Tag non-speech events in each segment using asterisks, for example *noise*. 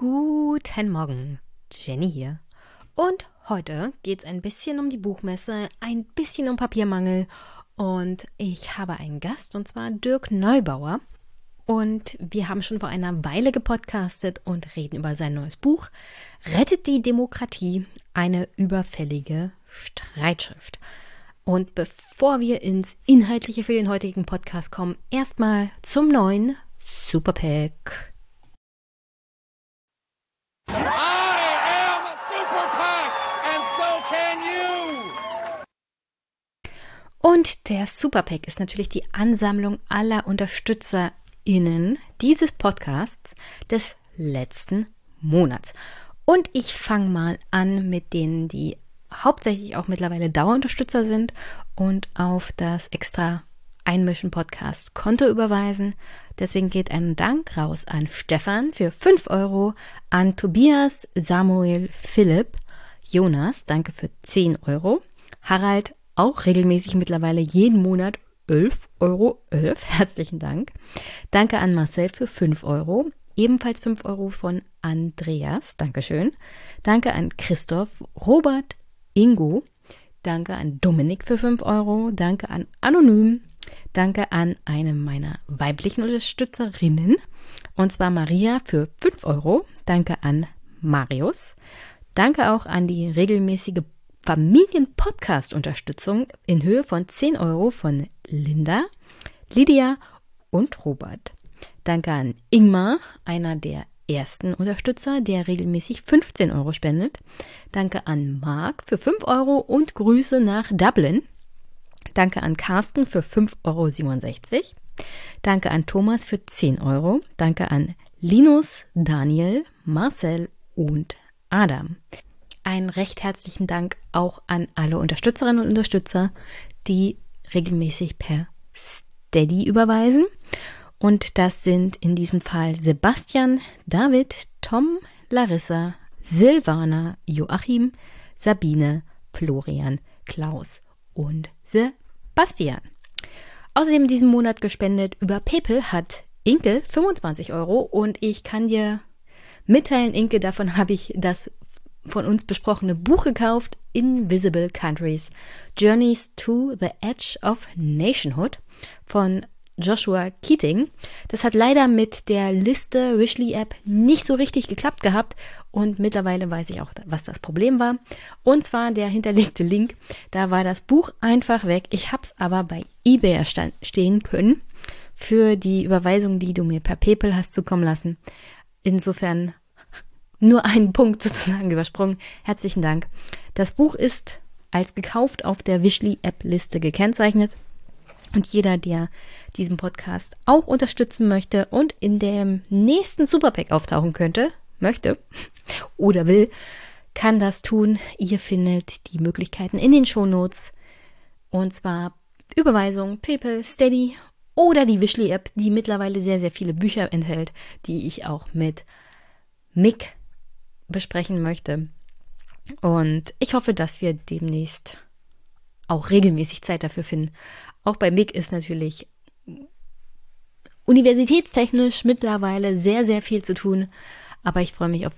Guten Morgen, Jenny hier. Und heute geht es ein bisschen um die Buchmesse, ein bisschen um Papiermangel und ich habe einen Gast und zwar Dirk Neubauer. Und wir haben schon vor einer Weile gepodcastet und reden über sein neues Buch Rettet die Demokratie, eine überfällige Streitschrift. Und bevor wir ins Inhaltliche für den heutigen Podcast kommen, erstmal zum neuen Superpack. Und der Superpack ist natürlich die Ansammlung aller UnterstützerInnen dieses Podcasts des letzten Monats. Und ich fange mal an mit denen, die hauptsächlich auch mittlerweile Dauerunterstützer sind und auf das extra Einmischen Podcast Konto überweisen. Deswegen geht ein Dank raus an Stefan für 5 Euro, an Tobias, Samuel, Philipp, Jonas, danke für 10 Euro, Harald, auch regelmäßig mittlerweile jeden Monat 11,11 Euro. 11. *laughs* Herzlichen Dank. Danke an Marcel für 5 Euro. Ebenfalls 5 Euro von Andreas. Dankeschön. Danke an Christoph, Robert, Ingo. Danke an Dominik für 5 Euro. Danke an Anonym. Danke an eine meiner weiblichen Unterstützerinnen. Und zwar Maria für 5 Euro. Danke an Marius. Danke auch an die regelmäßige Familien-Podcast-Unterstützung in Höhe von 10 Euro von Linda, Lydia und Robert. Danke an Ingmar, einer der ersten Unterstützer, der regelmäßig 15 Euro spendet. Danke an Marc für 5 Euro und Grüße nach Dublin. Danke an Carsten für 5,67 Euro. Danke an Thomas für 10 Euro. Danke an Linus, Daniel, Marcel und Adam. Einen recht herzlichen Dank auch an alle Unterstützerinnen und Unterstützer, die regelmäßig per Steady überweisen. Und das sind in diesem Fall Sebastian, David, Tom, Larissa, Silvana, Joachim, Sabine, Florian, Klaus und Sebastian. Außerdem in diesem Monat gespendet über PayPal hat Inke 25 Euro und ich kann dir mitteilen, Inke, davon *laughs* habe ich das von uns besprochene Buch gekauft, Invisible Countries, Journeys to the Edge of Nationhood von Joshua Keating. Das hat leider mit der Liste Wishley App nicht so richtig geklappt gehabt und mittlerweile weiß ich auch, was das Problem war. Und zwar der hinterlegte Link. Da war das Buch einfach weg. Ich habe es aber bei eBay stehen können für die Überweisung, die du mir per PayPal hast zukommen lassen. Insofern nur einen *laughs* Punkt sozusagen übersprungen. Herzlichen Dank. Das Buch ist als gekauft auf der Wishly-App-Liste gekennzeichnet. Und jeder, der diesen Podcast auch unterstützen möchte und in dem nächsten Superpack auftauchen könnte, möchte *laughs* oder will, kann das tun. Ihr findet die Möglichkeiten in den Shownotes. Und zwar Überweisung, PayPal, Steady oder die Wishly-App, die mittlerweile sehr, sehr viele Bücher enthält, die ich auch mit Mick besprechen möchte. Und ich hoffe, dass wir demnächst auch regelmäßig Zeit dafür finden. Auch bei Mick ist natürlich universitätstechnisch mittlerweile sehr, sehr viel zu tun. Aber ich freue mich auf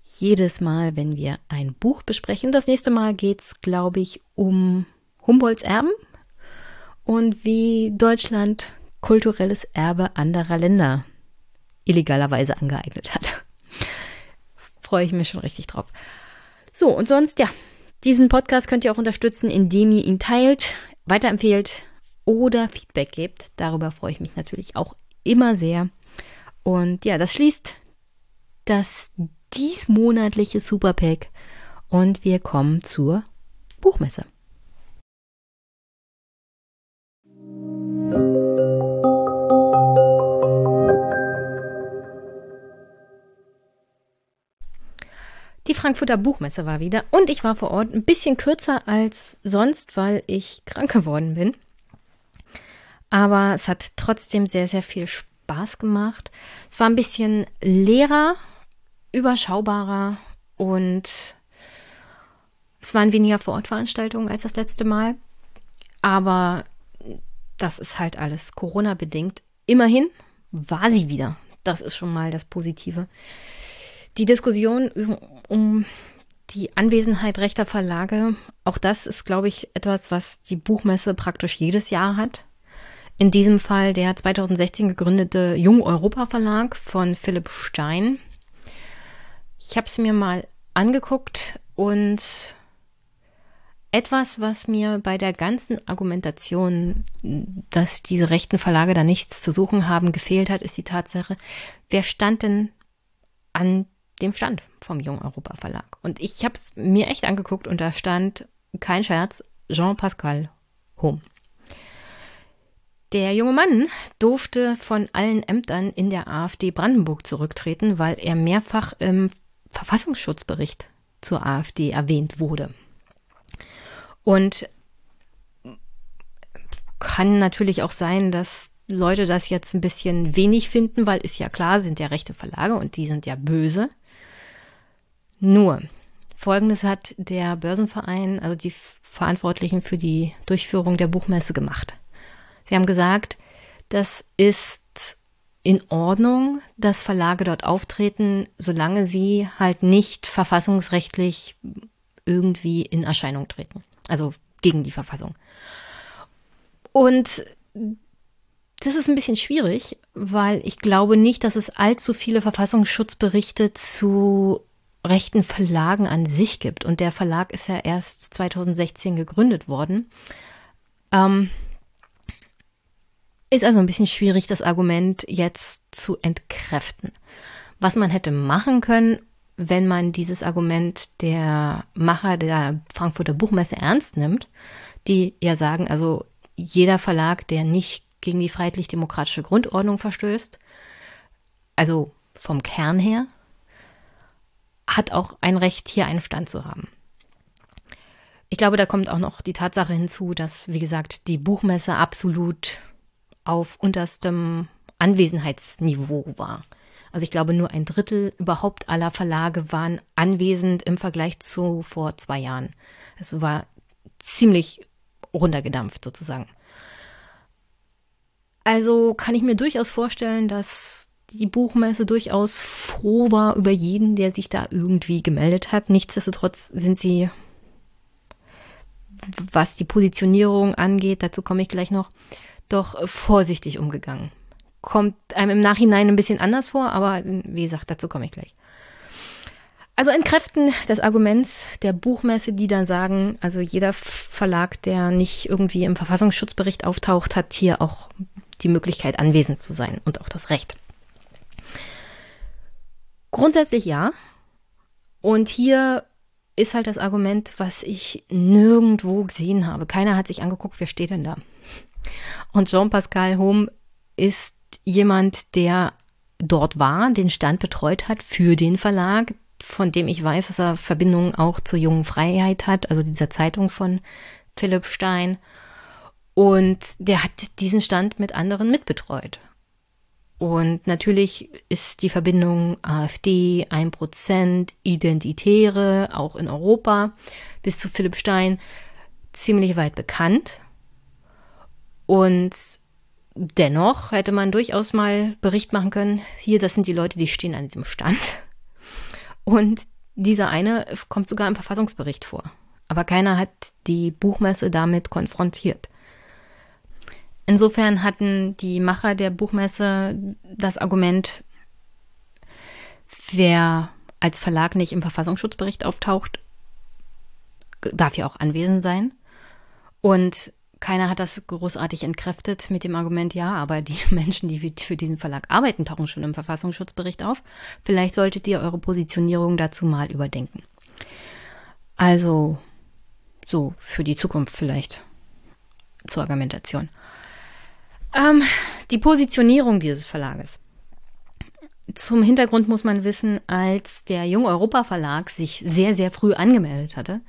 jedes Mal, wenn wir ein Buch besprechen. Das nächste Mal geht es, glaube ich, um Humboldts Erben und wie Deutschland kulturelles Erbe anderer Länder illegalerweise angeeignet hat freue ich mich schon richtig drauf. So, und sonst, ja, diesen Podcast könnt ihr auch unterstützen, indem ihr ihn teilt, weiterempfehlt oder Feedback gebt. Darüber freue ich mich natürlich auch immer sehr. Und ja, das schließt das diesmonatliche Superpack und wir kommen zur Buchmesse. Die Frankfurter Buchmesse war wieder und ich war vor Ort ein bisschen kürzer als sonst, weil ich krank geworden bin. Aber es hat trotzdem sehr, sehr viel Spaß gemacht. Es war ein bisschen leerer, überschaubarer und es waren weniger Vorortveranstaltungen als das letzte Mal. Aber das ist halt alles Corona-bedingt. Immerhin war sie wieder. Das ist schon mal das Positive. Die Diskussion um die Anwesenheit rechter Verlage, auch das ist, glaube ich, etwas, was die Buchmesse praktisch jedes Jahr hat. In diesem Fall der 2016 gegründete Jung Europa Verlag von Philipp Stein. Ich habe es mir mal angeguckt und etwas, was mir bei der ganzen Argumentation, dass diese rechten Verlage da nichts zu suchen haben, gefehlt hat, ist die Tatsache, wer stand denn an dem Stand vom Jung Europa Verlag? Und ich habe es mir echt angeguckt und da stand, kein Scherz, Jean-Pascal Home. Der junge Mann durfte von allen Ämtern in der AfD Brandenburg zurücktreten, weil er mehrfach im Verfassungsschutzbericht zur AfD erwähnt wurde. Und kann natürlich auch sein, dass Leute das jetzt ein bisschen wenig finden, weil ist ja klar, sind ja rechte Verlage und die sind ja böse. Nur, folgendes hat der Börsenverein, also die Verantwortlichen für die Durchführung der Buchmesse gemacht. Sie haben gesagt, das ist in Ordnung, dass Verlage dort auftreten, solange sie halt nicht verfassungsrechtlich irgendwie in Erscheinung treten also gegen die Verfassung. Und das ist ein bisschen schwierig, weil ich glaube nicht, dass es allzu viele Verfassungsschutzberichte zu rechten Verlagen an sich gibt. Und der Verlag ist ja erst 2016 gegründet worden. Ähm, ist also ein bisschen schwierig, das Argument jetzt zu entkräften. Was man hätte machen können, wenn man dieses Argument der Macher der Frankfurter Buchmesse ernst nimmt, die ja sagen, also jeder Verlag, der nicht gegen die freiheitlich-demokratische Grundordnung verstößt, also vom Kern her, hat auch ein Recht, hier einen Stand zu haben. Ich glaube, da kommt auch noch die Tatsache hinzu, dass, wie gesagt, die Buchmesse absolut auf unterstem Anwesenheitsniveau war. Also ich glaube, nur ein Drittel überhaupt aller Verlage waren anwesend im Vergleich zu vor zwei Jahren. Es war ziemlich runtergedampft sozusagen. Also kann ich mir durchaus vorstellen, dass die Buchmesse durchaus froh war über jeden, der sich da irgendwie gemeldet hat. Nichtsdestotrotz sind sie, was die Positionierung angeht, dazu komme ich gleich noch, doch vorsichtig umgegangen kommt einem im Nachhinein ein bisschen anders vor, aber wie gesagt, dazu komme ich gleich. Also entkräften des Arguments der Buchmesse, die dann sagen, also jeder Verlag, der nicht irgendwie im Verfassungsschutzbericht auftaucht, hat hier auch die Möglichkeit anwesend zu sein und auch das Recht. Grundsätzlich ja. Und hier ist halt das Argument, was ich nirgendwo gesehen habe. Keiner hat sich angeguckt, wer steht denn da? Und Jean-Pascal Home ist jemand, der dort war, den Stand betreut hat für den Verlag, von dem ich weiß, dass er Verbindungen auch zur jungen Freiheit hat, also dieser Zeitung von Philipp Stein. Und der hat diesen Stand mit anderen mitbetreut. Und natürlich ist die Verbindung AfD, 1%, Identitäre, auch in Europa, bis zu Philipp Stein ziemlich weit bekannt. Und Dennoch hätte man durchaus mal Bericht machen können, hier, das sind die Leute, die stehen an diesem Stand. Und dieser eine kommt sogar im Verfassungsbericht vor. Aber keiner hat die Buchmesse damit konfrontiert. Insofern hatten die Macher der Buchmesse das Argument, wer als Verlag nicht im Verfassungsschutzbericht auftaucht, darf ja auch anwesend sein. Und keiner hat das großartig entkräftet mit dem Argument, ja, aber die *laughs* Menschen, die für diesen Verlag arbeiten, tauchen schon im Verfassungsschutzbericht auf. Vielleicht solltet ihr eure Positionierung dazu mal überdenken. Also, so für die Zukunft vielleicht zur Argumentation. Ähm, die Positionierung dieses Verlages. Zum Hintergrund muss man wissen, als der Jung Europa Verlag sich sehr, sehr früh angemeldet hatte,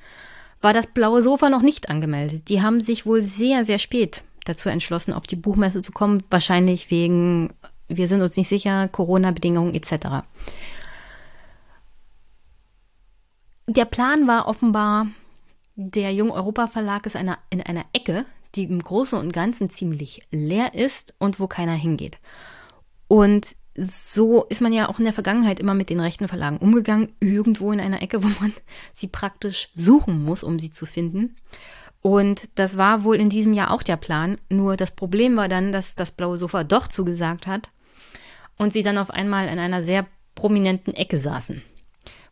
war das blaue Sofa noch nicht angemeldet. Die haben sich wohl sehr, sehr spät dazu entschlossen, auf die Buchmesse zu kommen. Wahrscheinlich wegen, wir sind uns nicht sicher, Corona-Bedingungen etc. Der Plan war offenbar, der Jung Europa Verlag ist einer, in einer Ecke, die im Großen und Ganzen ziemlich leer ist und wo keiner hingeht. Und so ist man ja auch in der Vergangenheit immer mit den rechten Verlagen umgegangen, irgendwo in einer Ecke, *laughs* wo man sie praktisch suchen muss, um sie zu finden. Und das war wohl in diesem Jahr auch der Plan. Nur das Problem war dann, dass das blaue Sofa doch zugesagt hat und sie dann auf einmal in einer sehr prominenten Ecke saßen,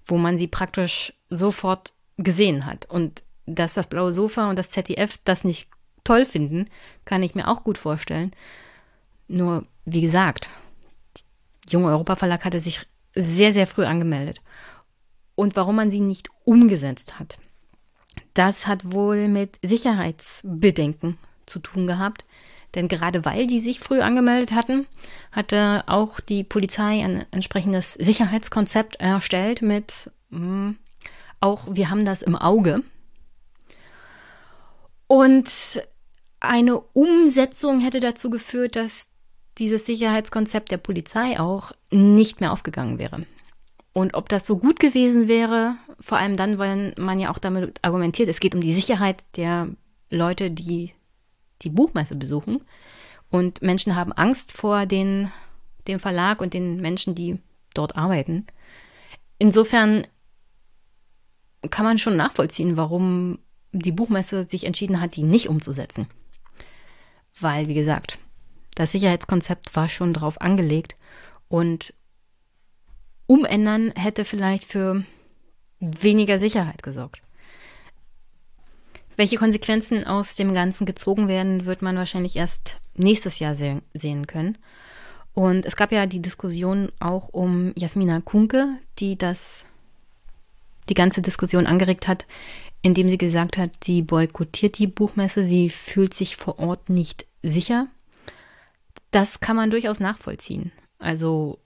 wo man sie praktisch sofort gesehen hat. Und dass das blaue Sofa und das ZDF das nicht toll finden, kann ich mir auch gut vorstellen. Nur, wie gesagt, Junge Europa Verlag hatte sich sehr, sehr früh angemeldet. Und warum man sie nicht umgesetzt hat, das hat wohl mit Sicherheitsbedenken zu tun gehabt. Denn gerade weil die sich früh angemeldet hatten, hatte auch die Polizei ein entsprechendes Sicherheitskonzept erstellt mit mh, hm, auch wir haben das im Auge. Und eine Umsetzung hätte dazu geführt, dass dieses Sicherheitskonzept der Polizei auch nicht mehr aufgegangen wäre. Und ob das so gut gewesen wäre, vor allem dann, weil man ja auch damit argumentiert, es geht um die Sicherheit der Leute, die die Buchmesse besuchen. Und Menschen haben Angst vor den, dem Verlag und den Menschen, die dort arbeiten. Insofern kann man schon nachvollziehen, warum die Buchmesse sich entschieden hat, die nicht umzusetzen. Weil, wie gesagt, das Sicherheitskonzept war schon drauf angelegt und umändern hätte vielleicht für weniger Sicherheit gesorgt. Welche Konsequenzen aus dem Ganzen gezogen werden, wird man wahrscheinlich erst nächstes Jahr se sehen können. Und es gab ja die Diskussion auch um Jasmina Kunke, die das die ganze Diskussion angeregt hat, indem sie gesagt hat, sie boykottiert die Buchmesse, sie fühlt sich vor Ort nicht sicher. Das kann man durchaus nachvollziehen. Also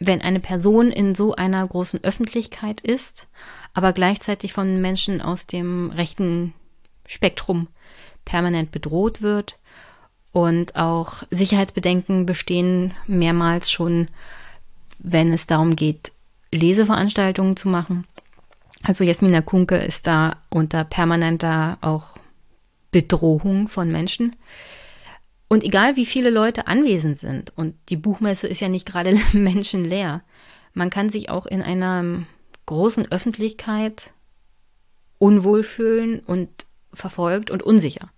wenn eine Person in so einer großen Öffentlichkeit ist, aber gleichzeitig von Menschen aus dem rechten Spektrum permanent bedroht wird und auch Sicherheitsbedenken bestehen mehrmals schon, wenn es darum geht, Leseveranstaltungen zu machen. Also Jasmina Kunke ist da unter permanenter auch Bedrohung von Menschen. Und egal wie viele Leute anwesend sind, und die Buchmesse ist ja nicht gerade *laughs* menschenleer, man kann sich auch in einer großen Öffentlichkeit unwohl fühlen und verfolgt und unsicher.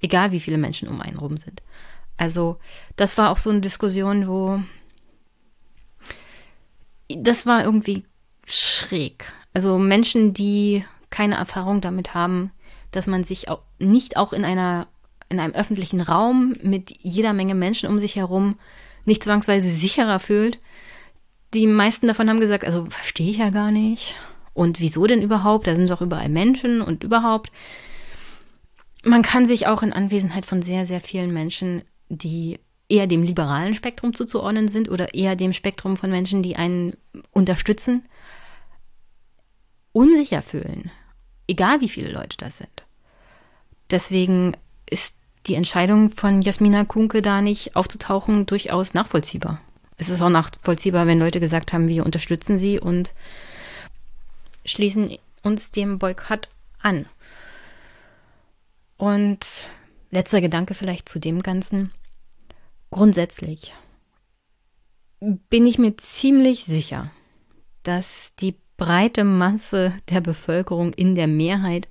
Egal wie viele Menschen um einen rum sind. Also, das war auch so eine Diskussion, wo das war irgendwie schräg. Also Menschen, die keine Erfahrung damit haben, dass man sich auch nicht auch in einer in einem öffentlichen Raum mit jeder Menge Menschen um sich herum nicht zwangsweise sicherer fühlt. Die meisten davon haben gesagt, also verstehe ich ja gar nicht. Und wieso denn überhaupt? Da sind doch überall Menschen und überhaupt. Man kann sich auch in Anwesenheit von sehr, sehr vielen Menschen, die eher dem liberalen Spektrum zuzuordnen sind oder eher dem Spektrum von Menschen, die einen unterstützen, unsicher fühlen. Egal wie viele Leute das sind. Deswegen ist die Entscheidung von Jasmina Kunke da nicht aufzutauchen durchaus nachvollziehbar. Es ist auch nachvollziehbar, wenn Leute gesagt haben, wir unterstützen sie und schließen uns dem Boykott an. Und letzter Gedanke vielleicht zu dem Ganzen. Grundsätzlich bin ich mir ziemlich sicher, dass die breite Masse der Bevölkerung in der Mehrheit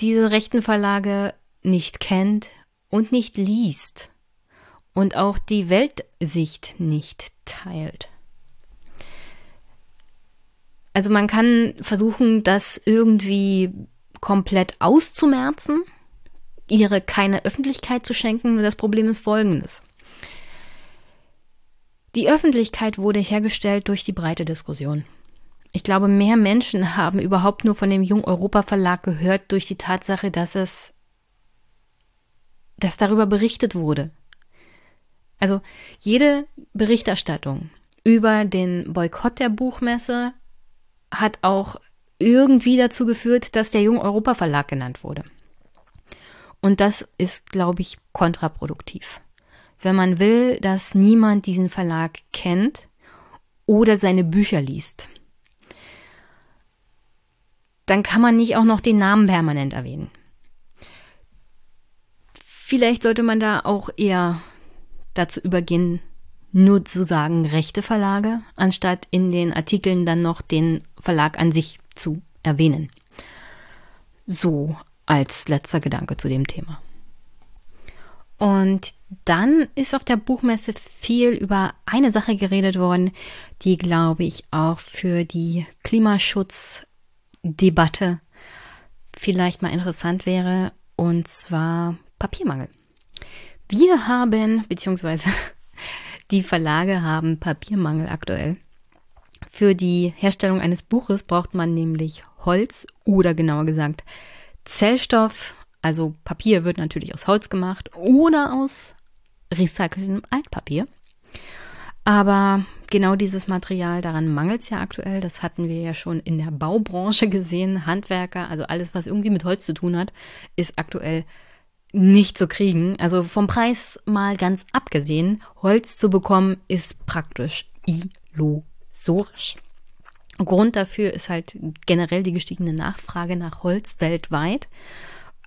diese rechten Verlage nicht kennt und nicht liest und auch die Weltsicht nicht teilt. Also man kann versuchen, das irgendwie komplett auszumerzen ihre keine Öffentlichkeit zu schenken. Das Problem ist folgendes. Die Öffentlichkeit wurde hergestellt durch die breite Diskussion. Ich glaube, mehr Menschen haben überhaupt nur von dem Jung Europa Verlag gehört durch die Tatsache, dass es, dass darüber berichtet wurde. Also jede Berichterstattung über den Boykott der Buchmesse hat auch irgendwie dazu geführt, dass der Jung Europa Verlag genannt wurde. Und das ist, glaube ich, kontraproduktiv. Wenn man will, dass niemand diesen Verlag kennt oder seine Bücher liest, dann kann man nicht auch noch den Namen permanent erwähnen. Vielleicht sollte man da auch eher dazu übergehen, nur zu sagen rechte Verlage, anstatt in den Artikeln dann noch den Verlag an sich zu erwähnen. So als letzter Gedanke zu dem Thema. Und dann ist auf der Buchmesse viel über eine Sache geredet worden, die, glaube ich, auch für die Klimaschutzdebatte vielleicht mal interessant wäre, und zwar Papiermangel. Wir haben, beziehungsweise *laughs* die Verlage haben Papiermangel aktuell. Für die Herstellung eines Buches braucht man nämlich Holz oder genauer gesagt Zellstoff, also Papier wird natürlich aus Holz gemacht oder aus recyceltem Altpapier. Aber genau dieses Material, daran mangelt es ja aktuell. Das hatten wir ja schon in der Baubranche gesehen. Handwerker, also alles, was irgendwie mit Holz zu tun hat, ist aktuell nicht zu kriegen. Also vom Preis mal ganz abgesehen, Holz zu bekommen ist praktisch illusorisch. Grund dafür ist halt generell die gestiegene Nachfrage nach Holz weltweit,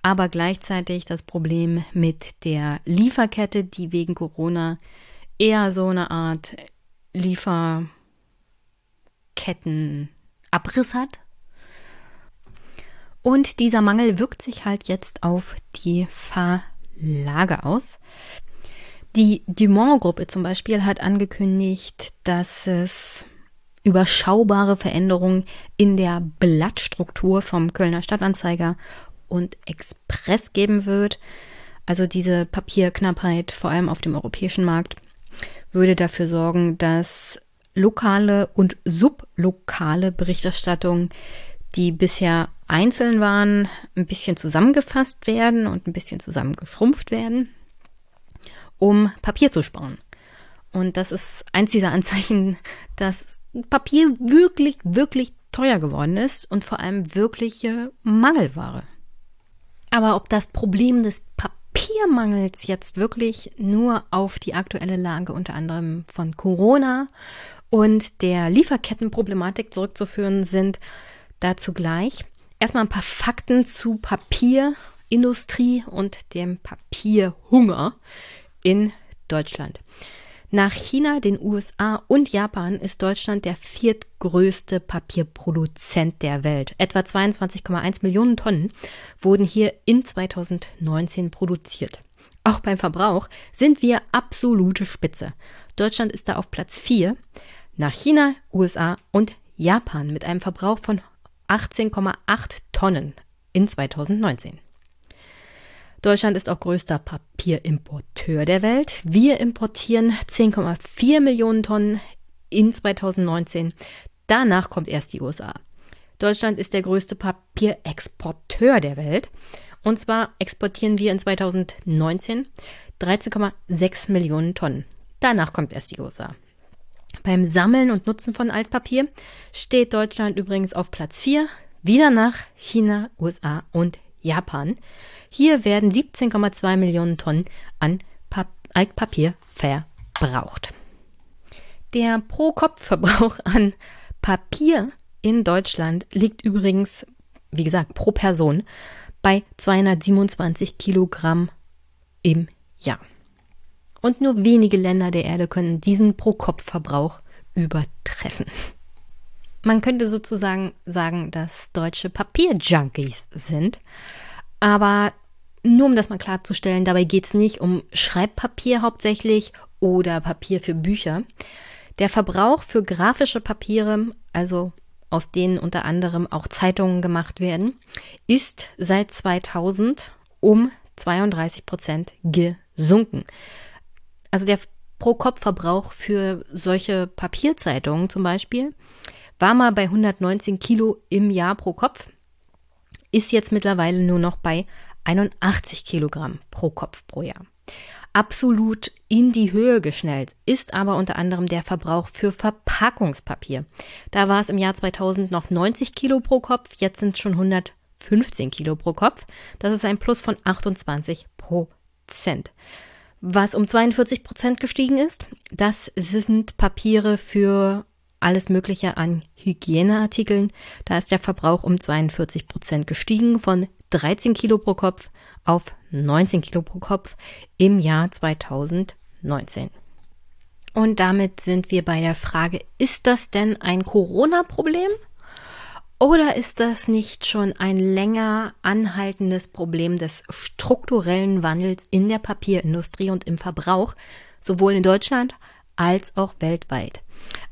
aber gleichzeitig das Problem mit der Lieferkette, die wegen Corona eher so eine Art Lieferkettenabriss hat. Und dieser Mangel wirkt sich halt jetzt auf die Verlage aus. Die Dumont-Gruppe zum Beispiel hat angekündigt, dass es überschaubare Veränderungen in der Blattstruktur vom Kölner Stadtanzeiger und Express geben wird. Also diese Papierknappheit, vor allem auf dem europäischen Markt, würde dafür sorgen, dass lokale und sublokale Berichterstattung, die bisher einzeln waren, ein bisschen zusammengefasst werden und ein bisschen zusammengeschrumpft werden, um Papier zu sparen. Und das ist eins dieser Anzeichen, *laughs* dass Papier wirklich, wirklich teuer geworden ist und vor allem wirkliche Mangelware. Aber ob das Problem des Papiermangels jetzt wirklich nur auf die aktuelle Lage unter anderem von Corona und der Lieferkettenproblematik zurückzuführen sind, dazu gleich. Erstmal ein paar Fakten zu Papierindustrie und dem Papierhunger in Deutschland. Nach China, den USA und Japan ist Deutschland der viertgrößte Papierproduzent der Welt. Etwa 22,1 Millionen Tonnen wurden hier in 2019 produziert. Auch beim Verbrauch sind wir absolute Spitze. Deutschland ist da auf Platz 4 nach China, USA und Japan mit einem Verbrauch von 18,8 Tonnen in 2019. Deutschland ist auch größter Papierimporteur der Welt. Wir importieren 10,4 Millionen Tonnen in 2019. Danach kommt erst die USA. Deutschland ist der größte Papierexporteur der Welt. Und zwar exportieren wir in 2019 13,6 Millionen Tonnen. Danach kommt erst die USA. Beim Sammeln und Nutzen von Altpapier steht Deutschland übrigens auf Platz 4, wieder nach China, USA und Japan. Hier werden 17,2 Millionen Tonnen an Pap Altpapier verbraucht. Der Pro-Kopf-Verbrauch *laughs* an Papier in Deutschland liegt übrigens, wie gesagt, pro Person bei 227 Kilogramm im Jahr. Und nur wenige Länder der Erde können diesen Pro-Kopf-Verbrauch übertreffen. Man könnte sozusagen sagen, dass deutsche Papierjunkies sind. Aber nur um das mal klarzustellen, dabei geht es nicht um Schreibpapier hauptsächlich oder Papier für Bücher. Der Verbrauch für grafische Papiere, also aus denen unter anderem auch Zeitungen gemacht werden, ist seit 2000 um 32 Prozent gesunken. Also der Pro-Kopf-Verbrauch für solche Papierzeitungen zum Beispiel war mal bei 119 Kilo im Jahr pro Kopf, ist jetzt mittlerweile nur noch bei 81 Kilogramm pro Kopf pro Jahr. Absolut in die Höhe geschnellt ist aber unter anderem der Verbrauch für Verpackungspapier. Da war es im Jahr 2000 noch 90 Kilo pro Kopf, jetzt sind es schon 115 Kilo pro Kopf. Das ist ein Plus von 28 Prozent. Was um 42 Prozent gestiegen ist, das sind Papiere für alles Mögliche an Hygieneartikeln. Da ist der Verbrauch um 42 Prozent gestiegen von 13 Kilo pro Kopf auf 19 Kilo pro Kopf im Jahr 2019. Und damit sind wir bei der Frage, ist das denn ein Corona-Problem? Oder ist das nicht schon ein länger anhaltendes Problem des strukturellen Wandels in der Papierindustrie und im Verbrauch, sowohl in Deutschland als auch weltweit?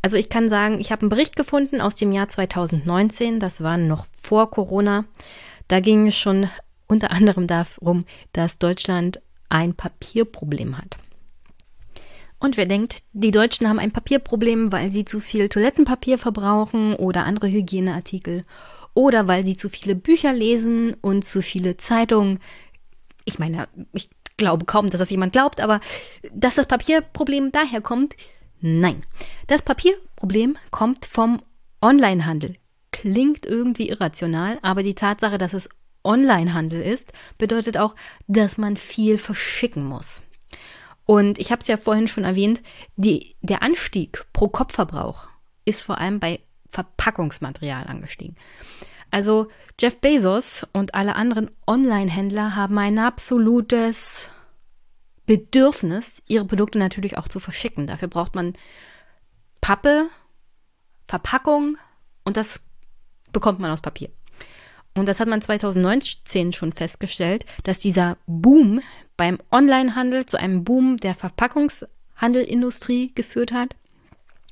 Also ich kann sagen, ich habe einen Bericht gefunden aus dem Jahr 2019, das war noch vor Corona. Da ging es schon unter anderem darum, dass Deutschland ein Papierproblem hat. Und wer denkt, die Deutschen haben ein Papierproblem, weil sie zu viel Toilettenpapier verbrauchen oder andere Hygieneartikel oder weil sie zu viele Bücher lesen und zu viele Zeitungen. Ich meine, ich glaube kaum, dass das jemand glaubt, aber dass das Papierproblem daher kommt, nein. Das Papierproblem kommt vom Onlinehandel. Klingt irgendwie irrational, aber die Tatsache, dass es Onlinehandel ist, bedeutet auch, dass man viel verschicken muss. Und ich habe es ja vorhin schon erwähnt, die, der Anstieg pro Kopfverbrauch ist vor allem bei Verpackungsmaterial angestiegen. Also Jeff Bezos und alle anderen Online-Händler haben ein absolutes Bedürfnis, ihre Produkte natürlich auch zu verschicken. Dafür braucht man Pappe, Verpackung und das bekommt man aus Papier. Und das hat man 2019 schon festgestellt, dass dieser Boom beim Onlinehandel zu einem Boom der Verpackungshandelindustrie geführt hat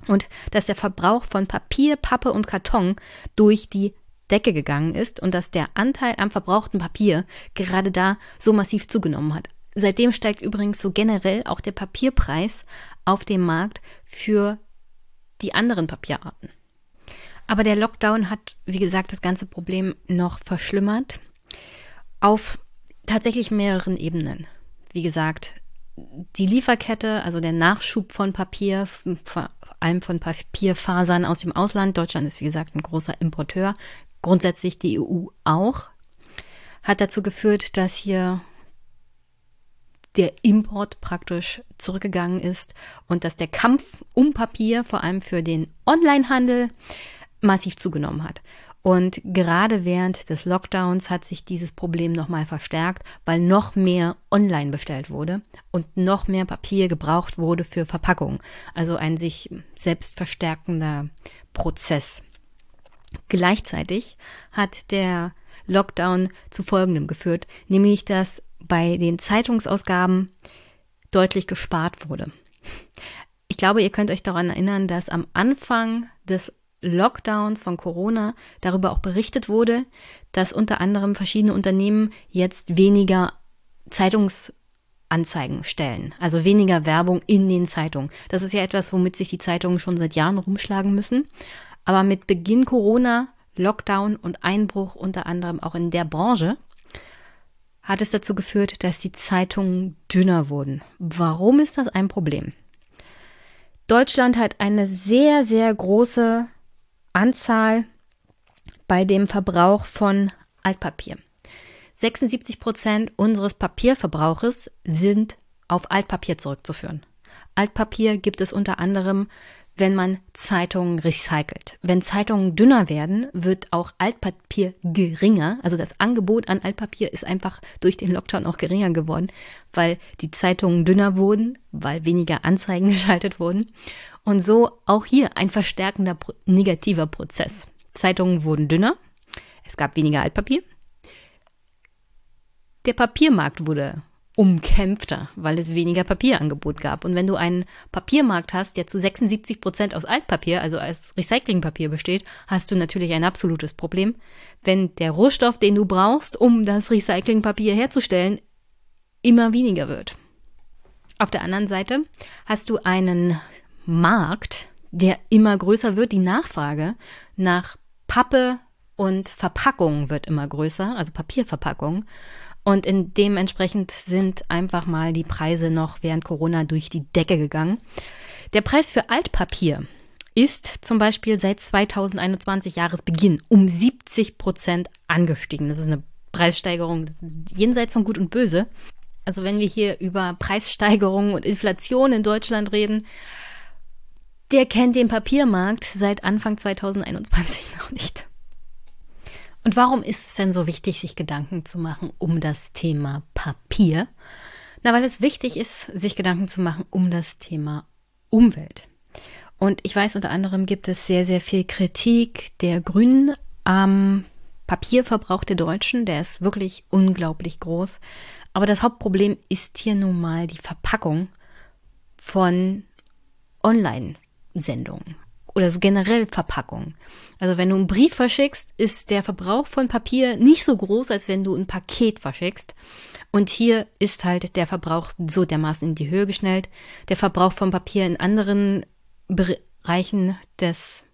und dass der Verbrauch von Papier, Pappe und Karton durch die Decke gegangen ist und dass der Anteil am verbrauchten Papier gerade da so massiv zugenommen hat. Seitdem steigt übrigens so generell auch der Papierpreis auf dem Markt für die anderen Papierarten. Aber der Lockdown hat, wie gesagt, das ganze Problem noch verschlimmert auf tatsächlich mehreren Ebenen. Wie gesagt, die Lieferkette, also der Nachschub von Papier, vor allem von Papierfasern aus dem Ausland, Deutschland ist wie gesagt ein großer Importeur, grundsätzlich die EU auch, hat dazu geführt, dass hier der Import praktisch zurückgegangen ist und dass der Kampf um Papier, vor allem für den Onlinehandel, massiv zugenommen hat. Und gerade während des Lockdowns hat sich dieses Problem nochmal verstärkt, weil noch mehr online bestellt wurde und noch mehr Papier gebraucht wurde für Verpackung. Also ein sich selbst verstärkender Prozess. Gleichzeitig hat der Lockdown zu Folgendem geführt, nämlich dass bei den Zeitungsausgaben deutlich gespart wurde. Ich glaube, ihr könnt euch daran erinnern, dass am Anfang des Lockdowns von Corona darüber auch berichtet wurde, dass unter anderem verschiedene Unternehmen jetzt weniger Zeitungsanzeigen stellen, also weniger Werbung in den Zeitungen. Das ist ja etwas, womit sich die Zeitungen schon seit Jahren rumschlagen müssen. Aber mit Beginn Corona, Lockdown und Einbruch unter anderem auch in der Branche hat es dazu geführt, dass die Zeitungen dünner wurden. Warum ist das ein Problem? Deutschland hat eine sehr, sehr große Anzahl bei dem Verbrauch von Altpapier. 76 Prozent unseres Papierverbrauches sind auf Altpapier zurückzuführen. Altpapier gibt es unter anderem, wenn man Zeitungen recycelt. Wenn Zeitungen dünner werden, wird auch Altpapier geringer. Also das Angebot an Altpapier ist einfach durch den Lockdown auch geringer geworden, weil die Zeitungen dünner wurden, weil weniger Anzeigen *laughs* geschaltet wurden. Und so auch hier ein verstärkender negativer Prozess. Zeitungen wurden dünner, es gab weniger Altpapier. Der Papiermarkt wurde umkämpfter, weil es weniger Papierangebot gab. Und wenn du einen Papiermarkt hast, der zu 76 Prozent aus Altpapier, also als Recyclingpapier besteht, hast du natürlich ein absolutes Problem. Wenn der Rohstoff, den du brauchst, um das Recyclingpapier herzustellen, immer weniger wird. Auf der anderen Seite hast du einen Markt, der immer größer wird. Die Nachfrage nach Pappe und Verpackung wird immer größer, also Papierverpackung. Und in dementsprechend sind einfach mal die Preise noch während Corona durch die Decke gegangen. Der Preis für Altpapier ist zum Beispiel seit 2021 Jahresbeginn um 70 Prozent angestiegen. Das ist eine Preissteigerung jenseits von Gut und Böse. Also wenn wir hier über Preissteigerungen und Inflation in Deutschland reden, der kennt den Papiermarkt seit Anfang 2021 *laughs* noch nicht. Und warum ist es denn so wichtig, sich Gedanken zu machen um das Thema Papier? Na, weil es wichtig ist, sich Gedanken zu machen um das Thema Umwelt. Und ich weiß, unter anderem gibt es sehr, sehr viel Kritik der Grünen am Papierverbrauch der Deutschen. Der ist wirklich unglaublich groß. Aber das Hauptproblem ist hier nun mal die Verpackung von Online-Sendungen oder so generell Verpackung. Also wenn du einen Brief verschickst, ist der Verbrauch von Papier nicht so groß, als wenn du ein Paket verschickst. Und hier ist halt der Verbrauch so dermaßen in die Höhe geschnellt. Der Verbrauch von Papier in anderen Bereichen des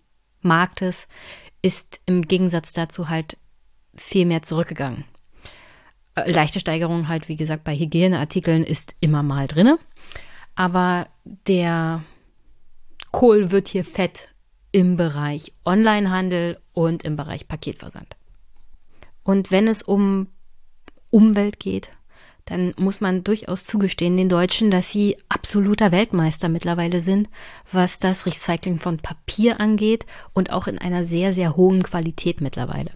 Marktes ist im Gegensatz dazu halt viel mehr zurückgegangen. Äh, leichte Steigerung halt, wie gesagt, bei Hygieneartikeln ist immer mal drinne. Aber der Kohl wird hier fett im Bereich Onlinehandel und im Bereich Paketversand. Und wenn es um Umwelt geht, dann muss man durchaus zugestehen den Deutschen, dass sie absoluter Weltmeister mittlerweile sind, was das Recycling von Papier angeht und auch in einer sehr, sehr hohen Qualität mittlerweile.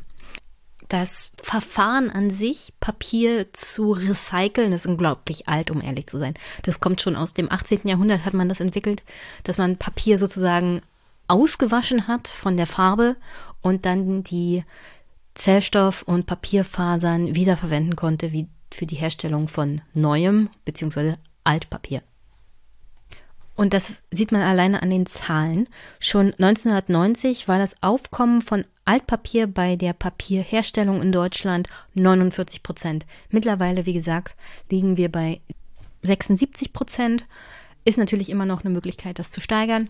Das Verfahren an sich, Papier zu recyceln, ist unglaublich alt, um ehrlich zu sein. Das kommt schon aus dem 18. Jahrhundert, hat man das entwickelt, dass man Papier sozusagen ausgewaschen hat von der Farbe und dann die Zellstoff- und Papierfasern wiederverwenden konnte, wie für die Herstellung von neuem bzw. Altpapier. Und das sieht man alleine an den Zahlen. Schon 1990 war das Aufkommen von Altpapier bei der Papierherstellung in Deutschland 49 Prozent. Mittlerweile, wie gesagt, liegen wir bei 76 Prozent. Ist natürlich immer noch eine Möglichkeit, das zu steigern.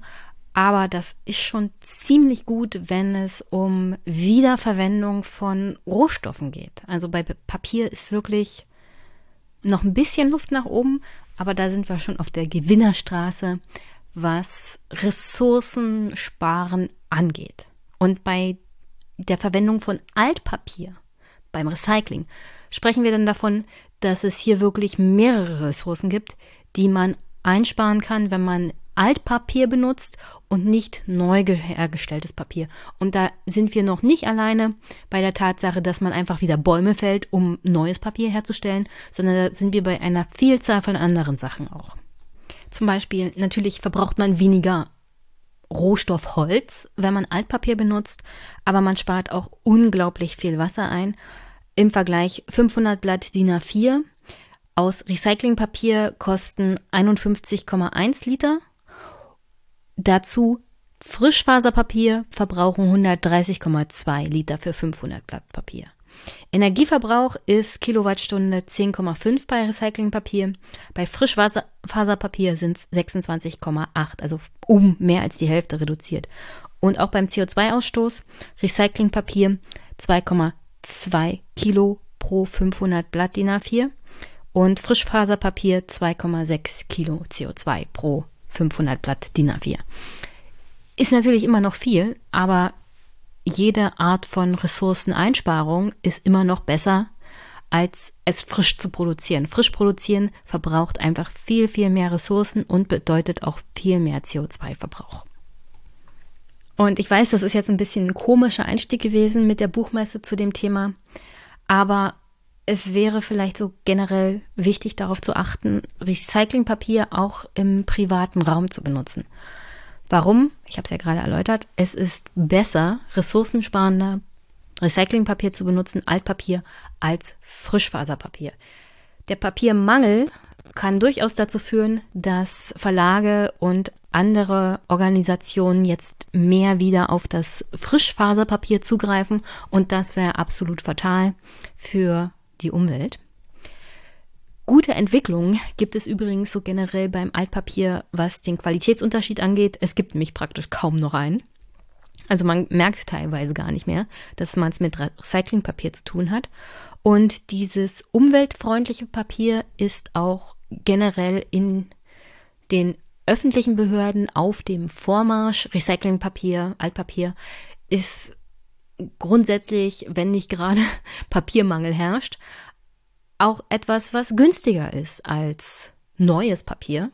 Aber das ist schon ziemlich gut, wenn es um Wiederverwendung von Rohstoffen geht. Also bei Papier ist wirklich noch ein bisschen Luft nach oben, aber da sind wir schon auf der Gewinnerstraße, was Ressourcensparen angeht. Und bei der Verwendung von Altpapier, beim Recycling, sprechen wir dann davon, dass es hier wirklich mehrere Ressourcen gibt, die man einsparen kann, wenn man Altpapier benutzt und nicht neu hergestelltes Papier. Und da sind wir noch nicht alleine bei der Tatsache, dass man einfach wieder Bäume fällt, um neues Papier herzustellen, sondern da sind wir bei einer Vielzahl von anderen Sachen auch. Zum Beispiel, natürlich verbraucht man weniger Rohstoff Holz, wenn man Altpapier benutzt, aber man spart auch unglaublich viel Wasser ein. Im Vergleich 500 Blatt DIN A4 aus Recyclingpapier kosten 51,1 Liter Dazu Frischfaserpapier verbrauchen 130,2 Liter für 500 Blatt Papier. Energieverbrauch ist Kilowattstunde 10,5 bei Recyclingpapier. Bei Frischfaserpapier sind es 26,8, also um mehr als die Hälfte reduziert. Und auch beim CO2-Ausstoß Recyclingpapier 2,2 Kilo pro 500 Blatt DIN A4 und Frischfaserpapier 2,6 Kilo CO2 pro 500 Blatt DIN A4. Ist natürlich immer noch viel, aber jede Art von Ressourceneinsparung ist immer noch besser, als es frisch zu produzieren. Frisch produzieren verbraucht einfach viel, viel mehr Ressourcen und bedeutet auch viel mehr CO2-Verbrauch. Und ich weiß, das ist jetzt ein bisschen ein komischer Einstieg gewesen mit der Buchmesse zu dem Thema, aber es wäre vielleicht so generell wichtig darauf zu achten, Recyclingpapier auch im privaten Raum zu benutzen. Warum? Ich habe es ja gerade erläutert. Es ist besser, ressourcensparender Recyclingpapier zu benutzen, Altpapier, als Frischfaserpapier. Der Papiermangel kann durchaus dazu führen, dass Verlage und andere Organisationen jetzt mehr wieder auf das Frischfaserpapier zugreifen und das wäre absolut fatal für die Umwelt. Gute Entwicklungen gibt es übrigens so generell beim Altpapier, was den Qualitätsunterschied angeht. Es gibt nämlich praktisch kaum noch einen. Also man merkt teilweise gar nicht mehr, dass man es mit Recyclingpapier zu tun hat. Und dieses umweltfreundliche Papier ist auch generell in den öffentlichen Behörden auf dem Vormarsch. Recyclingpapier, Altpapier ist grundsätzlich, wenn nicht gerade *laughs* Papiermangel herrscht, auch etwas, was günstiger ist als neues Papier,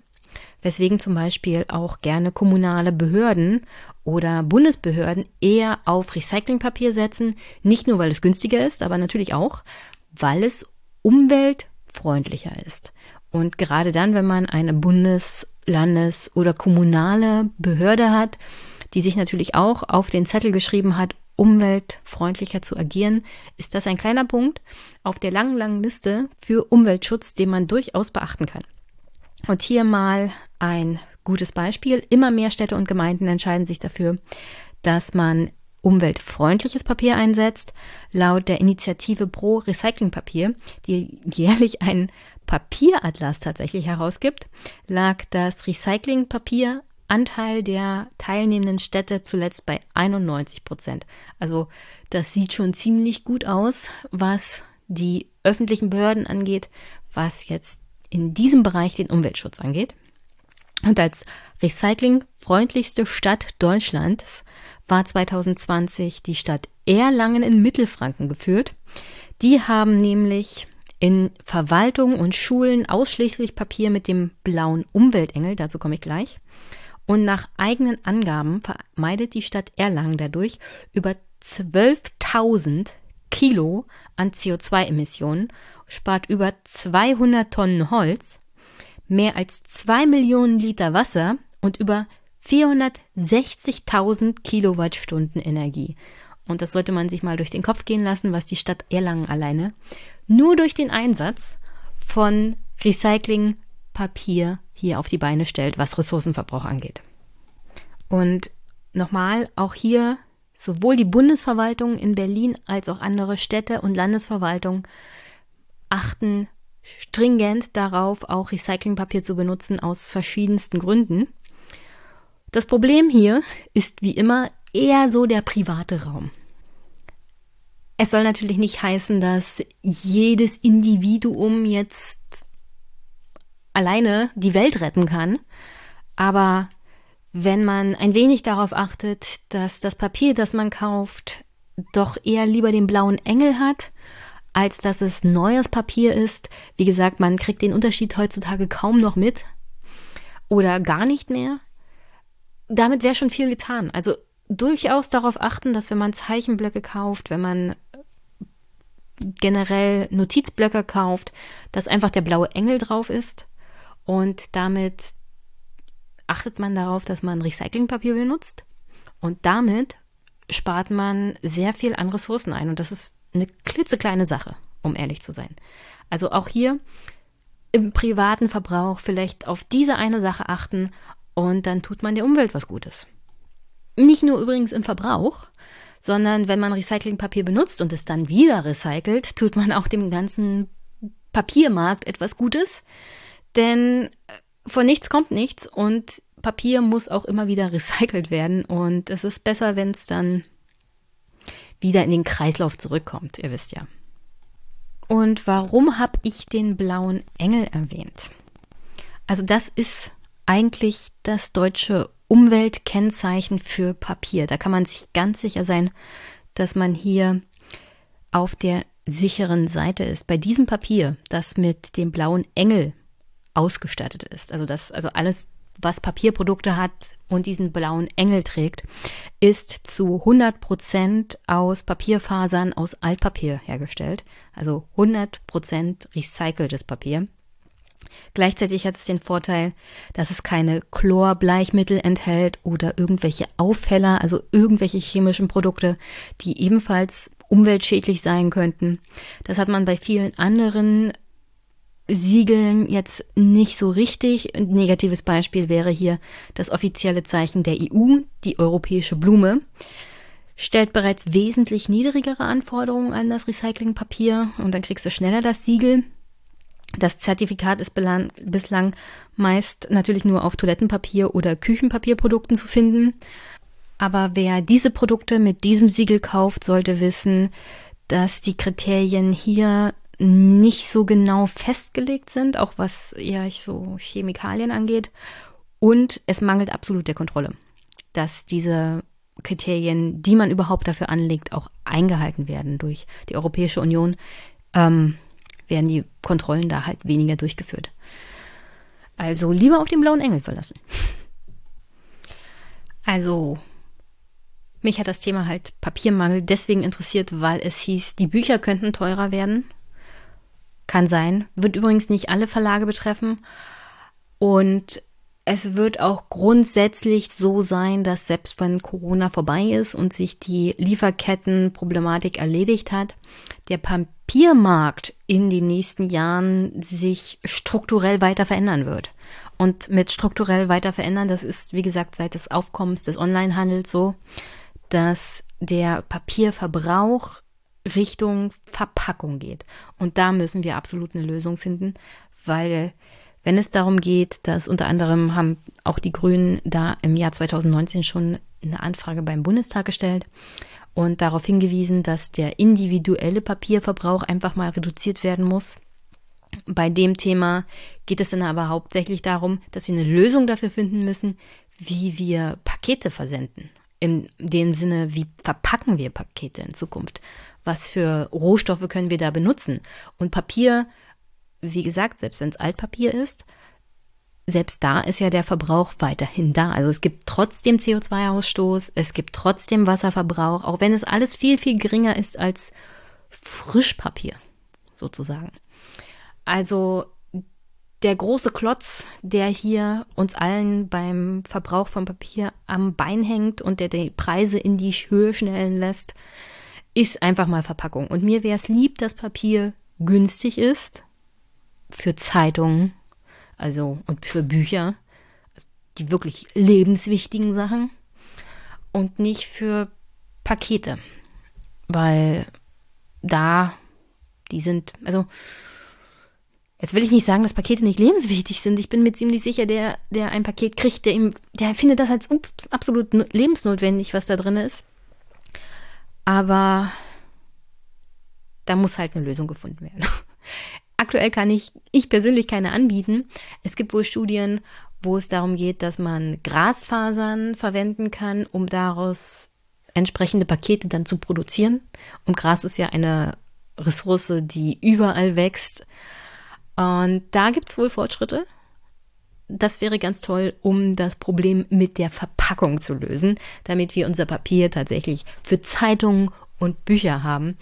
weswegen zum Beispiel auch gerne kommunale Behörden oder Bundesbehörden eher auf Recyclingpapier setzen, nicht nur weil es günstiger ist, aber natürlich auch, weil es umweltfreundlicher ist. Und gerade dann, wenn man eine Bundes- Landes- oder kommunale Behörde hat, die sich natürlich auch auf den Zettel geschrieben hat, umweltfreundlicher zu agieren, ist das ein kleiner Punkt auf der langen, langen Liste für Umweltschutz, den man durchaus beachten kann. Und hier mal ein gutes Beispiel. Immer mehr Städte und Gemeinden entscheiden sich dafür, dass man umweltfreundliches Papier einsetzt. Laut der Initiative Pro Recyclingpapier, die jährlich einen Papieratlas tatsächlich herausgibt, lag das Recyclingpapier Anteil der teilnehmenden Städte zuletzt bei 91 Prozent. Also das sieht schon ziemlich gut aus, was die öffentlichen Behörden angeht, was jetzt in diesem Bereich den Umweltschutz angeht. Und als recyclingfreundlichste Stadt Deutschlands war 2020 die Stadt Erlangen in Mittelfranken geführt. Die haben nämlich in Verwaltung und Schulen ausschließlich Papier mit dem blauen Umweltengel, dazu komme ich gleich. Und nach eigenen Angaben vermeidet die Stadt Erlangen dadurch über 12.000 Kilo an CO2-Emissionen, spart über 200 Tonnen Holz, mehr als 2 Millionen Liter Wasser und über 460.000 Kilowattstunden Energie. Und das sollte man sich mal durch den Kopf gehen lassen, was die Stadt Erlangen alleine nur durch den Einsatz von Recyclingpapier hier auf die Beine stellt, was Ressourcenverbrauch angeht. Und nochmal, auch hier sowohl die Bundesverwaltung in Berlin als auch andere Städte und Landesverwaltungen achten stringent darauf, auch Recyclingpapier zu benutzen aus verschiedensten Gründen. Das Problem hier ist wie immer eher so der private Raum. Es soll natürlich nicht heißen, dass jedes Individuum jetzt alleine die Welt retten kann. Aber wenn man ein wenig darauf achtet, dass das Papier, das man kauft, doch eher lieber den blauen Engel hat, als dass es neues Papier ist. Wie gesagt, man kriegt den Unterschied heutzutage kaum noch mit oder gar nicht mehr. Damit wäre schon viel getan. Also durchaus darauf achten, dass wenn man Zeichenblöcke kauft, wenn man generell Notizblöcke kauft, dass einfach der blaue Engel drauf ist und damit achtet man darauf, dass man Recyclingpapier benutzt und damit spart man sehr viel an Ressourcen ein und das ist eine klitzekleine Sache, um ehrlich zu sein. Also auch hier im privaten Verbrauch vielleicht auf diese eine Sache achten und dann tut man der Umwelt was Gutes. Nicht nur übrigens im Verbrauch, sondern wenn man Recyclingpapier benutzt und es dann wieder recycelt, tut man auch dem ganzen Papiermarkt etwas Gutes, denn äh, von nichts kommt nichts und Papier muss auch immer wieder *laughs* recycelt werden und es ist besser, wenn es dann wieder in den Kreislauf zurückkommt, ihr wisst ja. Und warum habe ich den blauen Engel erwähnt? Also das ist eigentlich das deutsche Umweltkennzeichen für Papier. Da kann man sich ganz sicher sein, dass man hier auf der sicheren Seite ist. Bei diesem Papier, das mit dem blauen Engel ausgestattet ist, also das, also alles, was Papierprodukte hat und diesen blauen Engel trägt, ist zu 100 Prozent aus Papierfasern aus Altpapier hergestellt. Also 100 Prozent recyceltes Papier. Gleichzeitig hat es den Vorteil, dass es keine Chlorbleichmittel enthält oder irgendwelche Aufheller, also irgendwelche chemischen Produkte, die ebenfalls umweltschädlich sein könnten. Das hat man bei vielen anderen Siegeln jetzt nicht so richtig. Ein negatives Beispiel wäre hier das offizielle Zeichen der EU, die europäische Blume stellt bereits wesentlich niedrigere Anforderungen an das Recyclingpapier und dann kriegst du schneller das Siegel. Das Zertifikat ist bislang meist natürlich nur auf Toilettenpapier oder Küchenpapierprodukten zu finden. Aber wer diese Produkte mit diesem Siegel kauft, sollte wissen, dass die Kriterien hier nicht so genau festgelegt sind, auch was ja so Chemikalien angeht. Und es mangelt absolut der Kontrolle, dass diese Kriterien, die man überhaupt dafür anlegt, auch eingehalten werden durch die Europäische Union. Ähm, werden die Kontrollen da halt weniger durchgeführt. Also lieber auf den blauen Engel verlassen. Also, mich hat das Thema halt Papiermangel deswegen interessiert, weil es hieß, die Bücher könnten teurer werden. Kann sein. Wird übrigens nicht alle Verlage betreffen. Und es wird auch grundsätzlich so sein, dass selbst wenn Corona vorbei ist und sich die Lieferkettenproblematik erledigt hat, der Papiermarkt in den nächsten Jahren sich strukturell weiter verändern wird. Und mit strukturell weiter verändern, das ist, wie gesagt, seit des Aufkommens des Onlinehandels so, dass der Papierverbrauch Richtung Verpackung geht. Und da müssen wir absolut eine Lösung finden, weil wenn es darum geht, dass unter anderem haben auch die Grünen da im Jahr 2019 schon eine Anfrage beim Bundestag gestellt und darauf hingewiesen, dass der individuelle Papierverbrauch einfach mal reduziert werden muss. Bei dem Thema geht es dann aber hauptsächlich darum, dass wir eine Lösung dafür finden müssen, wie wir Pakete versenden. In dem Sinne, wie verpacken wir Pakete in Zukunft? Was für Rohstoffe können wir da benutzen? Und Papier wie gesagt, selbst wenn es Altpapier ist, selbst da ist ja der Verbrauch weiterhin da. Also es gibt trotzdem CO2-Ausstoß, es gibt trotzdem Wasserverbrauch, auch wenn es alles viel, viel geringer ist als Frischpapier sozusagen. Also der große Klotz, der hier uns allen beim Verbrauch von Papier am Bein hängt und der die Preise in die Höhe schnellen lässt, ist einfach mal Verpackung. Und mir wäre es lieb, dass Papier günstig ist, für Zeitungen, also und für Bücher, die wirklich lebenswichtigen Sachen und nicht für Pakete, weil da die sind, also Jetzt will ich nicht sagen, dass Pakete nicht lebenswichtig sind. Ich bin mir ziemlich sicher, der, der ein Paket kriegt, der ihm, der findet das als absolut lebensnotwendig, was da drin ist. Aber da muss halt eine Lösung gefunden werden. *laughs* Aktuell kann ich, ich persönlich keine anbieten. Es gibt wohl Studien, wo es darum geht, dass man Grasfasern verwenden kann, um daraus entsprechende Pakete dann zu produzieren. Und Gras ist ja eine Ressource, die überall wächst. Und da gibt es wohl Fortschritte. Das wäre ganz toll, um das Problem mit der Verpackung zu lösen, damit wir unser Papier tatsächlich für Zeitungen und Bücher haben.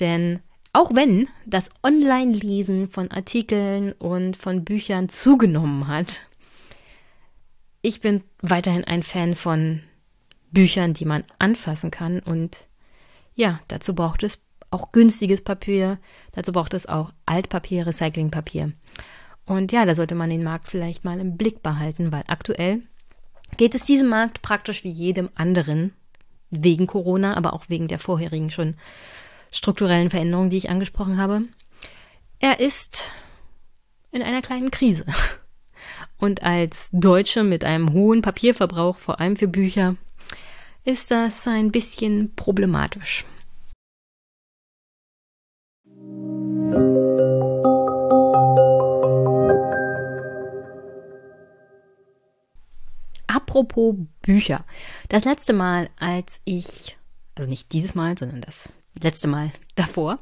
Denn auch wenn das Online-Lesen von Artikeln und von Büchern zugenommen hat, ich bin weiterhin ein Fan von Büchern, die man anfassen kann. Und ja, dazu braucht es auch günstiges Papier, dazu braucht es auch Altpapier, Recyclingpapier. Und ja, da sollte man den Markt vielleicht mal im Blick behalten, weil aktuell geht es diesem Markt praktisch wie jedem anderen, wegen Corona, aber auch wegen der vorherigen schon strukturellen Veränderungen, die ich angesprochen habe. Er ist in einer kleinen Krise. Und als Deutsche mit einem hohen Papierverbrauch, vor allem für Bücher, ist das ein bisschen problematisch. Apropos Bücher. Das letzte Mal, als ich, also nicht dieses Mal, sondern das letzte Mal davor.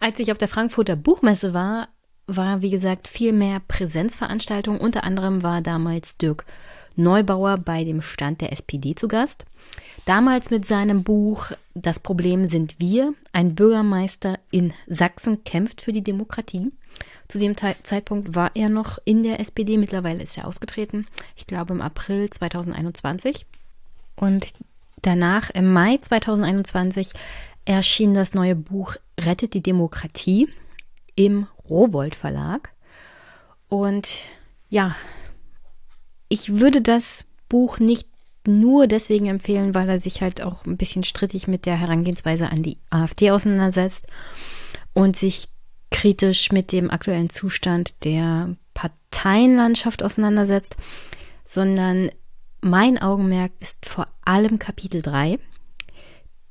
Als ich auf der Frankfurter Buchmesse war, war, wie gesagt, viel mehr Präsenzveranstaltung. Unter anderem war damals Dirk Neubauer bei dem Stand der SPD zu Gast. Damals mit seinem Buch Das Problem sind wir. Ein Bürgermeister in Sachsen kämpft für die Demokratie. Zu dem Zeitpunkt war er noch in der SPD, mittlerweile ist er ausgetreten. Ich glaube im April 2021. Und danach, im Mai 2021, erschien das neue Buch Rettet die Demokratie im Rowold Verlag. Und ja, ich würde das Buch nicht nur deswegen empfehlen, weil er sich halt auch ein bisschen strittig mit der Herangehensweise an die AfD auseinandersetzt und sich kritisch mit dem aktuellen Zustand der Parteienlandschaft auseinandersetzt, sondern mein Augenmerk ist vor allem Kapitel 3,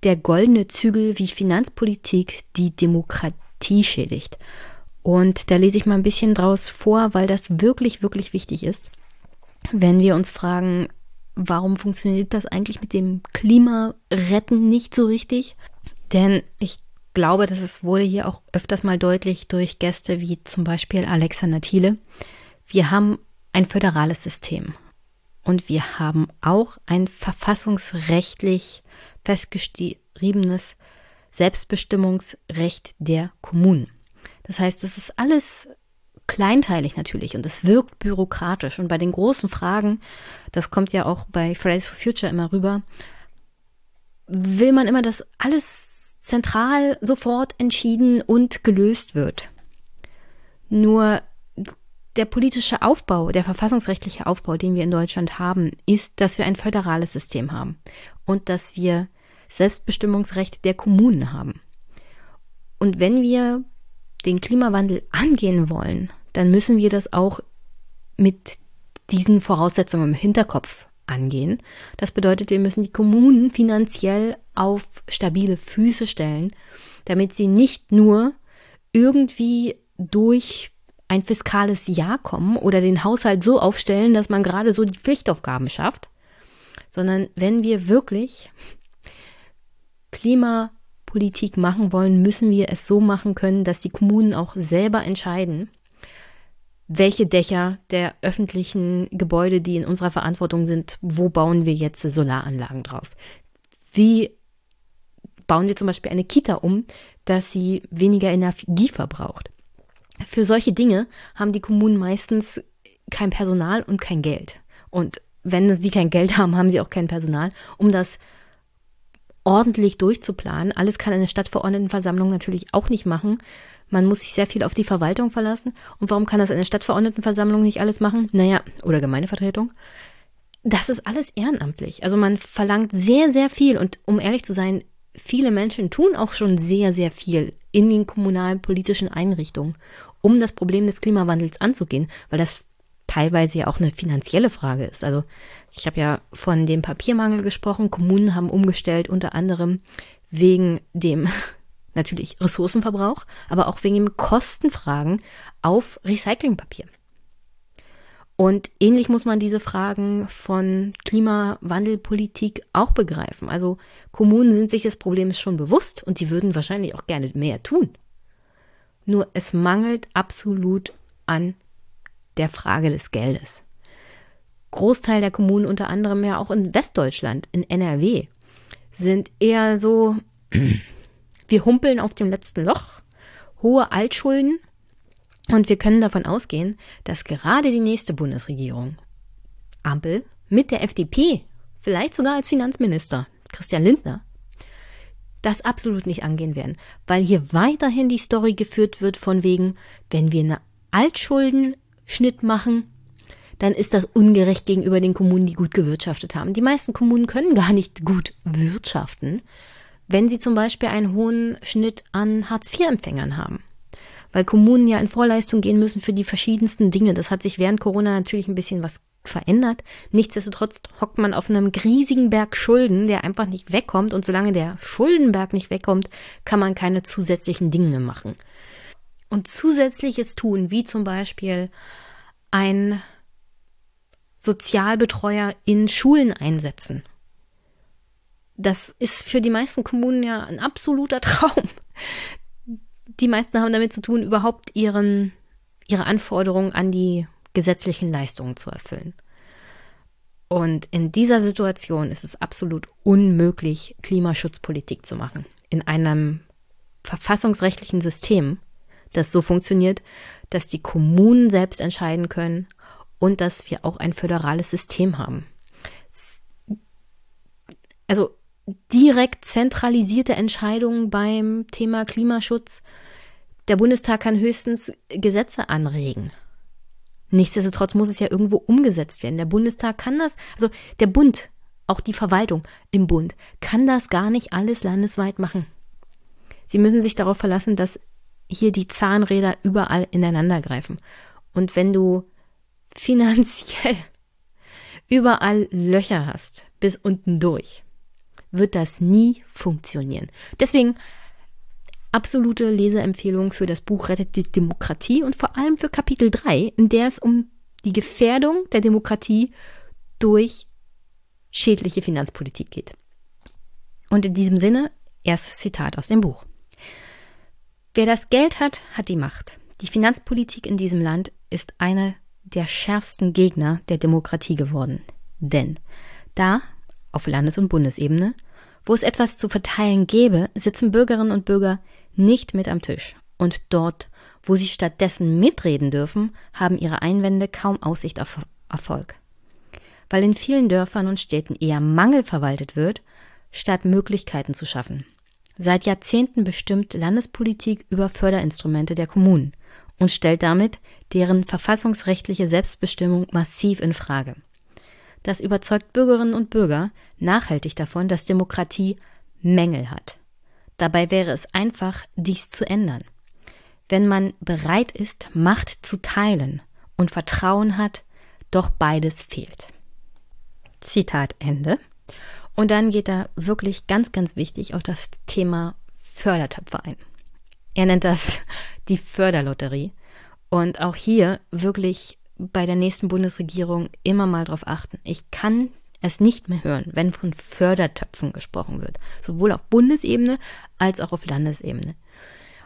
der goldene Zügel, wie Finanzpolitik die Demokratie schädigt. Und da lese ich mal ein bisschen draus vor, weil das wirklich, wirklich wichtig ist. Wenn wir uns fragen, warum funktioniert das eigentlich mit dem Klimaretten nicht so richtig? Denn ich glaube, dass es wurde hier auch öfters mal deutlich durch Gäste wie zum Beispiel Alexander Thiele. Wir haben ein föderales System und wir haben auch ein verfassungsrechtlich festgeschriebenes Selbstbestimmungsrecht der Kommunen. Das heißt, es ist alles kleinteilig natürlich und es wirkt bürokratisch. Und bei den großen Fragen, das kommt ja auch bei Fridays for Future immer rüber, will man immer, dass alles zentral sofort entschieden und gelöst wird. Nur der politische Aufbau, der verfassungsrechtliche Aufbau, den wir in Deutschland haben, ist, dass wir ein föderales System haben und dass wir Selbstbestimmungsrecht der Kommunen haben. Und wenn wir den Klimawandel angehen wollen, dann müssen wir das auch mit diesen Voraussetzungen im Hinterkopf angehen. Das bedeutet, wir müssen die Kommunen finanziell auf stabile Füße stellen, damit sie nicht nur irgendwie durch ein fiskales Jahr kommen oder den Haushalt so aufstellen, dass man gerade so die Pflichtaufgaben schafft, sondern wenn wir wirklich Klimapolitik machen wollen, müssen wir es so machen können, dass die Kommunen auch selber entscheiden, welche Dächer der öffentlichen Gebäude, die in unserer Verantwortung sind, wo bauen wir jetzt Solaranlagen drauf? Wie bauen wir zum Beispiel eine Kita um, dass sie weniger Energie verbraucht? Für solche Dinge haben die Kommunen meistens kein Personal und kein Geld. Und wenn sie kein Geld haben, haben sie auch kein Personal, um das ordentlich durchzuplanen. Alles kann eine Stadtverordnetenversammlung natürlich auch nicht machen. Man muss sich sehr viel auf die Verwaltung verlassen. Und warum kann das eine Stadtverordnetenversammlung nicht alles machen? Naja, oder Gemeindevertretung. Das ist alles ehrenamtlich. Also man verlangt sehr, sehr viel. Und um ehrlich zu sein, viele Menschen tun auch schon sehr, sehr viel in den kommunalen politischen Einrichtungen, um das Problem des Klimawandels anzugehen, weil das teilweise ja auch eine finanzielle Frage ist. Also ich habe ja von dem Papiermangel gesprochen. Kommunen haben umgestellt, unter anderem wegen dem natürlich Ressourcenverbrauch, aber auch wegen Kostenfragen auf Recyclingpapier. Und ähnlich muss man diese Fragen von Klimawandelpolitik auch begreifen. Also Kommunen sind sich des Problems schon bewusst und die würden wahrscheinlich auch gerne mehr tun. Nur es mangelt absolut an der Frage des Geldes. Großteil der Kommunen, unter anderem ja auch in Westdeutschland, in NRW, sind eher so, wir humpeln auf dem letzten Loch, hohe Altschulden. Und wir können davon ausgehen, dass gerade die nächste Bundesregierung, Ampel, mit der FDP, vielleicht sogar als Finanzminister, Christian Lindner, das absolut nicht angehen werden, weil hier weiterhin die Story geführt wird von wegen, wenn wir eine Altschuldenschnitt machen, dann ist das ungerecht gegenüber den Kommunen, die gut gewirtschaftet haben. Die meisten Kommunen können gar nicht gut wirtschaften, wenn sie zum Beispiel einen hohen Schnitt an Hartz-IV-Empfängern haben weil Kommunen ja in Vorleistung gehen müssen für die verschiedensten Dinge. Das hat sich während Corona natürlich ein bisschen was verändert. Nichtsdestotrotz hockt man auf einem riesigen Berg Schulden, der einfach nicht wegkommt. Und solange der Schuldenberg nicht wegkommt, kann man keine zusätzlichen Dinge machen. Und zusätzliches tun, wie zum Beispiel ein Sozialbetreuer in Schulen einsetzen. Das ist für die meisten Kommunen ja ein absoluter *laughs* Traum die meisten haben damit zu tun, überhaupt ihren, ihre Anforderungen an die gesetzlichen Leistungen zu erfüllen. Und in dieser Situation ist es absolut unmöglich, Klimaschutzpolitik zu machen. In einem verfassungsrechtlichen System, das so funktioniert, dass die Kommunen selbst entscheiden können und dass wir auch ein föderales System haben. Also direkt zentralisierte Entscheidungen beim Thema Klimaschutz der Bundestag kann höchstens Gesetze anregen. Nichtsdestotrotz muss es ja irgendwo umgesetzt werden. Der Bundestag kann das, also der Bund, auch die Verwaltung im Bund, kann das gar nicht alles landesweit machen. Sie müssen sich darauf verlassen, dass hier die Zahnräder überall ineinander greifen. Und wenn du *laughs* finanziell überall Löcher hast, bis unten durch, wird das nie funktionieren. Deswegen absolute Leseempfehlung für das Buch Rettet die Demokratie und vor allem für Kapitel 3, in der es um die Gefährdung der Demokratie durch schädliche Finanzpolitik geht. Und in diesem Sinne, erstes Zitat aus dem Buch. Wer das Geld hat, hat die Macht. Die Finanzpolitik in diesem Land ist einer der schärfsten Gegner der Demokratie geworden. Denn da, auf Landes- und Bundesebene, wo es etwas zu verteilen gäbe, sitzen Bürgerinnen und Bürger nicht mit am Tisch. Und dort, Wo sie stattdessen mitreden dürfen, haben ihre Einwände kaum Aussicht auf Erfolg. Weil in vielen Dörfern und Städten eher Mangel verwaltet wird, statt Möglichkeiten zu schaffen. Seit Jahrzehnten bestimmt Landespolitik über Förderinstrumente der Kommunen und stellt damit deren verfassungsrechtliche Selbstbestimmung massiv in Frage. Das überzeugt Bürgerinnen und Bürger nachhaltig davon, dass Demokratie Mängel hat. Dabei wäre es einfach, dies zu ändern. Wenn man bereit ist, Macht zu teilen und Vertrauen hat, doch beides fehlt. Zitat Ende. Und dann geht er wirklich ganz, ganz wichtig auf das Thema Fördertöpfe ein. Er nennt das *laughs* die Förderlotterie. Und auch hier wirklich bei der nächsten Bundesregierung immer mal drauf achten. Ich kann es nicht mehr hören, wenn von Fördertöpfen gesprochen wird, sowohl auf Bundesebene als auch auf Landesebene.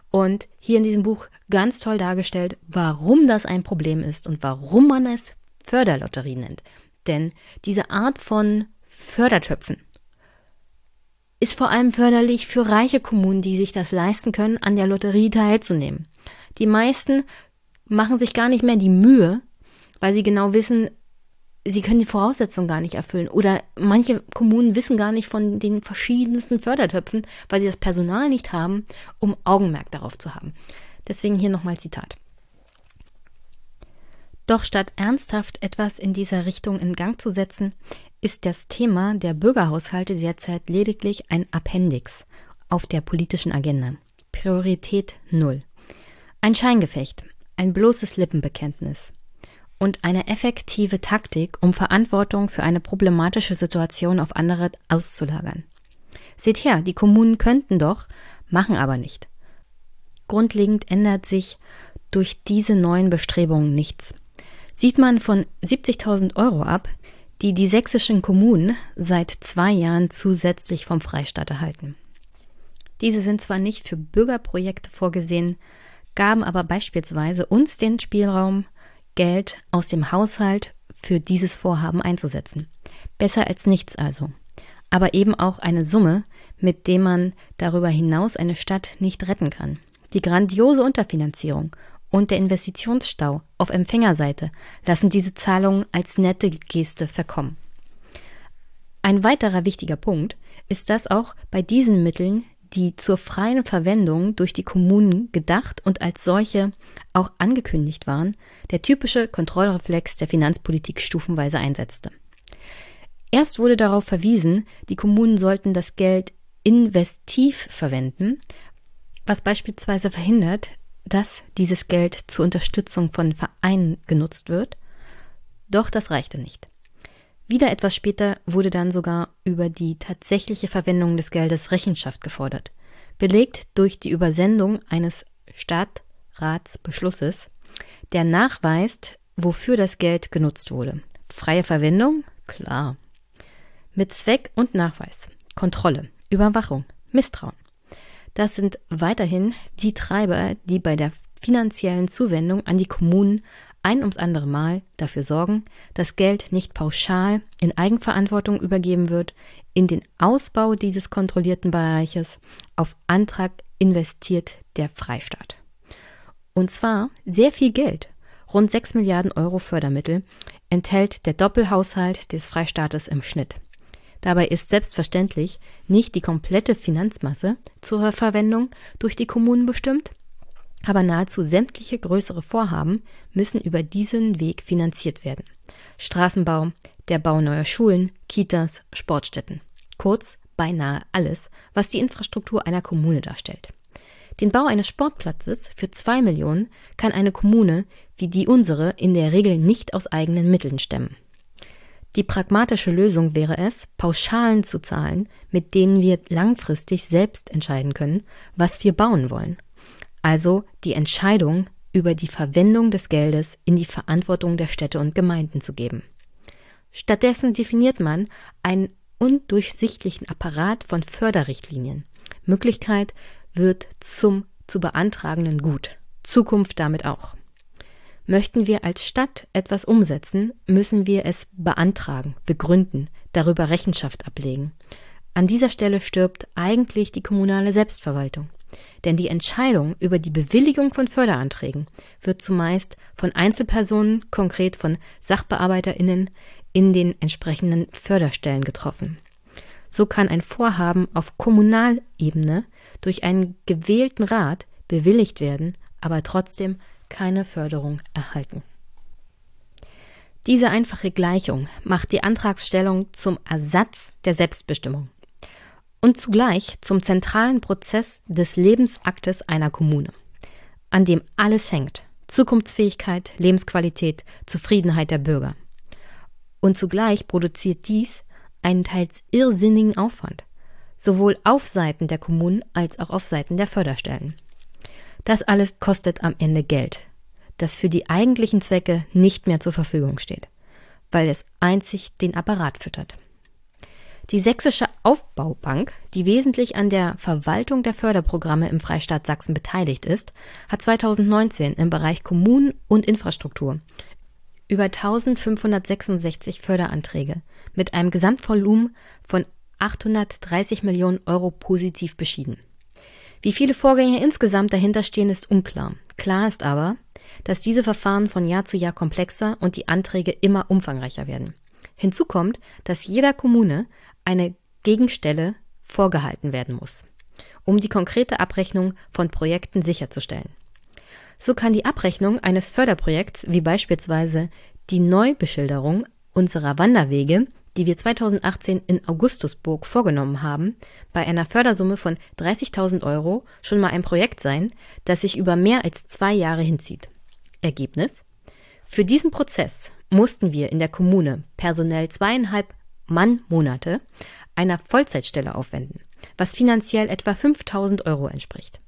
Und hier in diesem Buch ganz toll dargestellt, warum das ein Problem ist und warum man es Förderlotterie nennt. Denn diese Art von Fördertöpfen ist vor allem förderlich für reiche Kommunen, die sich das leisten können, an der Lotterie teilzunehmen. Die meisten machen sich gar nicht mehr die Mühe, weil sie genau wissen, sie können die Voraussetzungen gar nicht erfüllen. Oder manche Kommunen wissen gar nicht von den verschiedensten Fördertöpfen, weil sie das Personal nicht haben, um Augenmerk darauf zu haben. Deswegen hier nochmal Zitat. Doch statt ernsthaft etwas in dieser Richtung in Gang zu setzen, ist das Thema der Bürgerhaushalte derzeit lediglich ein Appendix auf der politischen Agenda. Priorität null. Ein Scheingefecht, ein bloßes Lippenbekenntnis und eine effektive Taktik, um Verantwortung für eine problematische Situation auf andere auszulagern. Seht her, die Kommunen könnten doch, machen aber nicht. Grundlegend ändert sich durch diese neuen Bestrebungen nichts. Sieht man von 70.000 Euro ab, die die sächsischen Kommunen seit zwei Jahren zusätzlich vom Freistaat erhalten. Diese sind zwar nicht für Bürgerprojekte vorgesehen, gaben aber beispielsweise uns den Spielraum, Geld aus dem Haushalt für dieses Vorhaben einzusetzen. Besser als nichts also. Aber eben auch eine Summe, mit der man darüber hinaus eine Stadt nicht retten kann. Die grandiose Unterfinanzierung und der Investitionsstau auf Empfängerseite lassen diese Zahlungen als nette Geste verkommen. Ein weiterer wichtiger Punkt ist, dass auch bei diesen Mitteln die zur freien Verwendung durch die Kommunen gedacht und als solche auch angekündigt waren, der typische Kontrollreflex der Finanzpolitik stufenweise einsetzte. Erst wurde darauf verwiesen, die Kommunen sollten das Geld investiv verwenden, was beispielsweise verhindert, dass dieses Geld zur Unterstützung von Vereinen genutzt wird. Doch das reichte nicht. Wieder etwas später wurde dann sogar über die tatsächliche Verwendung des Geldes Rechenschaft gefordert, belegt durch die Übersendung eines Stadtratsbeschlusses, der nachweist, wofür das Geld genutzt wurde. Freie Verwendung? Klar. Mit Zweck und Nachweis. Kontrolle, Überwachung, Misstrauen. Das sind weiterhin die Treiber, die bei der finanziellen Zuwendung an die Kommunen ein ums andere Mal dafür sorgen, dass Geld nicht pauschal in Eigenverantwortung übergeben wird, in den Ausbau dieses kontrollierten Bereiches auf Antrag investiert der Freistaat. Und zwar sehr viel Geld, rund 6 Milliarden Euro Fördermittel, enthält der Doppelhaushalt des Freistaates im Schnitt. Dabei ist selbstverständlich nicht die komplette Finanzmasse zur Verwendung durch die Kommunen bestimmt, aber nahezu sämtliche größere Vorhaben müssen über diesen Weg finanziert werden. Straßenbau, der Bau neuer Schulen, Kitas, Sportstätten. Kurz beinahe alles, was die Infrastruktur einer Kommune darstellt. Den Bau eines Sportplatzes für zwei Millionen kann eine Kommune wie die unsere in der Regel nicht aus eigenen Mitteln stemmen. Die pragmatische Lösung wäre es, Pauschalen zu zahlen, mit denen wir langfristig selbst entscheiden können, was wir bauen wollen also die Entscheidung über die Verwendung des Geldes in die Verantwortung der Städte und Gemeinden zu geben. Stattdessen definiert man einen undurchsichtlichen Apparat von Förderrichtlinien. Möglichkeit wird zum zu beantragenden Gut, Zukunft damit auch. Möchten wir als Stadt etwas umsetzen, müssen wir es beantragen, begründen, darüber Rechenschaft ablegen. An dieser Stelle stirbt eigentlich die kommunale Selbstverwaltung. Denn die Entscheidung über die Bewilligung von Förderanträgen wird zumeist von Einzelpersonen, konkret von Sachbearbeiterinnen in den entsprechenden Förderstellen getroffen. So kann ein Vorhaben auf Kommunalebene durch einen gewählten Rat bewilligt werden, aber trotzdem keine Förderung erhalten. Diese einfache Gleichung macht die Antragsstellung zum Ersatz der Selbstbestimmung und zugleich zum zentralen Prozess des Lebensaktes einer Kommune, an dem alles hängt Zukunftsfähigkeit, Lebensqualität, Zufriedenheit der Bürger. Und zugleich produziert dies einen teils irrsinnigen Aufwand, sowohl auf Seiten der Kommunen als auch auf Seiten der Förderstellen. Das alles kostet am Ende Geld, das für die eigentlichen Zwecke nicht mehr zur Verfügung steht, weil es einzig den Apparat füttert. Die Sächsische Aufbaubank, die wesentlich an der Verwaltung der Förderprogramme im Freistaat Sachsen beteiligt ist, hat 2019 im Bereich Kommunen und Infrastruktur über 1566 Förderanträge mit einem Gesamtvolumen von 830 Millionen Euro positiv beschieden. Wie viele Vorgänge insgesamt dahinter stehen, ist unklar. Klar ist aber, dass diese Verfahren von Jahr zu Jahr komplexer und die Anträge immer umfangreicher werden. Hinzu kommt, dass jeder Kommune eine Gegenstelle vorgehalten werden muss, um die konkrete Abrechnung von Projekten sicherzustellen. So kann die Abrechnung eines Förderprojekts, wie beispielsweise die Neubeschilderung unserer Wanderwege, die wir 2018 in Augustusburg vorgenommen haben, bei einer Fördersumme von 30.000 Euro schon mal ein Projekt sein, das sich über mehr als zwei Jahre hinzieht. Ergebnis? Für diesen Prozess mussten wir in der Kommune personell zweieinhalb Mann-Monate einer Vollzeitstelle aufwenden, was finanziell etwa 5000 Euro entspricht.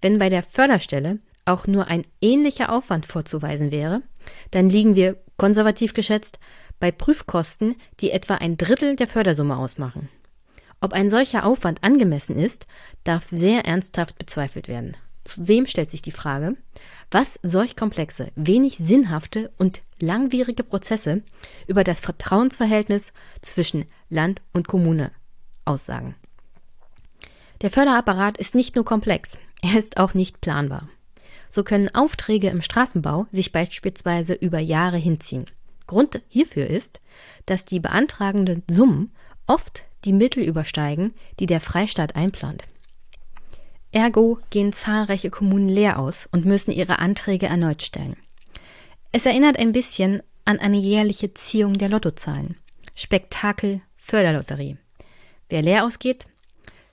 Wenn bei der Förderstelle auch nur ein ähnlicher Aufwand vorzuweisen wäre, dann liegen wir, konservativ geschätzt, bei Prüfkosten, die etwa ein Drittel der Fördersumme ausmachen. Ob ein solcher Aufwand angemessen ist, darf sehr ernsthaft bezweifelt werden. Zudem stellt sich die Frage, was solch komplexe, wenig sinnhafte und langwierige Prozesse über das Vertrauensverhältnis zwischen Land und Kommune aussagen. Der Förderapparat ist nicht nur komplex, er ist auch nicht planbar. So können Aufträge im Straßenbau sich beispielsweise über Jahre hinziehen. Grund hierfür ist, dass die beantragenden Summen oft die Mittel übersteigen, die der Freistaat einplant. Ergo gehen zahlreiche Kommunen leer aus und müssen ihre Anträge erneut stellen. Es erinnert ein bisschen an eine jährliche Ziehung der Lottozahlen. Spektakel Förderlotterie. Wer leer ausgeht,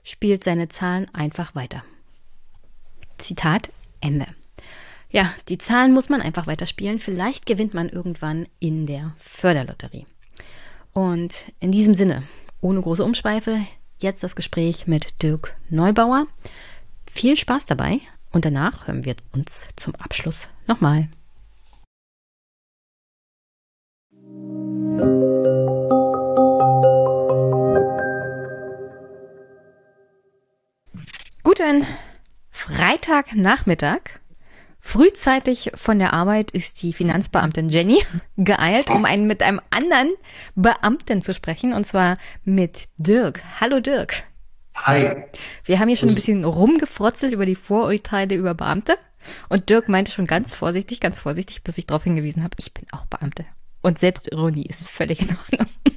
spielt seine Zahlen einfach weiter. Zitat Ende. Ja, die Zahlen muss man einfach weiterspielen. Vielleicht gewinnt man irgendwann in der Förderlotterie. Und in diesem Sinne, ohne große Umschweife, jetzt das Gespräch mit Dirk Neubauer. Viel Spaß dabei und danach hören wir uns zum Abschluss nochmal. Guten Freitagnachmittag. Frühzeitig von der Arbeit ist die Finanzbeamtin Jenny *laughs* geeilt, um einen, mit einem anderen Beamten zu sprechen, und zwar mit Dirk. Hallo Dirk. Hi. Wir haben hier schon ein bisschen rumgefrotzelt über die Vorurteile über Beamte. Und Dirk meinte schon ganz vorsichtig, ganz vorsichtig, bis ich darauf hingewiesen habe, ich bin auch Beamte. Und Selbstironie ist völlig in Ordnung. *laughs*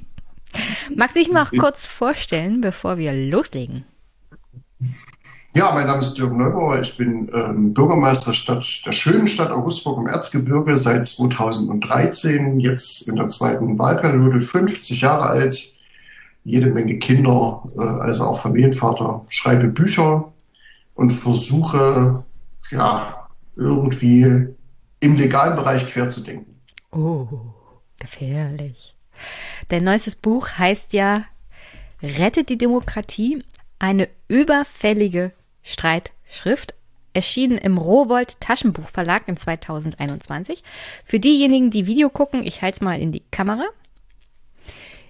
Magst du dich noch kurz vorstellen, bevor wir loslegen? Ja, mein Name ist Dirk Neubauer. Ich bin ähm, Bürgermeister Stadt, der schönen Stadt Augustburg im Erzgebirge seit 2013, jetzt in der zweiten Wahlperiode, 50 Jahre alt jede Menge Kinder, äh, also auch Familienvater, schreibe Bücher und versuche, ja, irgendwie im legalen Bereich quer zu denken. Oh, gefährlich. Dein neuestes Buch heißt ja Rettet die Demokratie, eine überfällige Streitschrift, erschienen im Rowold Taschenbuchverlag im 2021. Für diejenigen, die Video gucken, ich halte es mal in die Kamera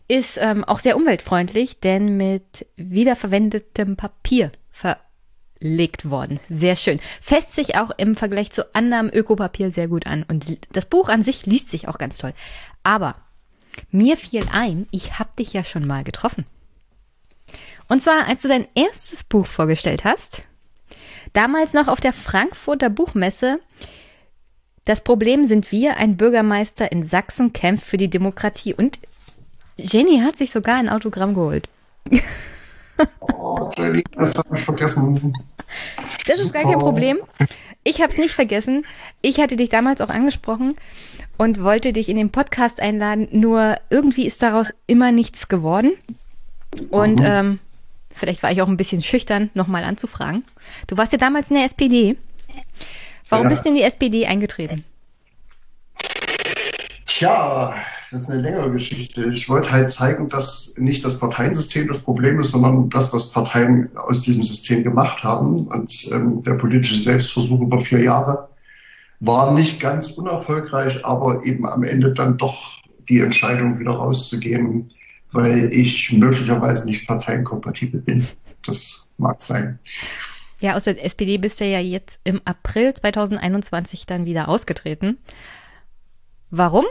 ist ähm, auch sehr umweltfreundlich, denn mit wiederverwendetem Papier verlegt worden. Sehr schön. Fässt sich auch im Vergleich zu anderem Ökopapier sehr gut an. Und das Buch an sich liest sich auch ganz toll. Aber mir fiel ein, ich habe dich ja schon mal getroffen. Und zwar, als du dein erstes Buch vorgestellt hast, Damals noch auf der Frankfurter Buchmesse. Das Problem sind wir, ein Bürgermeister in Sachsen kämpft für die Demokratie. Und Jenny hat sich sogar ein Autogramm geholt. Oh, Jenny, das habe ich vergessen. Das ist gar kein Problem. Ich habe es nicht vergessen. Ich hatte dich damals auch angesprochen und wollte dich in den Podcast einladen. Nur irgendwie ist daraus immer nichts geworden. Und mhm. ähm, vielleicht war ich auch ein bisschen schüchtern, nochmal anzufragen. Du warst ja damals in der SPD. Warum ja. bist du in die SPD eingetreten? Tja, das ist eine längere Geschichte. Ich wollte halt zeigen, dass nicht das Parteiensystem das Problem ist, sondern das, was Parteien aus diesem System gemacht haben. Und ähm, der politische Selbstversuch über vier Jahre war nicht ganz unerfolgreich, aber eben am Ende dann doch die Entscheidung wieder rauszugehen, weil ich möglicherweise nicht parteienkompatibel bin. Das mag sein. Ja, aus der SPD bist du ja jetzt im April 2021 dann wieder ausgetreten. Warum?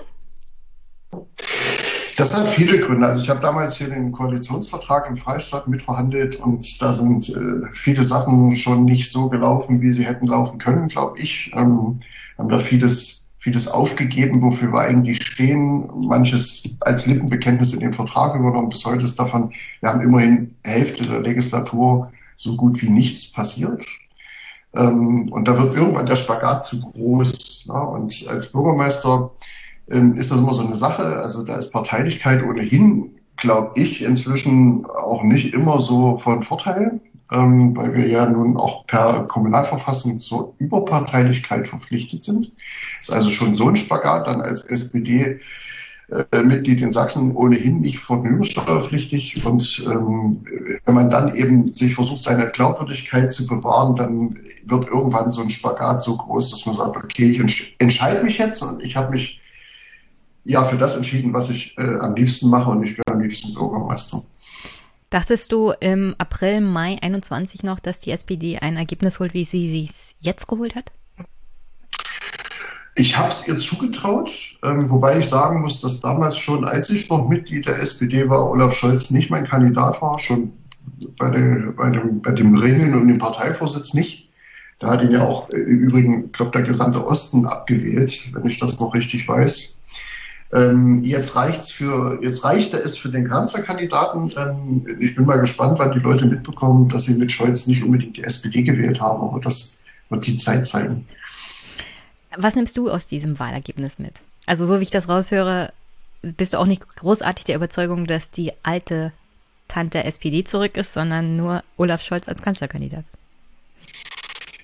Das hat viele Gründe. Also ich habe damals hier den Koalitionsvertrag im Freistaat mitverhandelt und da sind äh, viele Sachen schon nicht so gelaufen, wie sie hätten laufen können, glaube ich. Ähm, haben da vieles, vieles aufgegeben, wofür wir eigentlich stehen. Manches als Lippenbekenntnis in den Vertrag übernommen. Bis heute ist davon, wir haben immerhin Hälfte der Legislatur so gut wie nichts passiert. Ähm, und da wird irgendwann der Spagat zu groß. Ja? Und als Bürgermeister ähm, ist das immer so eine Sache. Also da ist Parteilichkeit ohnehin, glaube ich, inzwischen auch nicht immer so von Vorteil, ähm, weil wir ja nun auch per Kommunalverfassung zur Überparteilichkeit verpflichtet sind. Ist also schon so ein Spagat, dann als SPD äh, Mitglied in Sachsen ohnehin nicht vermögenssteuerpflichtig. Und ähm, wenn man dann eben sich versucht, seine Glaubwürdigkeit zu bewahren, dann wird irgendwann so ein Spagat so groß, dass man sagt, okay, ich entscheide mich jetzt und ich habe mich ja für das entschieden, was ich äh, am liebsten mache und ich bin am liebsten Bürgermeister. Dachtest du im April, Mai 21 noch, dass die SPD ein Ergebnis holt, wie sie es jetzt geholt hat? Ich habe es ihr zugetraut, ähm, wobei ich sagen muss, dass damals schon, als ich noch Mitglied der SPD war, Olaf Scholz nicht mein Kandidat war, schon bei, der, bei, dem, bei dem Ringen und dem Parteivorsitz nicht. Da hat ihn ja auch äh, im Übrigen, glaube der gesamte Osten abgewählt, wenn ich das noch richtig weiß. Ähm, jetzt reicht's für, jetzt reichte es für den Kanzlerkandidaten. Ähm, ich bin mal gespannt, wann die Leute mitbekommen, dass sie mit Scholz nicht unbedingt die SPD gewählt haben, aber das wird die Zeit zeigen. Was nimmst du aus diesem Wahlergebnis mit? Also so wie ich das raushöre, bist du auch nicht großartig der Überzeugung, dass die alte Tante SPD zurück ist, sondern nur Olaf Scholz als Kanzlerkandidat.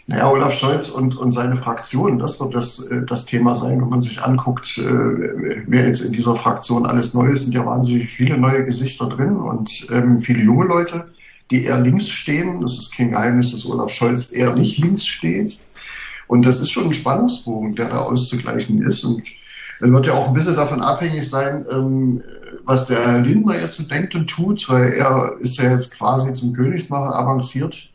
Naja, Olaf Scholz und, und seine Fraktion, das wird das, äh, das Thema sein, wenn man sich anguckt, äh, wer jetzt in dieser Fraktion alles neu ist, sind ja wahnsinnig viele neue Gesichter drin und ähm, viele junge Leute, die eher links stehen. Das ist kein Geheimnis, dass Olaf Scholz eher nicht links steht. Und das ist schon ein Spannungsbogen, der da auszugleichen ist. Und es wird ja auch ein bisschen davon abhängig sein, ähm, was der Herr Lindner jetzt so denkt und tut, weil er ist ja jetzt quasi zum Königsmacher avanciert.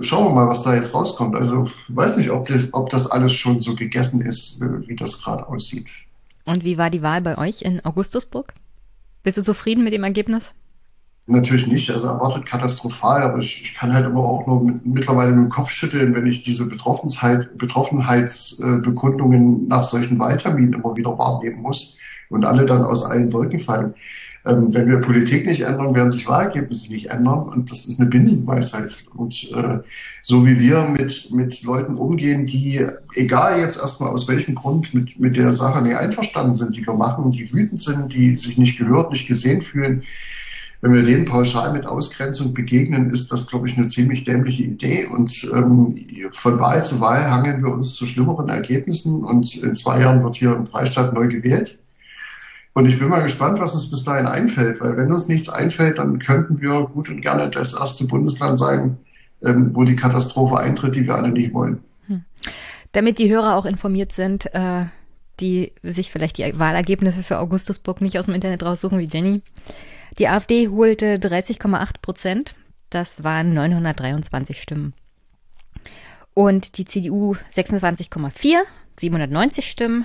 Schauen wir mal, was da jetzt rauskommt. Also weiß nicht, ob das, ob das alles schon so gegessen ist, äh, wie das gerade aussieht. Und wie war die Wahl bei euch in Augustusburg? Bist du zufrieden mit dem Ergebnis? Natürlich nicht, also erwartet katastrophal, aber ich, ich kann halt immer auch nur mit, mittlerweile mit dem Kopf schütteln, wenn ich diese Betroffenheit, Betroffenheitsbekundungen nach solchen Wahlterminen immer wieder wahrnehmen muss und alle dann aus allen Wolken fallen. Ähm, wenn wir Politik nicht ändern, werden sich Wahlergebnisse nicht ändern und das ist eine Binsenweisheit. Und äh, so wie wir mit, mit Leuten umgehen, die, egal jetzt erstmal aus welchem Grund, mit, mit der Sache nicht einverstanden sind, die wir machen, die wütend sind, die sich nicht gehört, nicht gesehen fühlen, wenn wir denen pauschal mit Ausgrenzung begegnen, ist das, glaube ich, eine ziemlich dämliche Idee. Und ähm, von Wahl zu Wahl hangeln wir uns zu schlimmeren Ergebnissen. Und in zwei Jahren wird hier im Freistaat neu gewählt. Und ich bin mal gespannt, was uns bis dahin einfällt, weil wenn uns nichts einfällt, dann könnten wir gut und gerne das erste Bundesland sein, ähm, wo die Katastrophe eintritt, die wir alle nicht wollen. Hm. Damit die Hörer auch informiert sind, äh, die sich vielleicht die Wahlergebnisse für Augustusburg nicht aus dem Internet raussuchen wie Jenny. Die AfD holte 30,8 Prozent. Das waren 923 Stimmen. Und die CDU 26,4, 790 Stimmen.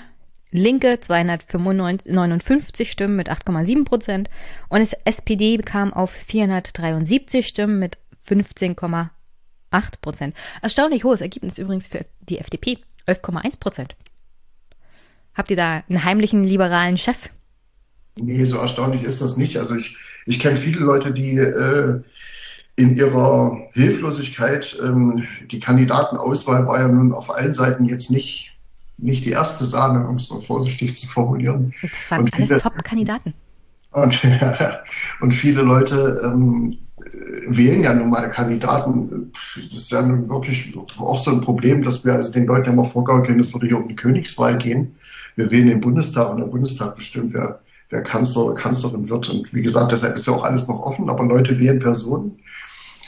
Linke 259 Stimmen mit 8,7 Prozent. Und das SPD kam auf 473 Stimmen mit 15,8 8 Prozent. Erstaunlich hohes Ergebnis übrigens für die FDP. 11,1 Prozent. Habt ihr da einen heimlichen liberalen Chef? Nee, so erstaunlich ist das nicht. Also ich, ich kenne viele Leute, die äh, in ihrer Hilflosigkeit, ähm, die Kandidatenauswahl war ja nun auf allen Seiten jetzt nicht, nicht die erste Sahne, um es mal vorsichtig zu formulieren. Das waren und alles Top-Kandidaten. Und, *laughs* und viele Leute ähm, wählen ja nun mal Kandidaten. Das ist ja nun wirklich auch so ein Problem, dass wir also den Leuten immer vorgaukeln, es würde hier um die Königswahl gehen. Wir wählen den Bundestag und der Bundestag bestimmt, wer, wer Kanzler oder Kanzlerin wird. Und wie gesagt, deshalb ist ja auch alles noch offen, aber Leute wählen Personen.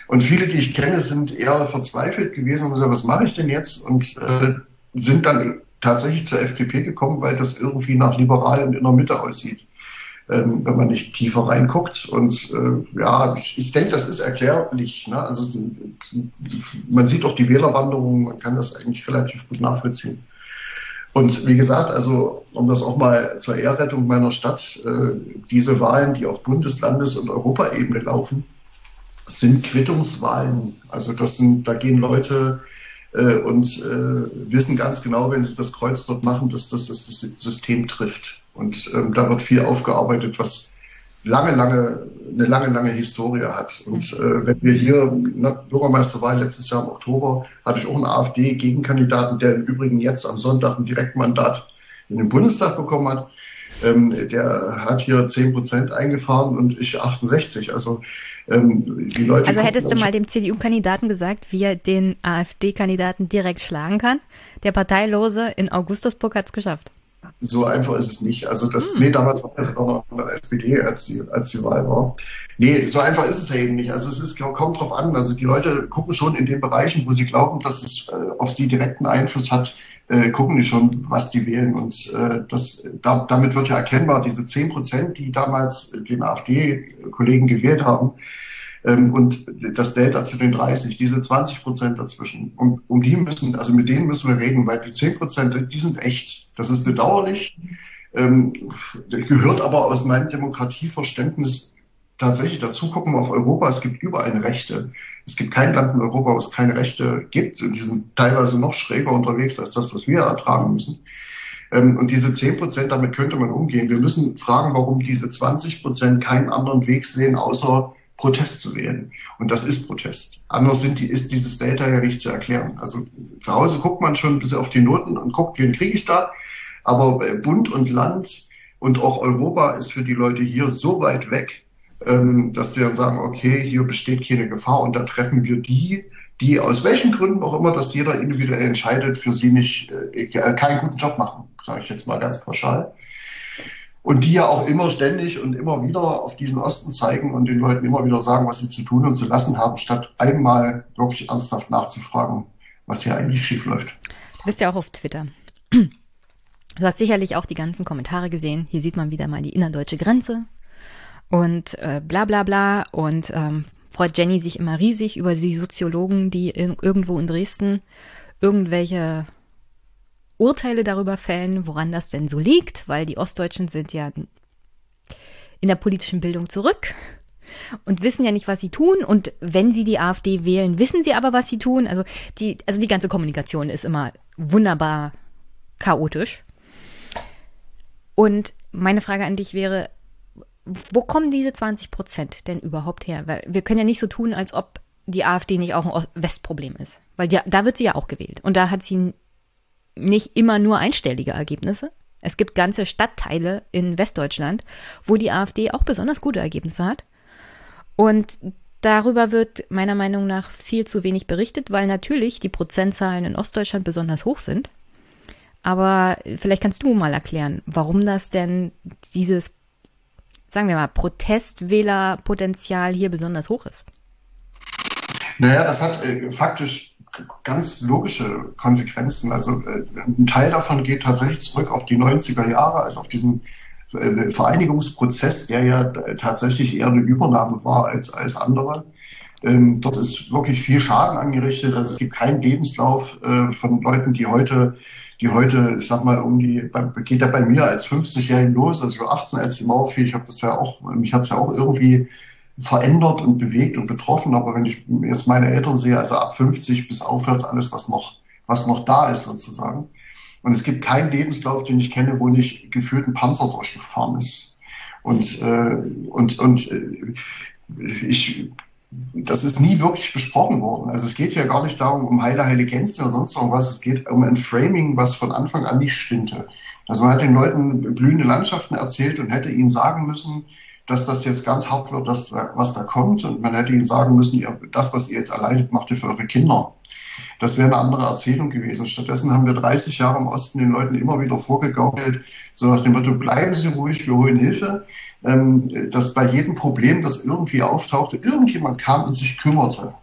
Und viele, die ich kenne, sind eher verzweifelt gewesen und gesagt, was mache ich denn jetzt? Und äh, sind dann tatsächlich zur FDP gekommen, weil das irgendwie nach liberal und in der Mitte aussieht, ähm, wenn man nicht tiefer reinguckt. Und äh, ja, ich, ich denke, das ist erklärlich. Ne? Also man sieht auch die Wählerwanderung, man kann das eigentlich relativ gut nachvollziehen. Und wie gesagt, also um das auch mal zur Ehrrettung meiner Stadt, äh, diese Wahlen, die auf Bundes-, Landes- und Europaebene laufen, sind Quittungswahlen. Also das sind, da gehen Leute und äh, wissen ganz genau, wenn sie das Kreuz dort machen, dass das das System trifft. Und ähm, da wird viel aufgearbeitet, was lange, lange, eine lange, lange Historie hat. Und äh, wenn wir hier, na, Bürgermeisterwahl letztes Jahr im Oktober, hatte ich auch einen AfD-Gegenkandidaten, der im Übrigen jetzt am Sonntag ein Direktmandat in den Bundestag bekommen hat. Ähm, der hat hier 10 Prozent eingefahren und ich 68. Also ähm, die Leute. Also hättest du mal dem CDU-Kandidaten gesagt, wie er den AfD-Kandidaten direkt schlagen kann? Der Parteilose in Augustusburg hat es geschafft. So einfach ist es nicht. Also das, hm. nee, damals war es noch eine SPD, als die, als die Wahl war. Nee, so einfach ist es ja eben nicht. Also es ist, kommt drauf an. Also die Leute gucken schon in den Bereichen, wo sie glauben, dass es äh, auf sie direkten Einfluss hat, äh, gucken die schon, was die wählen. Und äh, das, da, damit wird ja erkennbar, diese zehn Prozent, die damals den AfD-Kollegen gewählt haben, ähm, und das Delta zu den 30, diese 20 Prozent dazwischen. Um, um die müssen, also mit denen müssen wir reden, weil die 10 Prozent, die sind echt. Das ist bedauerlich. Ähm, gehört aber aus meinem Demokratieverständnis tatsächlich dazu gucken auf Europa. Es gibt überall Rechte. Es gibt kein Land in Europa, wo es keine Rechte gibt. Und die sind teilweise noch schräger unterwegs als das, was wir ertragen müssen. Ähm, und diese 10 Prozent, damit könnte man umgehen. Wir müssen fragen, warum diese 20 Prozent keinen anderen Weg sehen, außer Protest zu wählen. Und das ist Protest. Anders sind die, ist dieses Delta ja nicht zu erklären. Also zu Hause guckt man schon bis auf die Noten und guckt, wen kriege ich da. Aber äh, Bund und Land und auch Europa ist für die Leute hier so weit weg, ähm, dass sie dann sagen, okay, hier besteht keine Gefahr und da treffen wir die, die aus welchen Gründen auch immer, dass jeder individuell entscheidet, für sie nicht äh, keinen guten Job machen, sage ich jetzt mal ganz pauschal und die ja auch immer ständig und immer wieder auf diesen Osten zeigen und den Leuten immer wieder sagen, was sie zu tun und zu lassen haben, statt einmal wirklich ernsthaft nachzufragen, was hier eigentlich schief läuft. Du bist ja auch auf Twitter. Du hast sicherlich auch die ganzen Kommentare gesehen. Hier sieht man wieder mal die innerdeutsche Grenze und äh, bla bla bla. Und ähm, freut Jenny sich immer riesig über die Soziologen, die in, irgendwo in Dresden irgendwelche Urteile darüber fällen, woran das denn so liegt, weil die Ostdeutschen sind ja in der politischen Bildung zurück und wissen ja nicht, was sie tun. Und wenn sie die AfD wählen, wissen sie aber, was sie tun. Also die, also die ganze Kommunikation ist immer wunderbar chaotisch. Und meine Frage an dich wäre, wo kommen diese 20 Prozent denn überhaupt her? Weil wir können ja nicht so tun, als ob die AfD nicht auch ein Westproblem ist. Weil die, da wird sie ja auch gewählt. Und da hat sie nicht immer nur einstellige Ergebnisse. Es gibt ganze Stadtteile in Westdeutschland, wo die AfD auch besonders gute Ergebnisse hat. Und darüber wird meiner Meinung nach viel zu wenig berichtet, weil natürlich die Prozentzahlen in Ostdeutschland besonders hoch sind. Aber vielleicht kannst du mal erklären, warum das denn dieses, sagen wir mal, Protestwählerpotenzial hier besonders hoch ist. Naja, das hat äh, faktisch ganz logische Konsequenzen. Also äh, ein Teil davon geht tatsächlich zurück auf die 90er Jahre, also auf diesen äh, Vereinigungsprozess, der ja tatsächlich eher eine Übernahme war als alles andere. Ähm, dort ist wirklich viel Schaden angerichtet. Also es gibt keinen Lebenslauf äh, von Leuten, die heute, die heute, ich sag mal, um die, geht ja bei mir als 50-Jährigen los, also ich war 18, als die Mauer fiel. Ich habe das ja auch, mich hat's ja auch irgendwie verändert und bewegt und betroffen. Aber wenn ich jetzt meine Eltern sehe, also ab 50 bis aufwärts alles, was noch, was noch da ist sozusagen. Und es gibt keinen Lebenslauf, den ich kenne, wo nicht gefühlt ein Panzer durchgefahren ist. Und, äh, und, und äh, ich das ist nie wirklich besprochen worden. Also es geht ja gar nicht darum, um heile, heile Gänste oder sonst irgendwas. Es geht um ein Framing, was von Anfang an nicht stimmte. Also man hat den Leuten blühende Landschaften erzählt und hätte ihnen sagen müssen, dass das jetzt ganz hart wird, dass, was da kommt. Und man hätte ihnen sagen müssen, ihr, das, was ihr jetzt erleidet, macht ihr für eure Kinder. Das wäre eine andere Erzählung gewesen. Stattdessen haben wir 30 Jahre im Osten den Leuten immer wieder vorgegaukelt, so nach dem Motto, bleiben Sie ruhig, wir holen Hilfe ähm, dass bei jedem Problem, das irgendwie auftauchte, irgendjemand kam und sich kümmerte.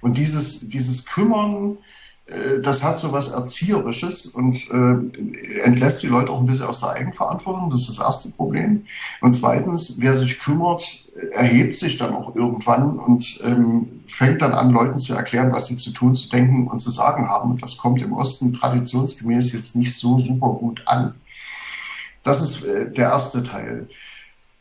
Und dieses, dieses Kümmern, äh, das hat so was Erzieherisches und äh, entlässt die Leute auch ein bisschen aus der Eigenverantwortung. Das ist das erste Problem. Und zweitens, wer sich kümmert, erhebt sich dann auch irgendwann und ähm, fängt dann an, Leuten zu erklären, was sie zu tun, zu denken und zu sagen haben. Und das kommt im Osten traditionsgemäß jetzt nicht so super gut an. Das ist äh, der erste Teil.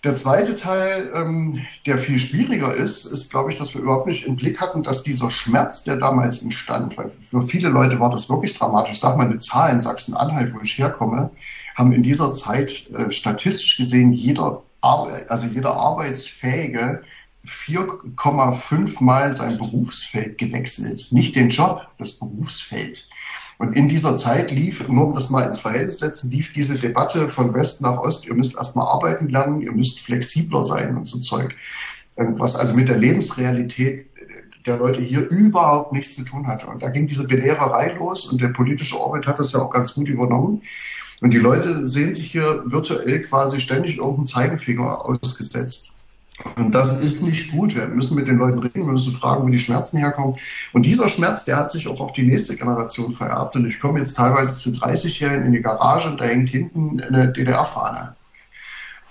Der zweite Teil, ähm, der viel schwieriger ist, ist, glaube ich, dass wir überhaupt nicht im Blick hatten, dass dieser Schmerz, der damals entstand, weil für viele Leute war das wirklich dramatisch. Sage mal eine Zahl in Sachsen-Anhalt, wo ich herkomme, haben in dieser Zeit äh, statistisch gesehen jeder, also jeder Arbeitsfähige 4,5 Mal sein Berufsfeld gewechselt. Nicht den Job, das Berufsfeld. Und in dieser Zeit lief, nur um das mal ins Verhältnis zu setzen, lief diese Debatte von West nach Ost, ihr müsst erstmal arbeiten lernen, ihr müsst flexibler sein und so Zeug. Ähm, was also mit der Lebensrealität der Leute hier überhaupt nichts zu tun hatte. Und da ging diese Belehrerei los und der politische Orbit hat das ja auch ganz gut übernommen. Und die Leute sehen sich hier virtuell quasi ständig irgendeinen Zeigefinger ausgesetzt. Und das ist nicht gut. Wir müssen mit den Leuten reden, wir müssen fragen, wo die Schmerzen herkommen. Und dieser Schmerz, der hat sich auch auf die nächste Generation vererbt. Und ich komme jetzt teilweise zu 30-Jährigen in die Garage und da hängt hinten eine DDR-Fahne.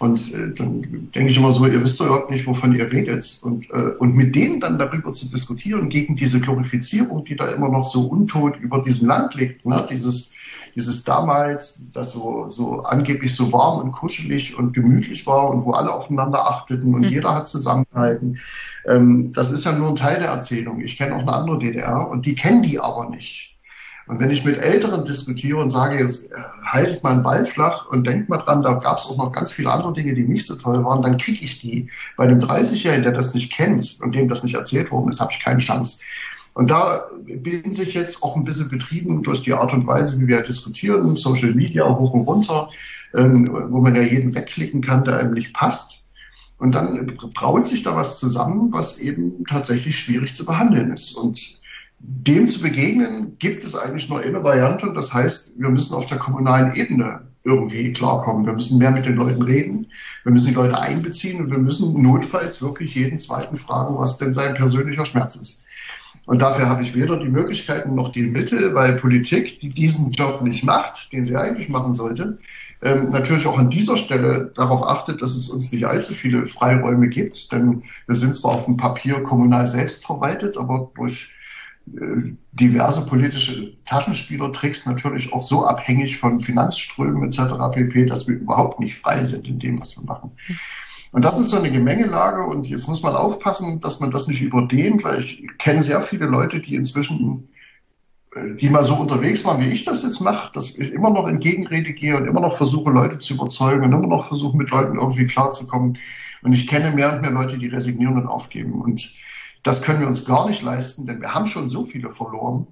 Und äh, dann denke ich immer so, ihr wisst doch überhaupt nicht, wovon ihr redet. Und, äh, und mit denen dann darüber zu diskutieren, gegen diese Glorifizierung, die da immer noch so untot über diesem Land liegt, ne? dieses dieses damals, das so, so angeblich so warm und kuschelig und gemütlich war und wo alle aufeinander achteten und mhm. jeder hat zusammengehalten. Ähm, das ist ja nur ein Teil der Erzählung. Ich kenne auch eine andere DDR und die kennen die aber nicht. Und wenn ich mit Älteren diskutiere und sage, jetzt äh, haltet mal einen Ball flach und denkt mal dran, da gab es auch noch ganz viele andere Dinge, die nicht so toll waren, dann kriege ich die. Bei dem 30-Jährigen, der das nicht kennt und dem das nicht erzählt worden ist, habe ich keine Chance. Und da bin sich jetzt auch ein bisschen betrieben durch die Art und Weise, wie wir diskutieren, Social Media hoch und runter, ähm, wo man ja jeden wegklicken kann, der einem nicht passt. Und dann braut sich da was zusammen, was eben tatsächlich schwierig zu behandeln ist. Und dem zu begegnen, gibt es eigentlich nur eine Variante. Das heißt, wir müssen auf der kommunalen Ebene irgendwie klarkommen. Wir müssen mehr mit den Leuten reden. Wir müssen die Leute einbeziehen und wir müssen notfalls wirklich jeden zweiten fragen, was denn sein persönlicher Schmerz ist. Und dafür habe ich weder die Möglichkeiten noch die Mittel, weil Politik, die diesen Job nicht macht, den sie eigentlich machen sollte, ähm, natürlich auch an dieser Stelle darauf achtet, dass es uns nicht allzu viele Freiräume gibt. Denn wir sind zwar auf dem Papier kommunal selbst verwaltet, aber durch diverse politische Taschenspielertricks natürlich auch so abhängig von Finanzströmen etc. pp., dass wir überhaupt nicht frei sind in dem, was wir machen. Und das ist so eine Gemengelage und jetzt muss man aufpassen, dass man das nicht überdehnt, weil ich kenne sehr viele Leute, die inzwischen, äh, die mal so unterwegs waren, wie ich das jetzt mache, dass ich immer noch in Gegenrede gehe und immer noch versuche, Leute zu überzeugen und immer noch versuche, mit Leuten irgendwie klarzukommen. Und ich kenne mehr und mehr Leute, die resignieren und aufgeben. Und das können wir uns gar nicht leisten, denn wir haben schon so viele verloren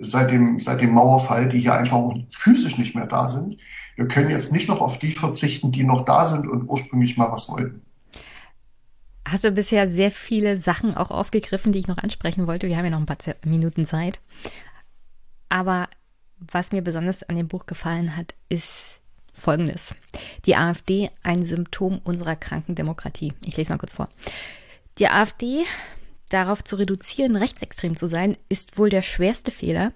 seit dem, seit dem Mauerfall, die hier einfach physisch nicht mehr da sind wir können jetzt nicht noch auf die verzichten, die noch da sind und ursprünglich mal was wollten. Hast du bisher sehr viele Sachen auch aufgegriffen, die ich noch ansprechen wollte? Wir haben ja noch ein paar Minuten Zeit. Aber was mir besonders an dem Buch gefallen hat, ist Folgendes. Die AfD ein Symptom unserer kranken Demokratie. Ich lese mal kurz vor. Die AfD darauf zu reduzieren, rechtsextrem zu sein, ist wohl der schwerste Fehler,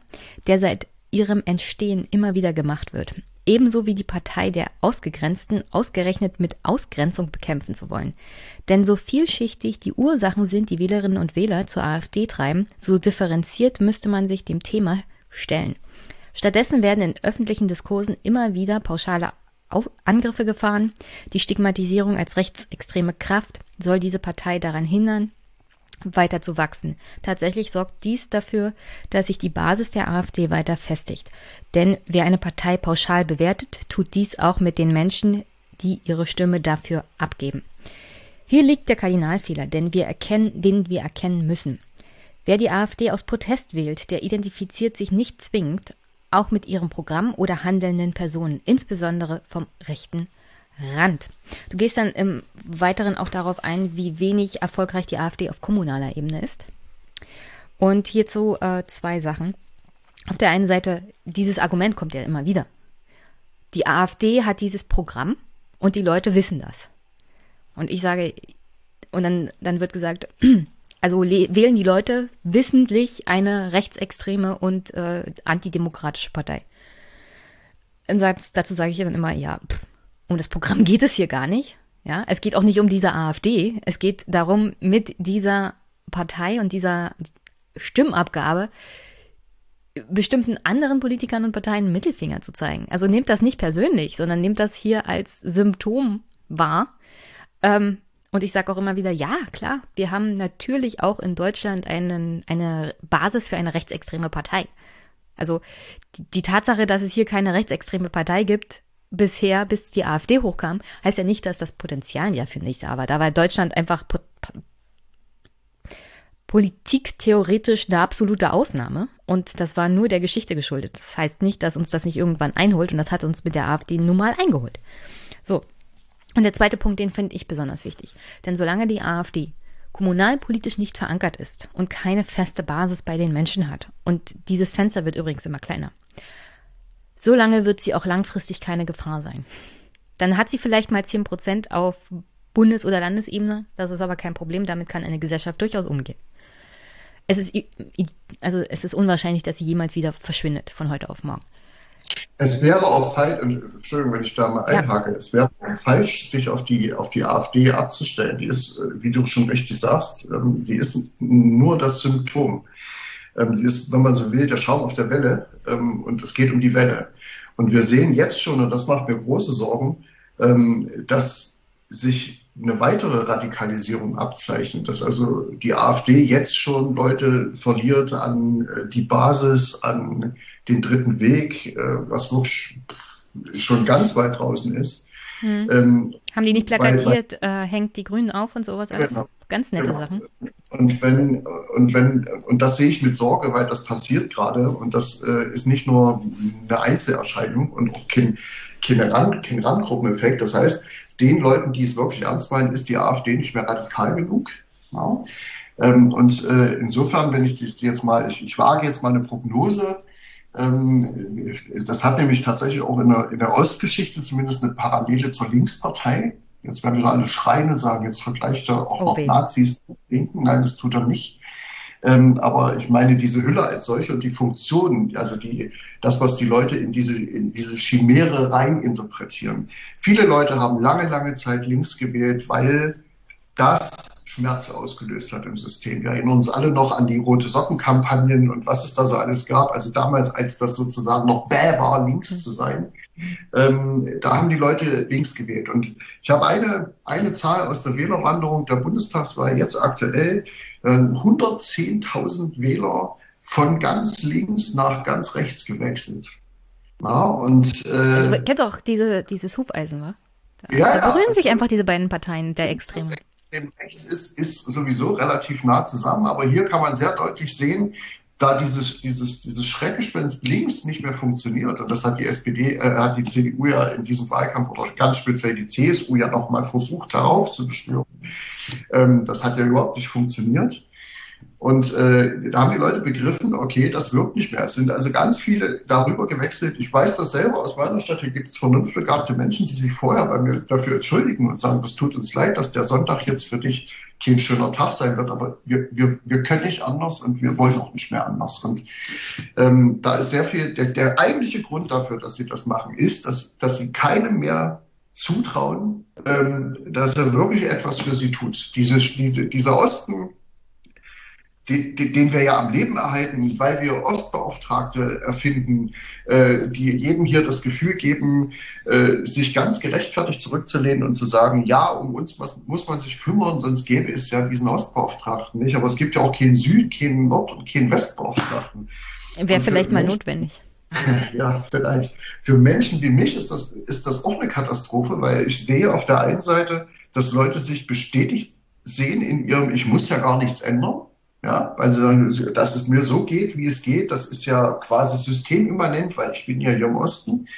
der seit ihrem Entstehen immer wieder gemacht wird ebenso wie die Partei der Ausgegrenzten ausgerechnet mit Ausgrenzung bekämpfen zu wollen. Denn so vielschichtig die Ursachen sind, die Wählerinnen und Wähler zur AfD treiben, so differenziert müsste man sich dem Thema stellen. Stattdessen werden in öffentlichen Diskursen immer wieder pauschale Angriffe gefahren. Die Stigmatisierung als rechtsextreme Kraft soll diese Partei daran hindern, weiter zu wachsen. Tatsächlich sorgt dies dafür, dass sich die Basis der AfD weiter festigt. Denn wer eine Partei pauschal bewertet, tut dies auch mit den Menschen, die ihre Stimme dafür abgeben. Hier liegt der Kardinalfehler, denn wir erkennen, den wir erkennen müssen. Wer die AfD aus Protest wählt, der identifiziert sich nicht zwingend auch mit ihrem Programm oder handelnden Personen, insbesondere vom rechten Rand. Du gehst dann im Weiteren auch darauf ein, wie wenig erfolgreich die AfD auf kommunaler Ebene ist. Und hierzu äh, zwei Sachen. Auf der einen Seite, dieses Argument kommt ja immer wieder. Die AfD hat dieses Programm und die Leute wissen das. Und ich sage, und dann, dann wird gesagt, *clears throat* also wählen die Leute wissentlich eine rechtsextreme und äh, antidemokratische Partei. Und dazu sage ich dann immer, ja, pff, um das Programm *laughs* geht es hier gar nicht. Ja, es geht auch nicht um diese AfD. Es geht darum, mit dieser Partei und dieser Stimmabgabe bestimmten anderen Politikern und Parteien einen Mittelfinger zu zeigen. Also nehmt das nicht persönlich, sondern nehmt das hier als Symptom wahr. Ähm, und ich sage auch immer wieder, ja, klar, wir haben natürlich auch in Deutschland einen, eine Basis für eine rechtsextreme Partei. Also die, die Tatsache, dass es hier keine rechtsextreme Partei gibt, bisher, bis die AfD hochkam, heißt ja nicht, dass das Potenzial ja, finde ich, da war. Da war Deutschland einfach po politiktheoretisch eine absolute Ausnahme. Und das war nur der Geschichte geschuldet. Das heißt nicht, dass uns das nicht irgendwann einholt. Und das hat uns mit der AfD nun mal eingeholt. So. Und der zweite Punkt, den finde ich besonders wichtig. Denn solange die AfD kommunalpolitisch nicht verankert ist und keine feste Basis bei den Menschen hat, und dieses Fenster wird übrigens immer kleiner, solange wird sie auch langfristig keine Gefahr sein. Dann hat sie vielleicht mal 10 Prozent auf Bundes- oder Landesebene. Das ist aber kein Problem. Damit kann eine Gesellschaft durchaus umgehen. Es ist, also es ist unwahrscheinlich, dass sie jemals wieder verschwindet von heute auf morgen. Es wäre auch falsch, Entschuldigung, wenn ich da mal einhake, ja. es wäre falsch, sich auf die, auf die AfD abzustellen. Die ist, wie du schon richtig sagst, ähm, die ist nur das Symptom. Ähm, die ist, wenn man so will, der Schaum auf der Welle ähm, und es geht um die Welle. Und wir sehen jetzt schon, und das macht mir große Sorgen, dass sich eine weitere Radikalisierung abzeichnet, dass also die AfD jetzt schon Leute verliert an äh, die Basis, an den dritten Weg, äh, was wirklich schon ganz weit draußen ist. Hm. Ähm, Haben die nicht plakatiert, weil, äh, hängt die Grünen auf und sowas alles? Genau. Ganz nette genau. Sachen. Und wenn, und wenn, und das sehe ich mit Sorge, weil das passiert gerade und das äh, ist nicht nur eine Einzelerscheinung und auch kein, kein, Rand, kein Randgruppeneffekt. Das heißt, den Leuten, die es wirklich ernst meinen, ist die AfD nicht mehr radikal genug. Ja. Ähm, und äh, insofern, wenn ich das jetzt mal, ich, ich wage jetzt mal eine Prognose, ähm, das hat nämlich tatsächlich auch in der, in der Ostgeschichte zumindest eine Parallele zur Linkspartei. Jetzt werden wieder alle schreien und sagen, jetzt vergleicht er auch noch Nazis mit Linken. Nein, das tut er nicht. Ähm, aber ich meine, diese Hülle als solche und die Funktionen, also die, das, was die Leute in diese, in diese Chimäre rein interpretieren. Viele Leute haben lange, lange Zeit links gewählt, weil das Schmerz ausgelöst hat im System. Wir erinnern uns alle noch an die rote Sockenkampagnen und was es da so alles gab. Also damals, als das sozusagen noch bäh war, links zu sein, ähm, da haben die Leute links gewählt. Und ich habe eine, eine Zahl aus der Wählerwanderung der Bundestagswahl jetzt aktuell. 110.000 äh, Wähler von ganz links nach ganz rechts gewechselt. Ja, und, äh, du kennst auch diese, dieses Hufeisen, wa? Da, ja, da berühren ja, sich einfach diese beiden Parteien der Extremen. Extrem rechts ist, ist sowieso relativ nah zusammen, aber hier kann man sehr deutlich sehen, da dieses, dieses, dieses Schreckgespenst links nicht mehr funktioniert, und das hat die SPD, äh, hat die CDU ja in diesem Wahlkampf oder ganz speziell die CSU ja nochmal versucht heraufzubeschwören. Ähm, das hat ja überhaupt nicht funktioniert. Und äh, da haben die Leute begriffen, okay, das wirkt nicht mehr. Es sind also ganz viele darüber gewechselt. Ich weiß das selber aus meiner Stadt. Hier gibt es vernunftbegabte Menschen, die sich vorher bei mir dafür entschuldigen und sagen, das tut uns leid, dass der Sonntag jetzt für dich kein schöner Tag sein wird, aber wir, wir, wir können nicht anders und wir wollen auch nicht mehr anders. Und ähm, da ist sehr viel, der, der eigentliche Grund dafür, dass sie das machen, ist, dass, dass sie keinem mehr zutrauen, ähm, dass er wirklich etwas für sie tut. Diese, diese, dieser Osten den, den, wir ja am Leben erhalten, weil wir Ostbeauftragte erfinden, äh, die jedem hier das Gefühl geben, äh, sich ganz gerechtfertigt zurückzulehnen und zu sagen, ja, um uns muss, muss man sich kümmern, sonst gäbe es ja diesen Ostbeauftragten nicht. Aber es gibt ja auch keinen Süd-, keinen Nord- und keinen Westbeauftragten. Wäre vielleicht mal notwendig. *laughs* Ja, vielleicht. Für Menschen wie mich ist das, ist das auch eine Katastrophe, weil ich sehe auf der einen Seite, dass Leute sich bestätigt sehen in ihrem, ich muss ja gar nichts ändern. Ja, also, dass es mir so geht, wie es geht, das ist ja quasi systemimmanent, weil ich bin ja hier im Osten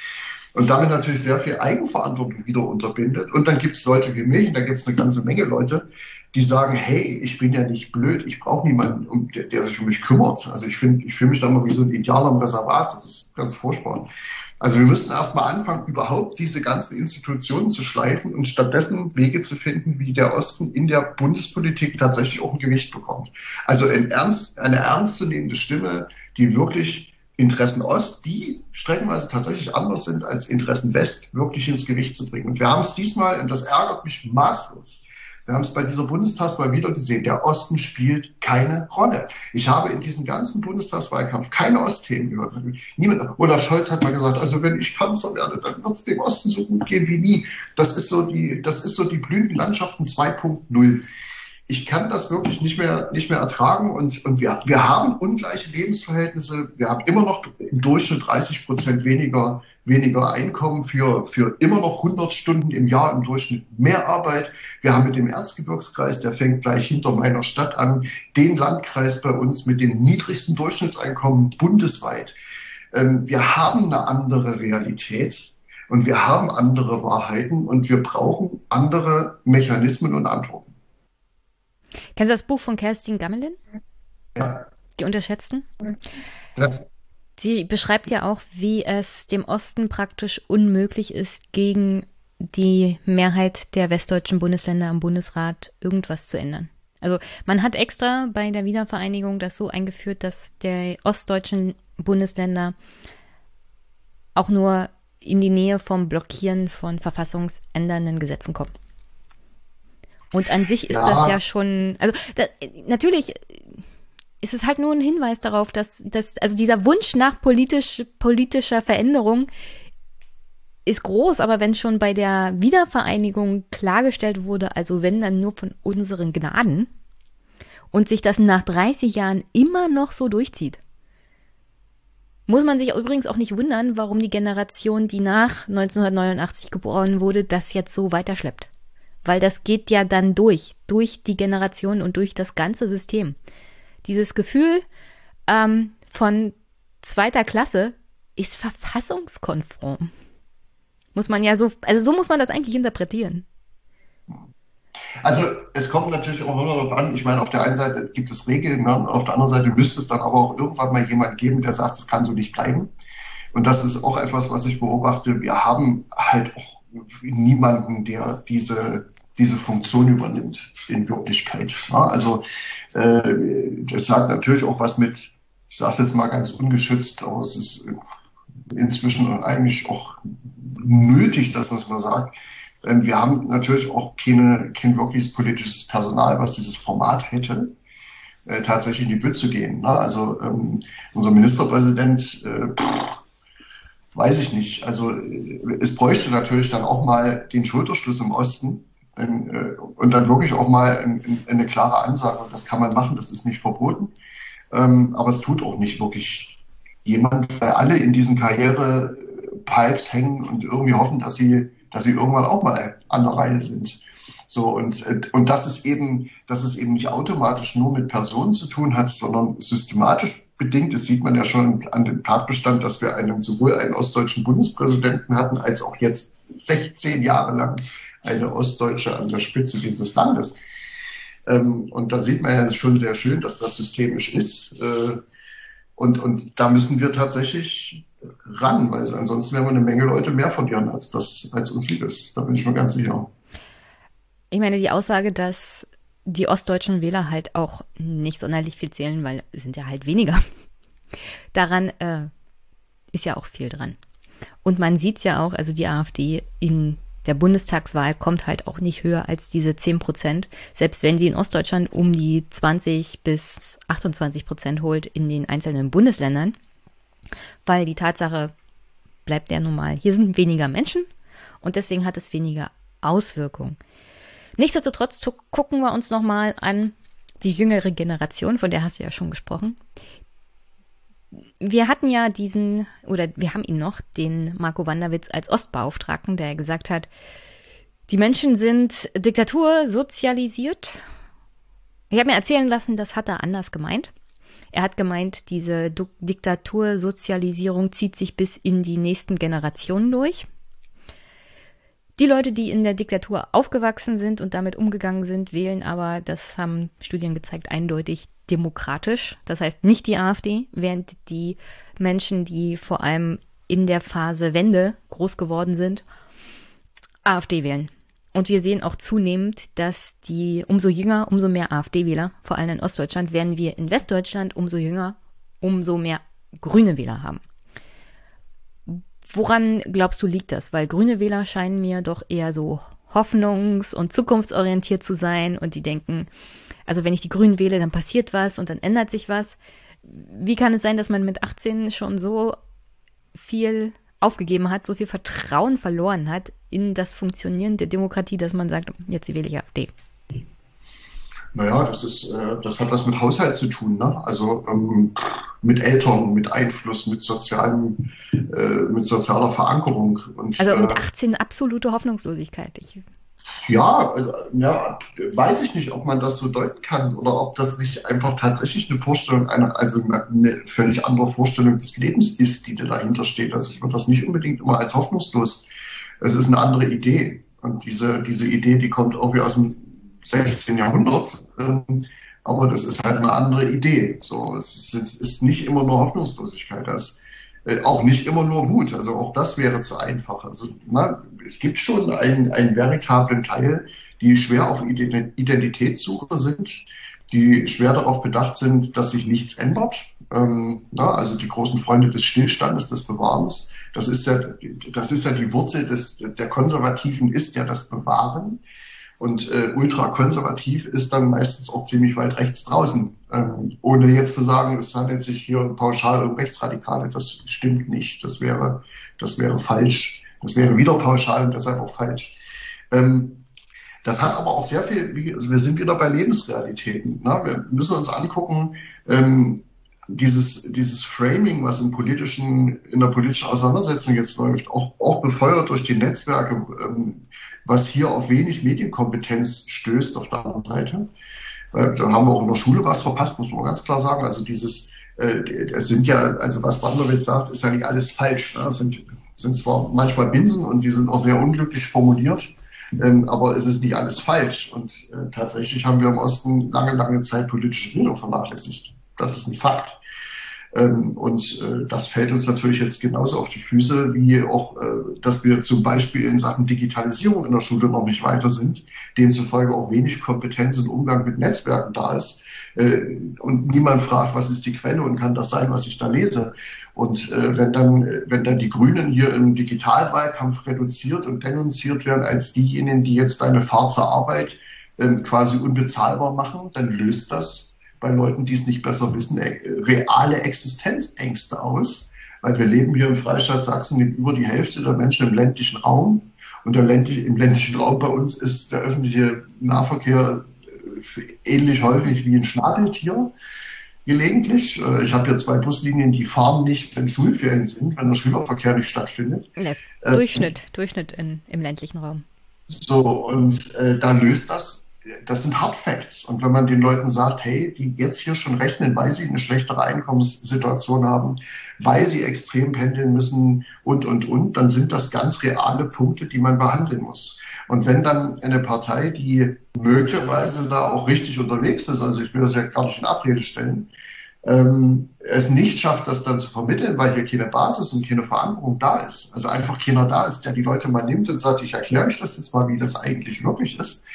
und damit natürlich sehr viel Eigenverantwortung wieder unterbindet. Und dann gibt es Leute wie mich, und da gibt es eine ganze Menge Leute, die sagen, hey, ich bin ja nicht blöd, ich brauche niemanden, um, der, der, sich um mich kümmert. Also ich finde, ich fühle mich da immer wie so ein Idealer im Reservat, das ist ganz furchtbar. Also wir müssen erstmal anfangen, überhaupt diese ganzen Institutionen zu schleifen und stattdessen Wege zu finden, wie der Osten in der Bundespolitik tatsächlich auch ein Gewicht bekommt. Also ernst, eine ernstzunehmende Stimme, die wirklich Interessen Ost, die streckenweise tatsächlich anders sind als Interessen West, wirklich ins Gewicht zu bringen. Und wir haben es diesmal, und das ärgert mich maßlos, wir haben es bei dieser Bundestagswahl wieder gesehen. Der Osten spielt keine Rolle. Ich habe in diesem ganzen Bundestagswahlkampf keine Ostthemen gehört. Niemand, Olaf Scholz hat mal gesagt, also wenn ich Kanzler werde, dann wird es dem Osten so gut gehen wie nie. Das ist so die, das ist so die blühenden Landschaften 2.0 ich kann das wirklich nicht mehr, nicht mehr ertragen und, und wir, wir haben ungleiche Lebensverhältnisse. Wir haben immer noch im Durchschnitt 30 Prozent weniger, weniger Einkommen für, für immer noch 100 Stunden im Jahr im Durchschnitt mehr Arbeit. Wir haben mit dem Erzgebirgskreis, der fängt gleich hinter meiner Stadt an, den Landkreis bei uns mit dem niedrigsten Durchschnittseinkommen bundesweit. Ähm, wir haben eine andere Realität. Und wir haben andere Wahrheiten und wir brauchen andere Mechanismen und Antworten. Kennst du das Buch von Kerstin Gammelin? Ja. Die Unterschätzten? Ja. Sie beschreibt ja auch, wie es dem Osten praktisch unmöglich ist, gegen die Mehrheit der westdeutschen Bundesländer am Bundesrat irgendwas zu ändern. Also man hat extra bei der Wiedervereinigung das so eingeführt, dass die ostdeutschen Bundesländer auch nur in die Nähe vom Blockieren von verfassungsändernden Gesetzen kommen. Und an sich ist ja. das ja schon, also da, natürlich ist es halt nur ein Hinweis darauf, dass, dass also dieser Wunsch nach politisch, politischer Veränderung ist groß, aber wenn schon bei der Wiedervereinigung klargestellt wurde, also wenn dann nur von unseren Gnaden und sich das nach 30 Jahren immer noch so durchzieht, muss man sich übrigens auch nicht wundern, warum die Generation, die nach 1989 geboren wurde, das jetzt so weiterschleppt weil das geht ja dann durch, durch die Generation und durch das ganze System. Dieses Gefühl ähm, von zweiter Klasse ist verfassungskonform. Muss man ja so, also so muss man das eigentlich interpretieren. Also es kommt natürlich auch immer darauf an, ich meine, auf der einen Seite gibt es Regeln, ne? auf der anderen Seite müsste es dann aber auch irgendwann mal jemand geben, der sagt, das kann so nicht bleiben. Und das ist auch etwas, was ich beobachte. Wir haben halt auch niemanden, der diese diese Funktion übernimmt in Wirklichkeit. Ja, also äh, das sagt natürlich auch was mit, ich sage es jetzt mal ganz ungeschützt, aber es ist inzwischen eigentlich auch nötig, dass man es mal sagt. Ähm, wir haben natürlich auch keine, kein wirkliches politisches Personal, was dieses Format hätte, äh, tatsächlich in die Bütt zu gehen. Ne? Also ähm, unser Ministerpräsident, äh, pff, weiß ich nicht. Also äh, es bräuchte natürlich dann auch mal den Schulterschluss im Osten ein, äh, und dann wirklich auch mal ein, eine klare Ansage. Und das kann man machen, das ist nicht verboten. Ähm, aber es tut auch nicht wirklich jemand, weil alle in diesen Karriere-Pipes hängen und irgendwie hoffen, dass sie, dass sie irgendwann auch mal an der Reihe sind. So, und, äh, und das ist eben, dass es eben nicht automatisch nur mit Personen zu tun hat, sondern systematisch bedingt. Das sieht man ja schon an dem Tatbestand, dass wir einen, sowohl einen ostdeutschen Bundespräsidenten hatten, als auch jetzt 16 Jahre lang eine Ostdeutsche an der Spitze dieses Landes. Ähm, und da sieht man ja schon sehr schön, dass das systemisch ist. Äh, und, und da müssen wir tatsächlich ran, weil ansonsten werden wir eine Menge Leute mehr verlieren, als das als uns lieb ist. Da bin ich mir ganz sicher. Ich meine, die Aussage, dass die ostdeutschen Wähler halt auch nicht sonderlich viel zählen, weil sind ja halt weniger. Daran äh, ist ja auch viel dran. Und man sieht es ja auch, also die AfD in der Bundestagswahl kommt halt auch nicht höher als diese 10 Prozent, selbst wenn sie in Ostdeutschland um die 20 bis 28 Prozent holt in den einzelnen Bundesländern, weil die Tatsache bleibt ja normal. Hier sind weniger Menschen und deswegen hat es weniger Auswirkungen. Nichtsdestotrotz gucken wir uns nochmal an die jüngere Generation, von der hast du ja schon gesprochen. Wir hatten ja diesen, oder wir haben ihn noch, den Marco Wanderwitz als Ostbeauftragten, der gesagt hat, die Menschen sind Diktatur sozialisiert. Ich habe mir erzählen lassen, das hat er anders gemeint. Er hat gemeint, diese Diktatursozialisierung zieht sich bis in die nächsten Generationen durch. Die Leute, die in der Diktatur aufgewachsen sind und damit umgegangen sind, wählen aber, das haben Studien gezeigt, eindeutig demokratisch. Das heißt nicht die AfD, während die Menschen, die vor allem in der Phase Wende groß geworden sind, AfD wählen. Und wir sehen auch zunehmend, dass die umso jünger, umso mehr AfD-Wähler, vor allem in Ostdeutschland, werden wir in Westdeutschland umso jünger, umso mehr grüne Wähler haben. Woran glaubst du liegt das? Weil grüne Wähler scheinen mir doch eher so hoffnungs- und zukunftsorientiert zu sein und die denken, also wenn ich die Grünen wähle, dann passiert was und dann ändert sich was. Wie kann es sein, dass man mit 18 schon so viel aufgegeben hat, so viel Vertrauen verloren hat in das Funktionieren der Demokratie, dass man sagt, jetzt wähle ich AfD? Naja, das ist, äh, das hat was mit Haushalt zu tun, ne? Also ähm, mit Eltern, mit Einfluss, mit sozialen, äh, mit sozialer Verankerung. Und, also mit 18 äh, absolute Hoffnungslosigkeit. Ich ja, äh, ja, weiß ich nicht, ob man das so deuten kann oder ob das nicht einfach tatsächlich eine Vorstellung, eine, also eine völlig andere Vorstellung des Lebens ist, die dahinter steht. Also ich würde das nicht unbedingt immer als hoffnungslos. Es ist eine andere Idee. Und diese, diese Idee, die kommt irgendwie aus dem 16. Jahrhundert. Ähm, aber das ist halt eine andere Idee. So, es ist, ist nicht immer nur Hoffnungslosigkeit, das äh, auch nicht immer nur Wut. Also auch das wäre zu einfach. Also na, es gibt schon einen, einen veritablen Teil, die schwer auf Identitätssuche sind, die schwer darauf bedacht sind, dass sich nichts ändert. Ähm, na, also die großen Freunde des Stillstandes, des Bewahrens. Das ist ja, das ist ja die Wurzel des, der Konservativen, ist ja das Bewahren. Und äh, ultrakonservativ ist dann meistens auch ziemlich weit rechts draußen. Ähm, ohne jetzt zu sagen, es handelt sich hier pauschal um Rechtsradikale, das stimmt nicht. Das wäre, das wäre falsch. Das wäre wieder pauschal und deshalb auch falsch. Ähm, das hat aber auch sehr viel, also wir sind wieder bei Lebensrealitäten. Ne? Wir müssen uns angucken, ähm, dieses, dieses Framing, was im politischen, in der politischen Auseinandersetzung jetzt läuft, auch, auch befeuert durch die Netzwerke, ähm, was hier auf wenig Medienkompetenz stößt auf der anderen Seite. Äh, da haben wir auch in der Schule was verpasst, muss man ganz klar sagen. Also dieses, äh, es sind ja, also was Wanderwitz sagt, ist ja nicht alles falsch. Ne? Es sind, sind zwar manchmal Binsen und die sind auch sehr unglücklich formuliert, ähm, aber es ist nicht alles falsch. Und äh, tatsächlich haben wir im Osten lange, lange Zeit politische Bildung vernachlässigt. Das ist ein Fakt. Ähm, und äh, das fällt uns natürlich jetzt genauso auf die Füße, wie auch, äh, dass wir zum Beispiel in Sachen Digitalisierung in der Schule noch nicht weiter sind, demzufolge auch wenig Kompetenz im Umgang mit Netzwerken da ist. Äh, und niemand fragt, was ist die Quelle und kann das sein, was ich da lese. Und wenn dann, wenn dann die Grünen hier im Digitalwahlkampf reduziert und denunziert werden als diejenigen, die jetzt eine Fahrt zur Arbeit ähm, quasi unbezahlbar machen, dann löst das bei Leuten, die es nicht besser wissen, äh, reale Existenzängste aus, weil wir leben hier im Freistaat Sachsen mit über die Hälfte der Menschen im ländlichen Raum. Und der ländliche, im ländlichen Raum bei uns ist der öffentliche Nahverkehr äh, ähnlich häufig wie ein Schnabeltier gelegentlich. Äh, ich habe hier zwei Buslinien, die fahren nicht, wenn Schulferien sind, wenn der Schülerverkehr nicht stattfindet. Durchschnitt, äh, Durchschnitt in, im ländlichen Raum. So, und äh, da löst das das sind Hard Facts. Und wenn man den Leuten sagt, hey, die jetzt hier schon rechnen, weil sie eine schlechtere Einkommenssituation haben, weil sie extrem pendeln müssen und, und, und, dann sind das ganz reale Punkte, die man behandeln muss. Und wenn dann eine Partei, die möglicherweise da auch richtig unterwegs ist, also ich will das ja gar nicht in Abrede stellen, ähm, es nicht schafft, das dann zu vermitteln, weil hier keine Basis und keine Verankerung da ist. Also einfach keiner da ist, der die Leute mal nimmt und sagt, ich erkläre euch das jetzt mal, wie das eigentlich wirklich ist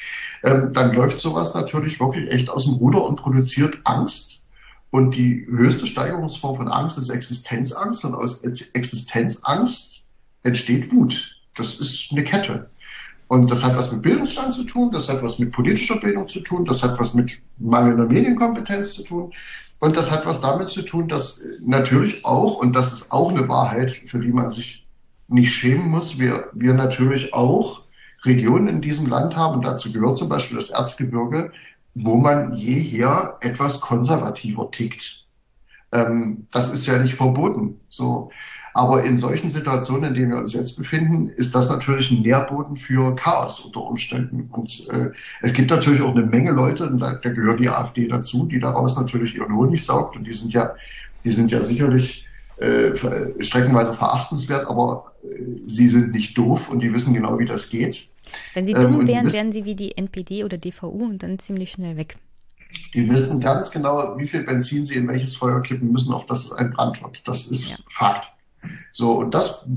ähm, dann läuft sowas natürlich wirklich echt aus dem Ruder und produziert Angst. Und die höchste Steigerungsform von Angst ist Existenzangst und aus Existenzangst entsteht Wut. Das ist eine Kette. Und das hat was mit Bildungsstand zu tun, das hat was mit politischer Bildung zu tun, das hat was mit mangelnder Medienkompetenz zu tun. Und das hat was damit zu tun, dass natürlich auch, und das ist auch eine Wahrheit, für die man sich nicht schämen muss, wir, wir natürlich auch Regionen in diesem Land haben, und dazu gehört zum Beispiel das Erzgebirge, wo man jeher etwas konservativer tickt. Ähm, das ist ja nicht verboten. So. Aber in solchen Situationen, in denen wir uns jetzt befinden, ist das natürlich ein Nährboden für Chaos unter Umständen. Und äh, es gibt natürlich auch eine Menge Leute, und da, da gehört die AfD dazu, die daraus natürlich ihren Honig saugt. Und die sind ja, die sind ja sicherlich äh, streckenweise verachtenswert, aber äh, sie sind nicht doof und die wissen genau, wie das geht. Wenn sie dumm ähm, wären, wären sie wie die NPD oder DVU und dann ziemlich schnell weg. Die wissen ganz genau, wie viel Benzin sie in welches Feuer kippen müssen, auf das es ein Brand wird. Das ist ja. Fakt. So, und das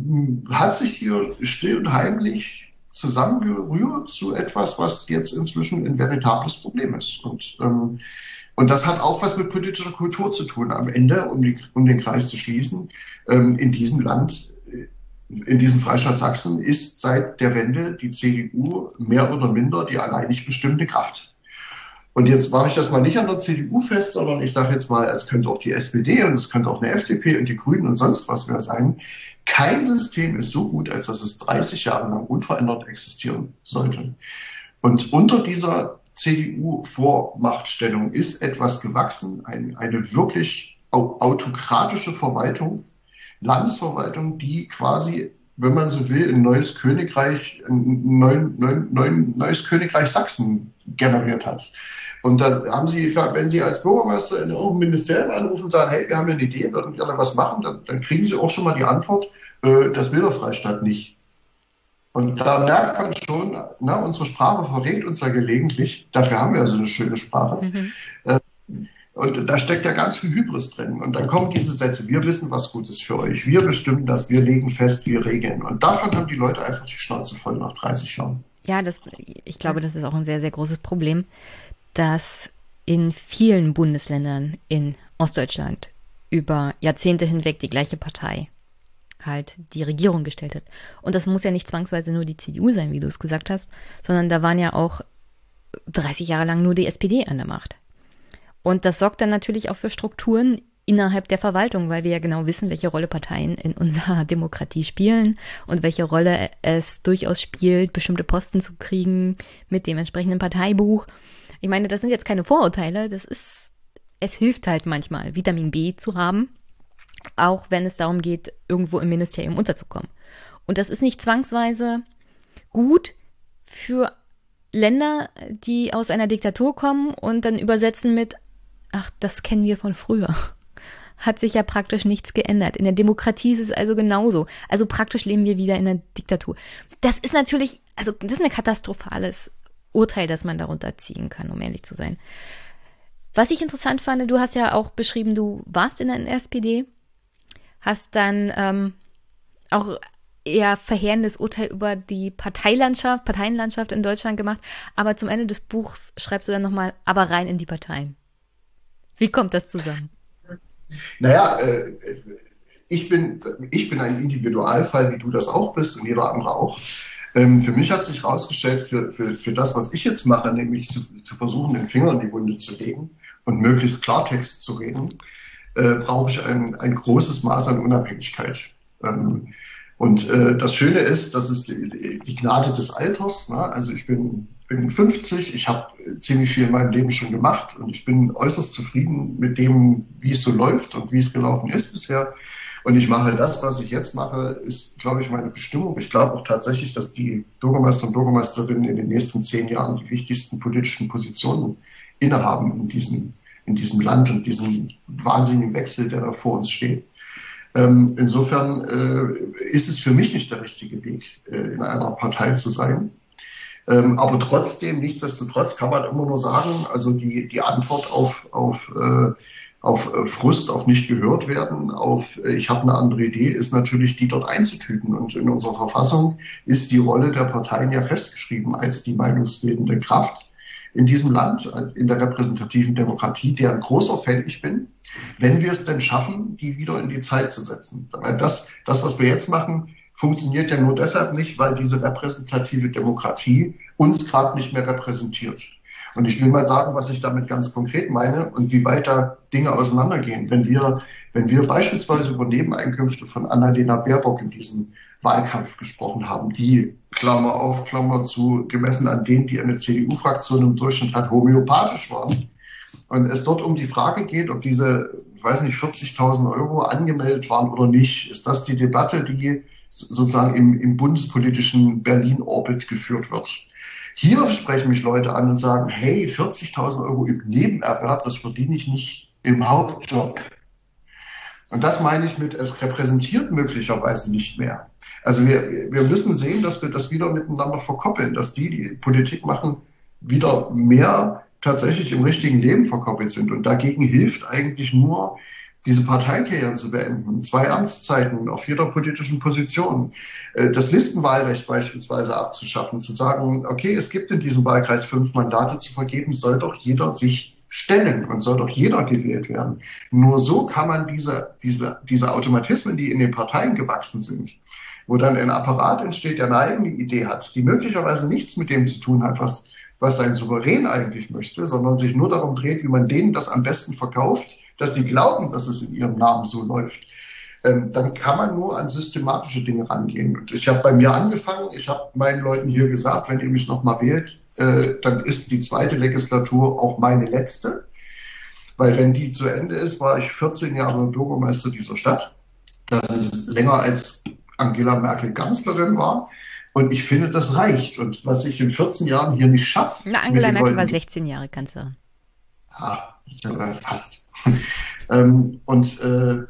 hat sich hier still und heimlich zusammengerührt zu etwas, was jetzt inzwischen ein veritables Problem ist. Und, ähm, und das hat auch was mit politischer Kultur zu tun am Ende, um, die, um den Kreis zu schließen. Ähm, in diesem Land, äh, in diesem Freistaat Sachsen ist seit der Wende die CDU mehr oder minder die alleinig bestimmte Kraft. Und jetzt mache ich das mal nicht an der CDU fest, sondern ich sage jetzt mal, es könnte auch die SPD und es könnte auch eine FDP und die Grünen und sonst was mehr sein. Kein System ist so gut, als dass es 30 Jahre lang unverändert existieren sollte. Und unter dieser CDU-Vormachtstellung ist etwas gewachsen, ein, eine wirklich autokratische Verwaltung, Landesverwaltung, die quasi, wenn man so will, ein neues Königreich, ein neues Königreich Sachsen generiert hat. Und da haben Sie, wenn Sie als Bürgermeister in irgendeinem Ministerium anrufen und sagen, hey, wir haben eine Idee, würden gerne was machen, dann, dann kriegen Sie auch schon mal die Antwort, äh, das will der Freistaat nicht. Und da merkt man schon, na, unsere Sprache verrät uns da gelegentlich, dafür haben wir ja so eine schöne Sprache. Mhm. Äh, und da steckt ja ganz viel Hybris drin. Und dann kommen diese Sätze, wir wissen, was gut ist für euch, wir bestimmen das, wir legen fest, wir regeln. Und davon haben die Leute einfach die Schnauze voll nach 30 Jahren. Ja, das, ich glaube, das ist auch ein sehr, sehr großes Problem dass in vielen Bundesländern in Ostdeutschland über Jahrzehnte hinweg die gleiche Partei halt die Regierung gestellt hat. Und das muss ja nicht zwangsweise nur die CDU sein, wie du es gesagt hast, sondern da waren ja auch 30 Jahre lang nur die SPD an der Macht. Und das sorgt dann natürlich auch für Strukturen innerhalb der Verwaltung, weil wir ja genau wissen, welche Rolle Parteien in unserer *laughs* Demokratie spielen und welche Rolle es durchaus spielt, bestimmte Posten zu kriegen mit dem entsprechenden Parteibuch. Ich meine, das sind jetzt keine Vorurteile, das ist, es hilft halt manchmal, Vitamin B zu haben, auch wenn es darum geht, irgendwo im Ministerium unterzukommen. Und das ist nicht zwangsweise gut für Länder, die aus einer Diktatur kommen und dann übersetzen mit, ach, das kennen wir von früher. Hat sich ja praktisch nichts geändert. In der Demokratie ist es also genauso. Also praktisch leben wir wieder in der Diktatur. Das ist natürlich, also das ist ein katastrophales Urteil, das man darunter ziehen kann, um ehrlich zu sein. Was ich interessant fand, du hast ja auch beschrieben, du warst in der SPD, hast dann ähm, auch eher verheerendes Urteil über die Parteilandschaft, Parteienlandschaft in Deutschland gemacht, aber zum Ende des Buchs schreibst du dann nochmal, aber rein in die Parteien. Wie kommt das zusammen? Naja, äh, ich, bin, ich bin ein Individualfall, wie du das auch bist und jeder andere auch. Ähm, für mich hat sich herausgestellt, für, für, für das, was ich jetzt mache, nämlich zu, zu versuchen, den Finger in die Wunde zu legen und möglichst Klartext zu reden, äh, brauche ich ein, ein großes Maß an Unabhängigkeit. Ähm, und äh, das Schöne ist, das ist die, die Gnade des Alters. Ne? Also ich bin, bin 50, ich habe ziemlich viel in meinem Leben schon gemacht und ich bin äußerst zufrieden mit dem, wie es so läuft und wie es gelaufen ist bisher. Und ich mache das, was ich jetzt mache, ist, glaube ich, meine Bestimmung. Ich glaube auch tatsächlich, dass die Bürgermeister und Bürgermeisterinnen in den nächsten zehn Jahren die wichtigsten politischen Positionen innehaben in diesem, in diesem Land und diesem wahnsinnigen Wechsel, der da vor uns steht. Ähm, insofern äh, ist es für mich nicht der richtige Weg, äh, in einer Partei zu sein. Ähm, aber trotzdem, nichtsdestotrotz kann man immer nur sagen, also die, die Antwort auf, auf äh, auf äh, Frust, auf nicht gehört werden, auf äh, ich habe eine andere Idee, ist natürlich die dort einzutüten. Und in unserer Verfassung ist die Rolle der Parteien ja festgeschrieben als die meinungsbildende Kraft in diesem Land, in der repräsentativen Demokratie, deren großer Fan ich bin, wenn wir es denn schaffen, die wieder in die Zeit zu setzen. Das, das was wir jetzt machen, funktioniert ja nur deshalb nicht, weil diese repräsentative Demokratie uns gerade nicht mehr repräsentiert. Und ich will mal sagen, was ich damit ganz konkret meine und wie weit da Dinge auseinandergehen. Wenn wir, wenn wir beispielsweise über Nebeneinkünfte von Annalena Baerbock in diesem Wahlkampf gesprochen haben, die, Klammer auf, Klammer zu, gemessen an denen, die eine CDU-Fraktion im Durchschnitt hat, homöopathisch waren. Und es dort um die Frage geht, ob diese, weiß nicht, 40.000 Euro angemeldet waren oder nicht, ist das die Debatte, die sozusagen im, im bundespolitischen Berlin-Orbit geführt wird. Hier sprechen mich Leute an und sagen, hey, 40.000 Euro im Nebenerwerb, das verdiene ich nicht im Hauptjob. Und das meine ich mit, es repräsentiert möglicherweise nicht mehr. Also wir, wir müssen sehen, dass wir das wieder miteinander verkoppeln, dass die, die Politik machen, wieder mehr tatsächlich im richtigen Leben verkoppelt sind. Und dagegen hilft eigentlich nur diese Parteikarrieren zu beenden, zwei Amtszeiten auf jeder politischen Position, äh, das Listenwahlrecht beispielsweise abzuschaffen, zu sagen, okay, es gibt in diesem Wahlkreis fünf Mandate zu vergeben, soll doch jeder sich stellen und soll doch jeder gewählt werden. Nur so kann man diese, diese, diese Automatismen, die in den Parteien gewachsen sind, wo dann ein Apparat entsteht, der eine eigene Idee hat, die möglicherweise nichts mit dem zu tun hat, was, was sein Souverän eigentlich möchte, sondern sich nur darum dreht, wie man denen das am besten verkauft, dass sie glauben, dass es in ihrem Namen so läuft, ähm, dann kann man nur an systematische Dinge rangehen. Und ich habe bei mir angefangen, ich habe meinen Leuten hier gesagt, wenn ihr mich nochmal wählt, äh, dann ist die zweite Legislatur auch meine letzte. Weil wenn die zu Ende ist, war ich 14 Jahre Bürgermeister dieser Stadt. Das ist länger als Angela Merkel Kanzlerin war. Und ich finde, das reicht. Und was ich in 14 Jahren hier nicht schaffe. Na, Angela Merkel war 16 Jahre Kanzlerin. Ja, fast. *laughs* ähm, und äh,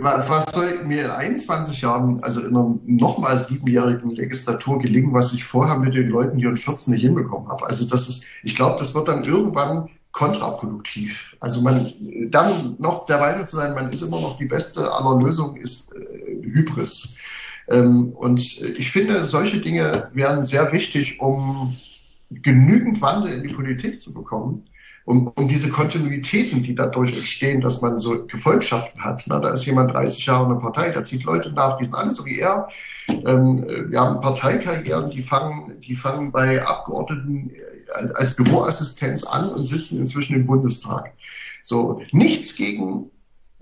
was soll mir in 21 Jahren, also in einer nochmals siebenjährigen Legislatur gelingen, was ich vorher mit den Leuten hier in 14 nicht hinbekommen habe? Also das ist, ich glaube, das wird dann irgendwann kontraproduktiv. Also man dann noch der Meinung zu sein, man ist immer noch die beste aller Lösungen, ist äh, Hybris. Ähm, und ich finde, solche Dinge wären sehr wichtig, um genügend Wandel in die Politik zu bekommen um, um diese Kontinuitäten, die dadurch entstehen, dass man so Gefolgschaften hat. Na, da ist jemand 30 Jahre in der Partei, der zieht Leute nach, die sind alle so wie er. Ähm, wir haben Parteikarrieren, die fangen, die fangen bei Abgeordneten als, als Büroassistenz an und sitzen inzwischen im Bundestag. So, nichts gegen,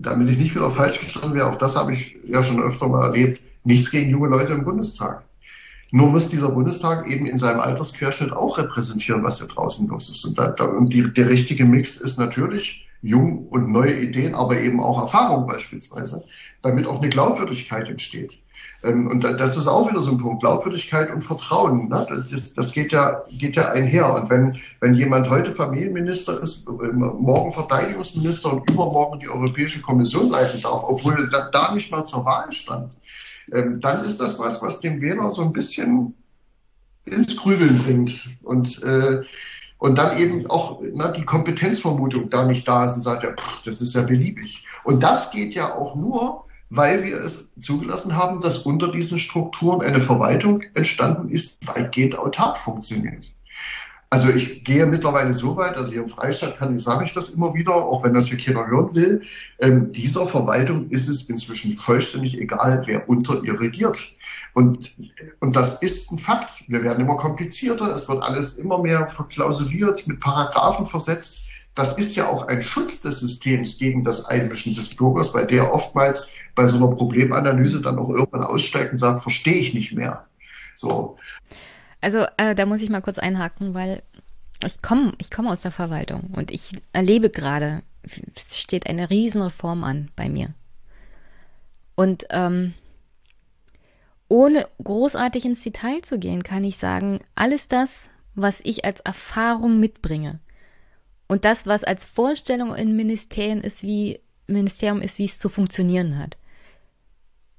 damit ich nicht wieder falsch verstanden wäre, auch das habe ich ja schon öfter mal erlebt, nichts gegen junge Leute im Bundestag. Nur muss dieser Bundestag eben in seinem Altersquerschnitt auch repräsentieren, was hier draußen los ist. Und, da, da, und die, der richtige Mix ist natürlich jung und neue Ideen, aber eben auch Erfahrung beispielsweise, damit auch eine Glaubwürdigkeit entsteht. Ähm, und das ist auch wieder so ein Punkt, Glaubwürdigkeit und Vertrauen. Ne? Das, das geht, ja, geht ja einher. Und wenn, wenn jemand heute Familienminister ist, morgen Verteidigungsminister und übermorgen die Europäische Kommission leiten darf, obwohl er da nicht mal zur Wahl stand, ähm, dann ist das was, was dem Wähler so ein bisschen ins Grübeln bringt. Und, äh, und dann eben auch na, die Kompetenzvermutung da nicht da ist und sagt, ja, pff, das ist ja beliebig. Und das geht ja auch nur, weil wir es zugelassen haben, dass unter diesen Strukturen eine Verwaltung entstanden ist, die weitgehend autark funktioniert. Also ich gehe mittlerweile so weit, also hier im Freistaat kann ich, sage ich das immer wieder, auch wenn das hier keiner hören will, ähm, dieser Verwaltung ist es inzwischen vollständig egal, wer unter ihr regiert. Und, und das ist ein Fakt. Wir werden immer komplizierter, es wird alles immer mehr verklausuliert, mit Paragraphen versetzt. Das ist ja auch ein Schutz des Systems gegen das Einmischen des Bürgers, weil der oftmals bei so einer Problemanalyse dann auch irgendwann aussteigt und sagt, verstehe ich nicht mehr. So. Also äh, da muss ich mal kurz einhaken, weil ich komme ich komme aus der Verwaltung und ich erlebe gerade, es steht eine Riesenreform an bei mir. Und ähm, ohne großartig ins Detail zu gehen, kann ich sagen, alles das, was ich als Erfahrung mitbringe und das, was als Vorstellung in Ministerien ist, wie Ministerium ist, wie es zu funktionieren hat,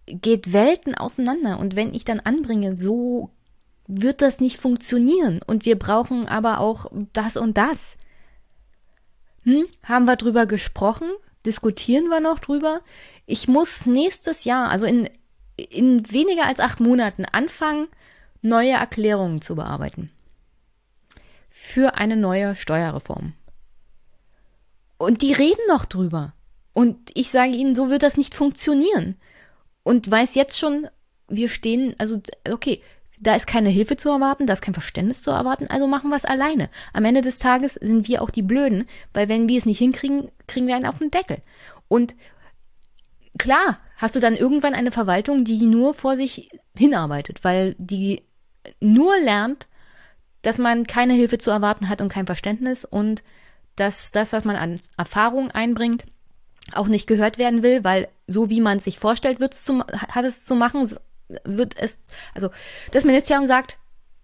geht Welten auseinander. Und wenn ich dann anbringe, so wird das nicht funktionieren. Und wir brauchen aber auch das und das. Hm? Haben wir drüber gesprochen? Diskutieren wir noch drüber? Ich muss nächstes Jahr, also in, in weniger als acht Monaten, anfangen, neue Erklärungen zu bearbeiten. Für eine neue Steuerreform. Und die reden noch drüber. Und ich sage ihnen, so wird das nicht funktionieren. Und weiß jetzt schon, wir stehen, also okay, da ist keine Hilfe zu erwarten, da ist kein Verständnis zu erwarten, also machen wir es alleine. Am Ende des Tages sind wir auch die Blöden, weil wenn wir es nicht hinkriegen, kriegen wir einen auf den Deckel. Und klar, hast du dann irgendwann eine Verwaltung, die nur vor sich hinarbeitet, weil die nur lernt, dass man keine Hilfe zu erwarten hat und kein Verständnis und dass das, was man an Erfahrung einbringt, auch nicht gehört werden will, weil so wie man es sich vorstellt, wird's zum, hat es zu machen, wird es, also das Ministerium sagt,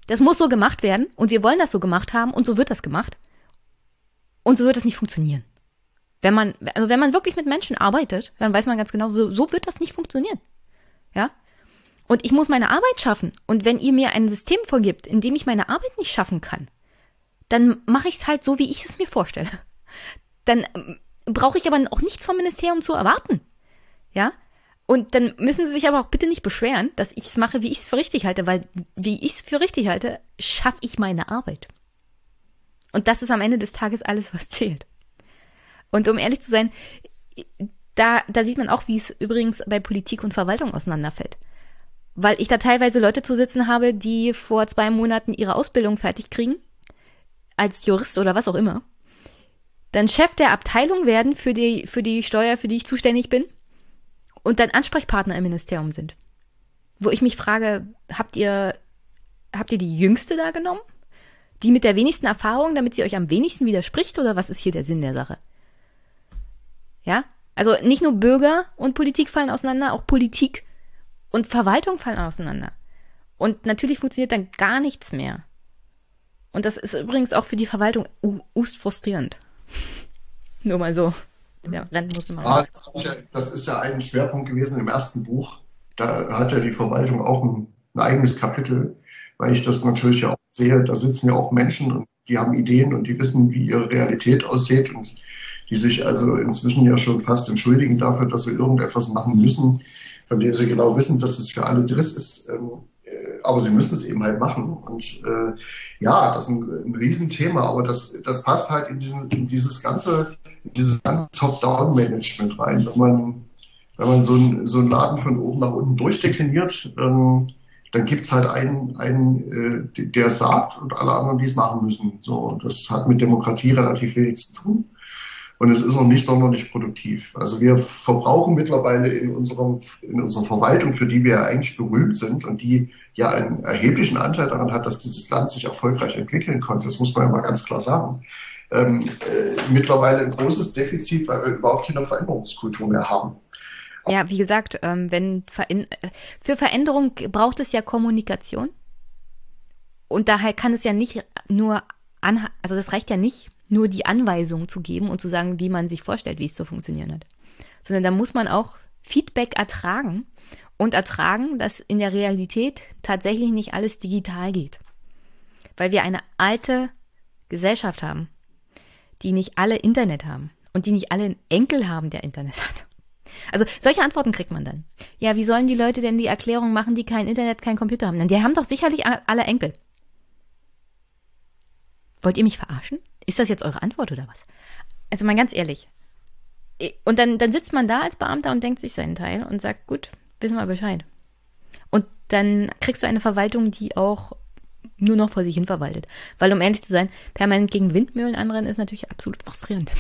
das muss so gemacht werden und wir wollen das so gemacht haben und so wird das gemacht. Und so wird es nicht funktionieren. Wenn man, also wenn man wirklich mit Menschen arbeitet, dann weiß man ganz genau, so, so wird das nicht funktionieren. Ja? Und ich muss meine Arbeit schaffen. Und wenn ihr mir ein System vorgibt, in dem ich meine Arbeit nicht schaffen kann, dann mache ich es halt so, wie ich es mir vorstelle. Dann ähm, brauche ich aber auch nichts vom Ministerium zu erwarten. Ja? Und dann müssen sie sich aber auch bitte nicht beschweren, dass ich es mache, wie ich es für richtig halte, weil wie ich es für richtig halte, schaffe ich meine Arbeit. Und das ist am Ende des Tages alles, was zählt. Und um ehrlich zu sein, da, da sieht man auch, wie es übrigens bei Politik und Verwaltung auseinanderfällt. Weil ich da teilweise Leute zu sitzen habe, die vor zwei Monaten ihre Ausbildung fertig kriegen, als Jurist oder was auch immer, dann Chef der Abteilung werden für die, für die Steuer, für die ich zuständig bin und dann Ansprechpartner im Ministerium sind. Wo ich mich frage, habt ihr, habt ihr die Jüngste da genommen? Die mit der wenigsten Erfahrung, damit sie euch am wenigsten widerspricht oder was ist hier der Sinn der Sache? Ja? Also nicht nur Bürger und Politik fallen auseinander, auch Politik und Verwaltung fallen auseinander. Und natürlich funktioniert dann gar nichts mehr. Und das ist übrigens auch für die Verwaltung ust frustrierend. *laughs* nur mal so. Ja, Rennen musste man ja, das ist ja ein Schwerpunkt gewesen im ersten Buch. Da hat ja die Verwaltung auch ein, ein eigenes Kapitel, weil ich das natürlich ja auch sehe. Da sitzen ja auch Menschen und die haben Ideen und die wissen, wie ihre Realität aussieht und die sich also inzwischen ja schon fast entschuldigen dafür, dass sie irgendetwas machen müssen, von dem sie genau wissen, dass es für alle Driss ist. Aber sie müssen es eben halt machen. Und äh, ja, das ist ein, ein Riesenthema, aber das, das passt halt in, diesen, in dieses ganze, dieses ganze Top-Down-Management rein. Wenn man, wenn man so, ein, so einen Laden von oben nach unten durchdekliniert, ähm, dann gibt's halt einen, einen äh, der sagt und alle anderen, die es machen müssen. So, das hat mit Demokratie relativ wenig zu tun und es ist noch nicht sonderlich produktiv. Also wir verbrauchen mittlerweile in, unserem, in unserer Verwaltung, für die wir ja eigentlich berühmt sind und die ja einen erheblichen Anteil daran hat, dass dieses Land sich erfolgreich entwickeln konnte, das muss man ja mal ganz klar sagen, ähm, äh, mittlerweile ein großes Defizit, weil wir überhaupt keine Veränderungskultur mehr haben. Ja, wie gesagt, ähm, wenn für Veränderung braucht es ja Kommunikation. Und daher kann es ja nicht nur an, also das reicht ja nicht, nur die Anweisung zu geben und zu sagen, wie man sich vorstellt, wie es zu funktionieren hat. Sondern da muss man auch Feedback ertragen und ertragen, dass in der Realität tatsächlich nicht alles digital geht. Weil wir eine alte Gesellschaft haben, die nicht alle Internet haben und die nicht alle einen Enkel haben, der Internet hat. Also solche Antworten kriegt man dann. Ja, wie sollen die Leute denn die Erklärung machen, die kein Internet, kein Computer haben? Denn die haben doch sicherlich alle Enkel. Wollt ihr mich verarschen? Ist das jetzt eure Antwort oder was? Also mal ganz ehrlich. Und dann, dann sitzt man da als Beamter und denkt sich seinen Teil und sagt, gut, wissen wir Bescheid. Und dann kriegst du eine Verwaltung, die auch nur noch vor sich hin verwaltet. Weil, um ehrlich zu sein, permanent gegen Windmühlen anrennen ist natürlich absolut frustrierend.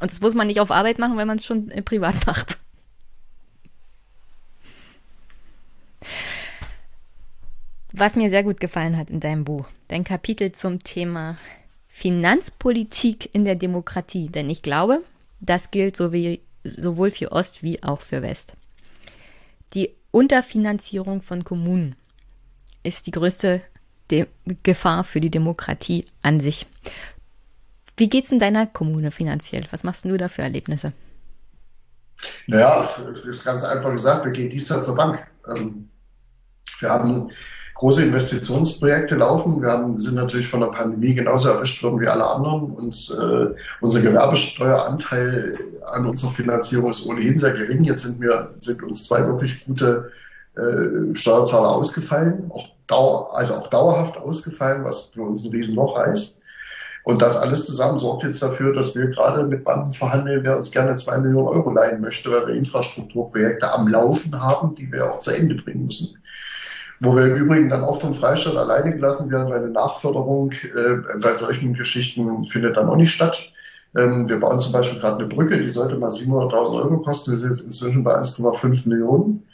Und das muss man nicht auf Arbeit machen, wenn man es schon privat *laughs* macht. Was mir sehr gut gefallen hat in deinem Buch, dein Kapitel zum Thema Finanzpolitik in der Demokratie. Denn ich glaube, das gilt sowohl für Ost wie auch für West. Die Unterfinanzierung von Kommunen ist die größte De Gefahr für die Demokratie an sich. Wie geht es in deiner Kommune finanziell? Was machst du da für Erlebnisse? Naja, ist ganz einfach gesagt, wir gehen dies zur Bank. Ähm, wir haben große Investitionsprojekte laufen. Wir haben, sind natürlich von der Pandemie genauso erwischt worden wie alle anderen und äh, unser Gewerbesteueranteil an unserer Finanzierung ist ohnehin sehr gering. Jetzt sind wir, sind uns zwei wirklich gute äh, Steuerzahler ausgefallen, auch dauer, also auch dauerhaft ausgefallen, was für uns ein Riesenloch heißt. Und das alles zusammen sorgt jetzt dafür, dass wir gerade mit Banken verhandeln, wer uns gerne zwei Millionen Euro leihen möchte, weil wir Infrastrukturprojekte am Laufen haben, die wir auch zu Ende bringen müssen. Wo wir im Übrigen dann auch vom Freistaat alleine gelassen werden, weil eine Nachförderung äh, bei solchen Geschichten findet dann auch nicht statt. Ähm, wir bauen zum Beispiel gerade eine Brücke, die sollte mal 700.000 Euro kosten. Wir sind jetzt inzwischen bei 1,5 Millionen.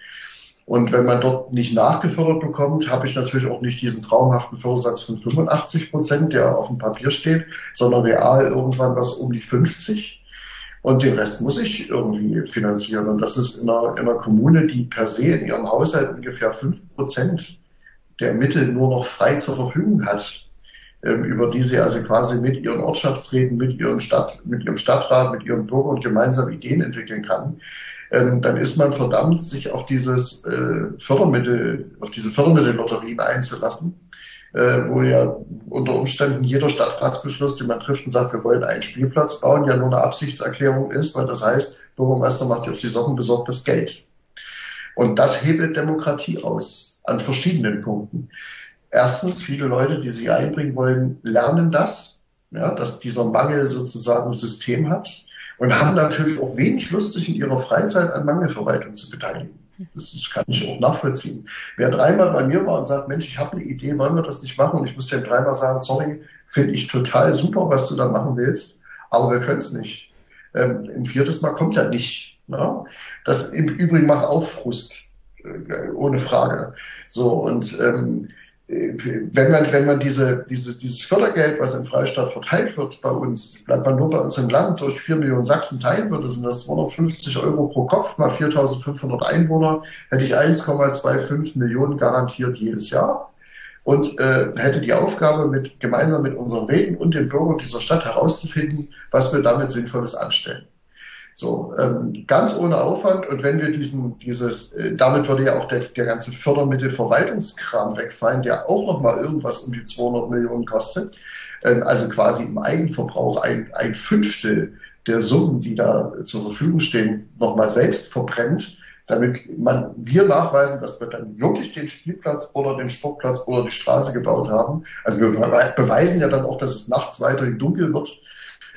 Und wenn man dort nicht nachgefördert bekommt, habe ich natürlich auch nicht diesen traumhaften Fördersatz von 85 Prozent, der auf dem Papier steht, sondern real irgendwann was um die 50. Und den Rest muss ich irgendwie finanzieren. Und das ist in einer, in einer Kommune, die per se in ihrem Haushalt ungefähr fünf Prozent der Mittel nur noch frei zur Verfügung hat, ähm, über die sie also quasi mit ihren Ortschaftsräten, mit ihrem Stadt, mit ihrem Stadtrat, mit ihren Bürgern gemeinsam Ideen entwickeln kann, ähm, dann ist man verdammt, sich auf dieses äh, Fördermittel, auf diese Fördermittellotterien einzulassen äh, wo ja unter Umständen jeder Stadtratsbeschluss, den man trifft und sagt, wir wollen einen Spielplatz bauen, ja nur eine Absichtserklärung ist, weil das heißt, Bürgermeister macht auf die Socken besorgt das Geld. Und das hebelt Demokratie aus an verschiedenen Punkten. Erstens, viele Leute, die sich einbringen wollen, lernen das, ja, dass dieser Mangel sozusagen ein System hat und haben natürlich auch wenig Lust, sich in ihrer Freizeit an Mangelverwaltung zu beteiligen. Das, kann ich auch nachvollziehen. Wer dreimal bei mir war und sagt, Mensch, ich habe eine Idee, wollen wir das nicht machen? Und ich muss dem dreimal sagen, sorry, finde ich total super, was du da machen willst, aber wir können es nicht. Ähm, ein viertes Mal kommt ja nicht. Ne? Das im Übrigen macht auch Frust, äh, ohne Frage. So, und ähm, wenn man, wenn man diese, diese, dieses Fördergeld, was im Freistaat verteilt wird bei uns, bleibt man nur bei uns im Land durch vier Millionen Sachsen teilen würde, sind das 250 Euro pro Kopf mal 4.500 Einwohner, hätte ich 1,25 Millionen garantiert jedes Jahr und äh, hätte die Aufgabe, mit, gemeinsam mit unseren Räten und den Bürgern dieser Stadt herauszufinden, was wir damit Sinnvolles anstellen. So, ähm, ganz ohne Aufwand. Und wenn wir diesen, dieses, äh, damit würde ja auch der, der ganze Fördermittelverwaltungskram wegfallen, der auch nochmal irgendwas um die 200 Millionen kostet. Ähm, also quasi im Eigenverbrauch ein, ein Fünftel der Summen, die da zur Verfügung stehen, nochmal selbst verbrennt, damit man, wir nachweisen, dass wir dann wirklich den Spielplatz oder den Sportplatz oder die Straße gebaut haben. Also wir beweisen ja dann auch, dass es nachts weiterhin dunkel wird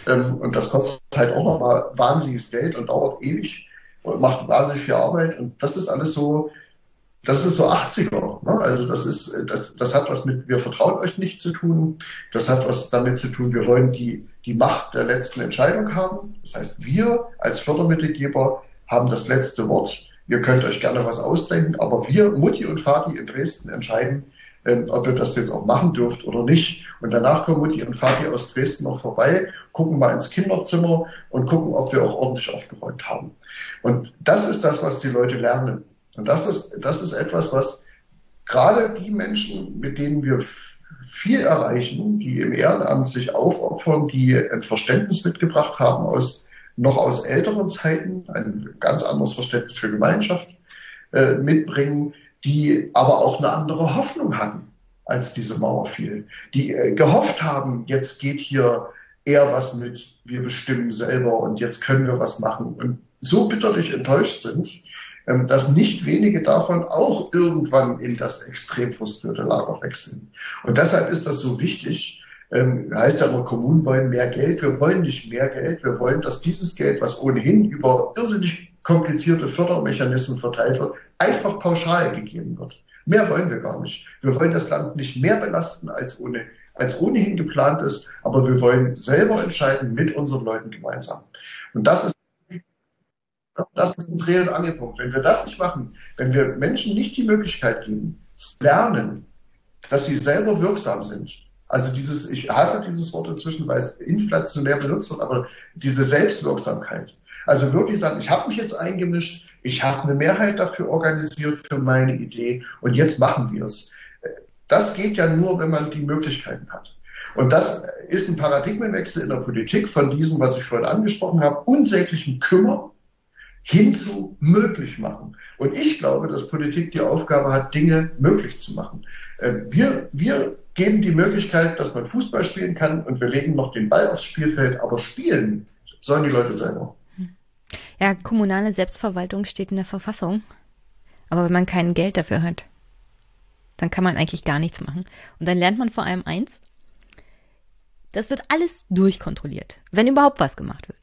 ähm, und das kostet halt auch nochmal wahnsinniges Geld und dauert ewig und macht wahnsinnig viel Arbeit. Und das ist alles so, das ist so 80er. Ne? Also das ist, das, das hat was mit, wir vertrauen euch nicht zu tun. Das hat was damit zu tun, wir wollen die, die Macht der letzten Entscheidung haben. Das heißt, wir als Fördermittelgeber haben das letzte Wort. Ihr könnt euch gerne was ausdenken, aber wir, Mutti und Vati in Dresden, entscheiden, ähm, ob ihr das jetzt auch machen dürft oder nicht. Und danach kommen Mutti und Vati aus Dresden noch vorbei, gucken mal ins Kinderzimmer und gucken, ob wir auch ordentlich aufgeräumt haben. Und das ist das, was die Leute lernen. Und das ist, das ist etwas, was gerade die Menschen, mit denen wir viel erreichen, die im Ehrenamt sich aufopfern, die ein Verständnis mitgebracht haben aus noch aus älteren Zeiten, ein ganz anderes Verständnis für Gemeinschaft äh, mitbringen, die aber auch eine andere Hoffnung hatten, als diese Mauer fiel. Die äh, gehofft haben, jetzt geht hier eher was mit, wir bestimmen selber und jetzt können wir was machen. Und so bitterlich enttäuscht sind, ähm, dass nicht wenige davon auch irgendwann in das extrem frustrierte Lager wechseln. Und deshalb ist das so wichtig. Ähm, heißt ja immer, Kommunen wollen mehr Geld. Wir wollen nicht mehr Geld. Wir wollen, dass dieses Geld, was ohnehin über irrsinnig komplizierte Fördermechanismen verteilt wird, einfach pauschal gegeben wird. Mehr wollen wir gar nicht. Wir wollen das Land nicht mehr belasten, als, ohne, als ohnehin geplant ist, aber wir wollen selber entscheiden mit unseren Leuten gemeinsam. Und das ist das ist ein Dreh- und Angelpunkt. Wenn wir das nicht machen, wenn wir Menschen nicht die Möglichkeit geben, zu lernen, dass sie selber wirksam sind, also dieses, ich hasse dieses Wort inzwischen, weil es inflationär benutzt wird, aber diese Selbstwirksamkeit, also wirklich sagen, ich habe mich jetzt eingemischt, ich habe eine Mehrheit dafür organisiert für meine Idee und jetzt machen wir es. Das geht ja nur, wenn man die Möglichkeiten hat. Und das ist ein Paradigmenwechsel in der Politik von diesem, was ich vorhin angesprochen habe, unsäglichen Kümmer hin zu möglich machen. Und ich glaube, dass Politik die Aufgabe hat, Dinge möglich zu machen. Ähm, wir, wir geben die Möglichkeit, dass man Fußball spielen kann und wir legen noch den Ball aufs Spielfeld, aber spielen sollen die Leute selber. Ja, kommunale Selbstverwaltung steht in der Verfassung. Aber wenn man kein Geld dafür hat, dann kann man eigentlich gar nichts machen. Und dann lernt man vor allem eins, Das wird alles durchkontrolliert, wenn überhaupt was gemacht wird.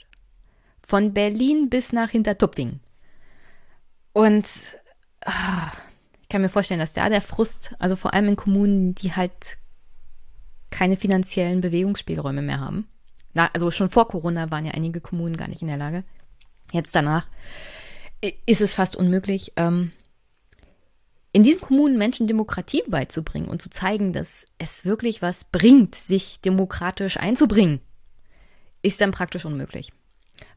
Von Berlin bis nach Hintertupfingen. Und ah, ich kann mir vorstellen, dass da der Frust, also vor allem in Kommunen, die halt keine finanziellen Bewegungsspielräume mehr haben. Na, also schon vor Corona waren ja einige Kommunen gar nicht in der Lage. Jetzt danach ist es fast unmöglich, ähm, in diesen Kommunen Menschen Demokratie beizubringen und zu zeigen, dass es wirklich was bringt, sich demokratisch einzubringen, ist dann praktisch unmöglich.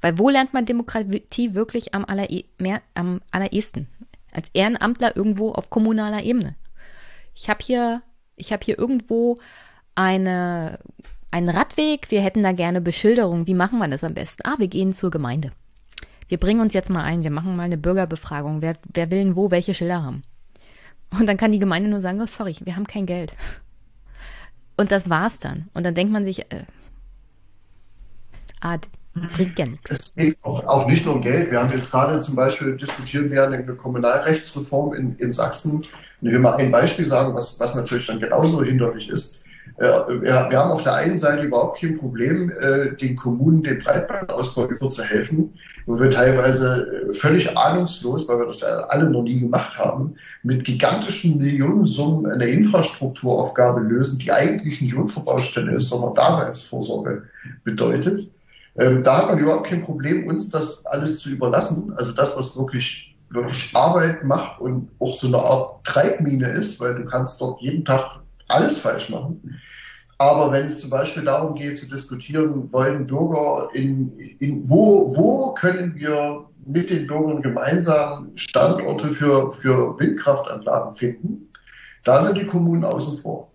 Weil wo lernt man Demokratie wirklich am, aller, mehr, am allerersten? Als Ehrenamtler irgendwo auf kommunaler Ebene. Ich habe hier, ich habe hier irgendwo eine, einen Radweg. Wir hätten da gerne Beschilderung. Wie machen wir das am besten? Ah, wir gehen zur Gemeinde. Wir bringen uns jetzt mal ein. Wir machen mal eine Bürgerbefragung. Wer, wer will denn wo welche Schilder haben? Und dann kann die Gemeinde nur sagen, oh sorry, wir haben kein Geld. Und das war's dann. Und dann denkt man sich, äh, ah, bringt ja nichts. Es geht auch, auch, nicht nur um Geld. Wir haben jetzt gerade zum Beispiel diskutieren wir eine Kommunalrechtsreform in, in Sachsen. Und ich will mal ein Beispiel sagen, was, was natürlich dann genauso hinderlich ist. Äh, wir, wir haben auf der einen Seite überhaupt kein Problem, äh, den Kommunen den Breitbandausbau überzuhelfen wo wir teilweise äh, völlig ahnungslos, weil wir das alle noch nie gemacht haben, mit gigantischen Millionensummen eine Infrastrukturaufgabe lösen, die eigentlich nicht unsere Baustelle ist, sondern Daseinsvorsorge bedeutet. Ähm, da hat man überhaupt kein Problem, uns das alles zu überlassen. Also das, was wirklich, wirklich Arbeit macht und auch so eine Art Treibmine ist, weil du kannst dort jeden Tag alles falsch machen. Aber wenn es zum Beispiel darum geht zu diskutieren, wollen Bürger in, in wo, wo können wir mit den Bürgern gemeinsam Standorte für, für Windkraftanlagen finden, da sind die Kommunen außen vor.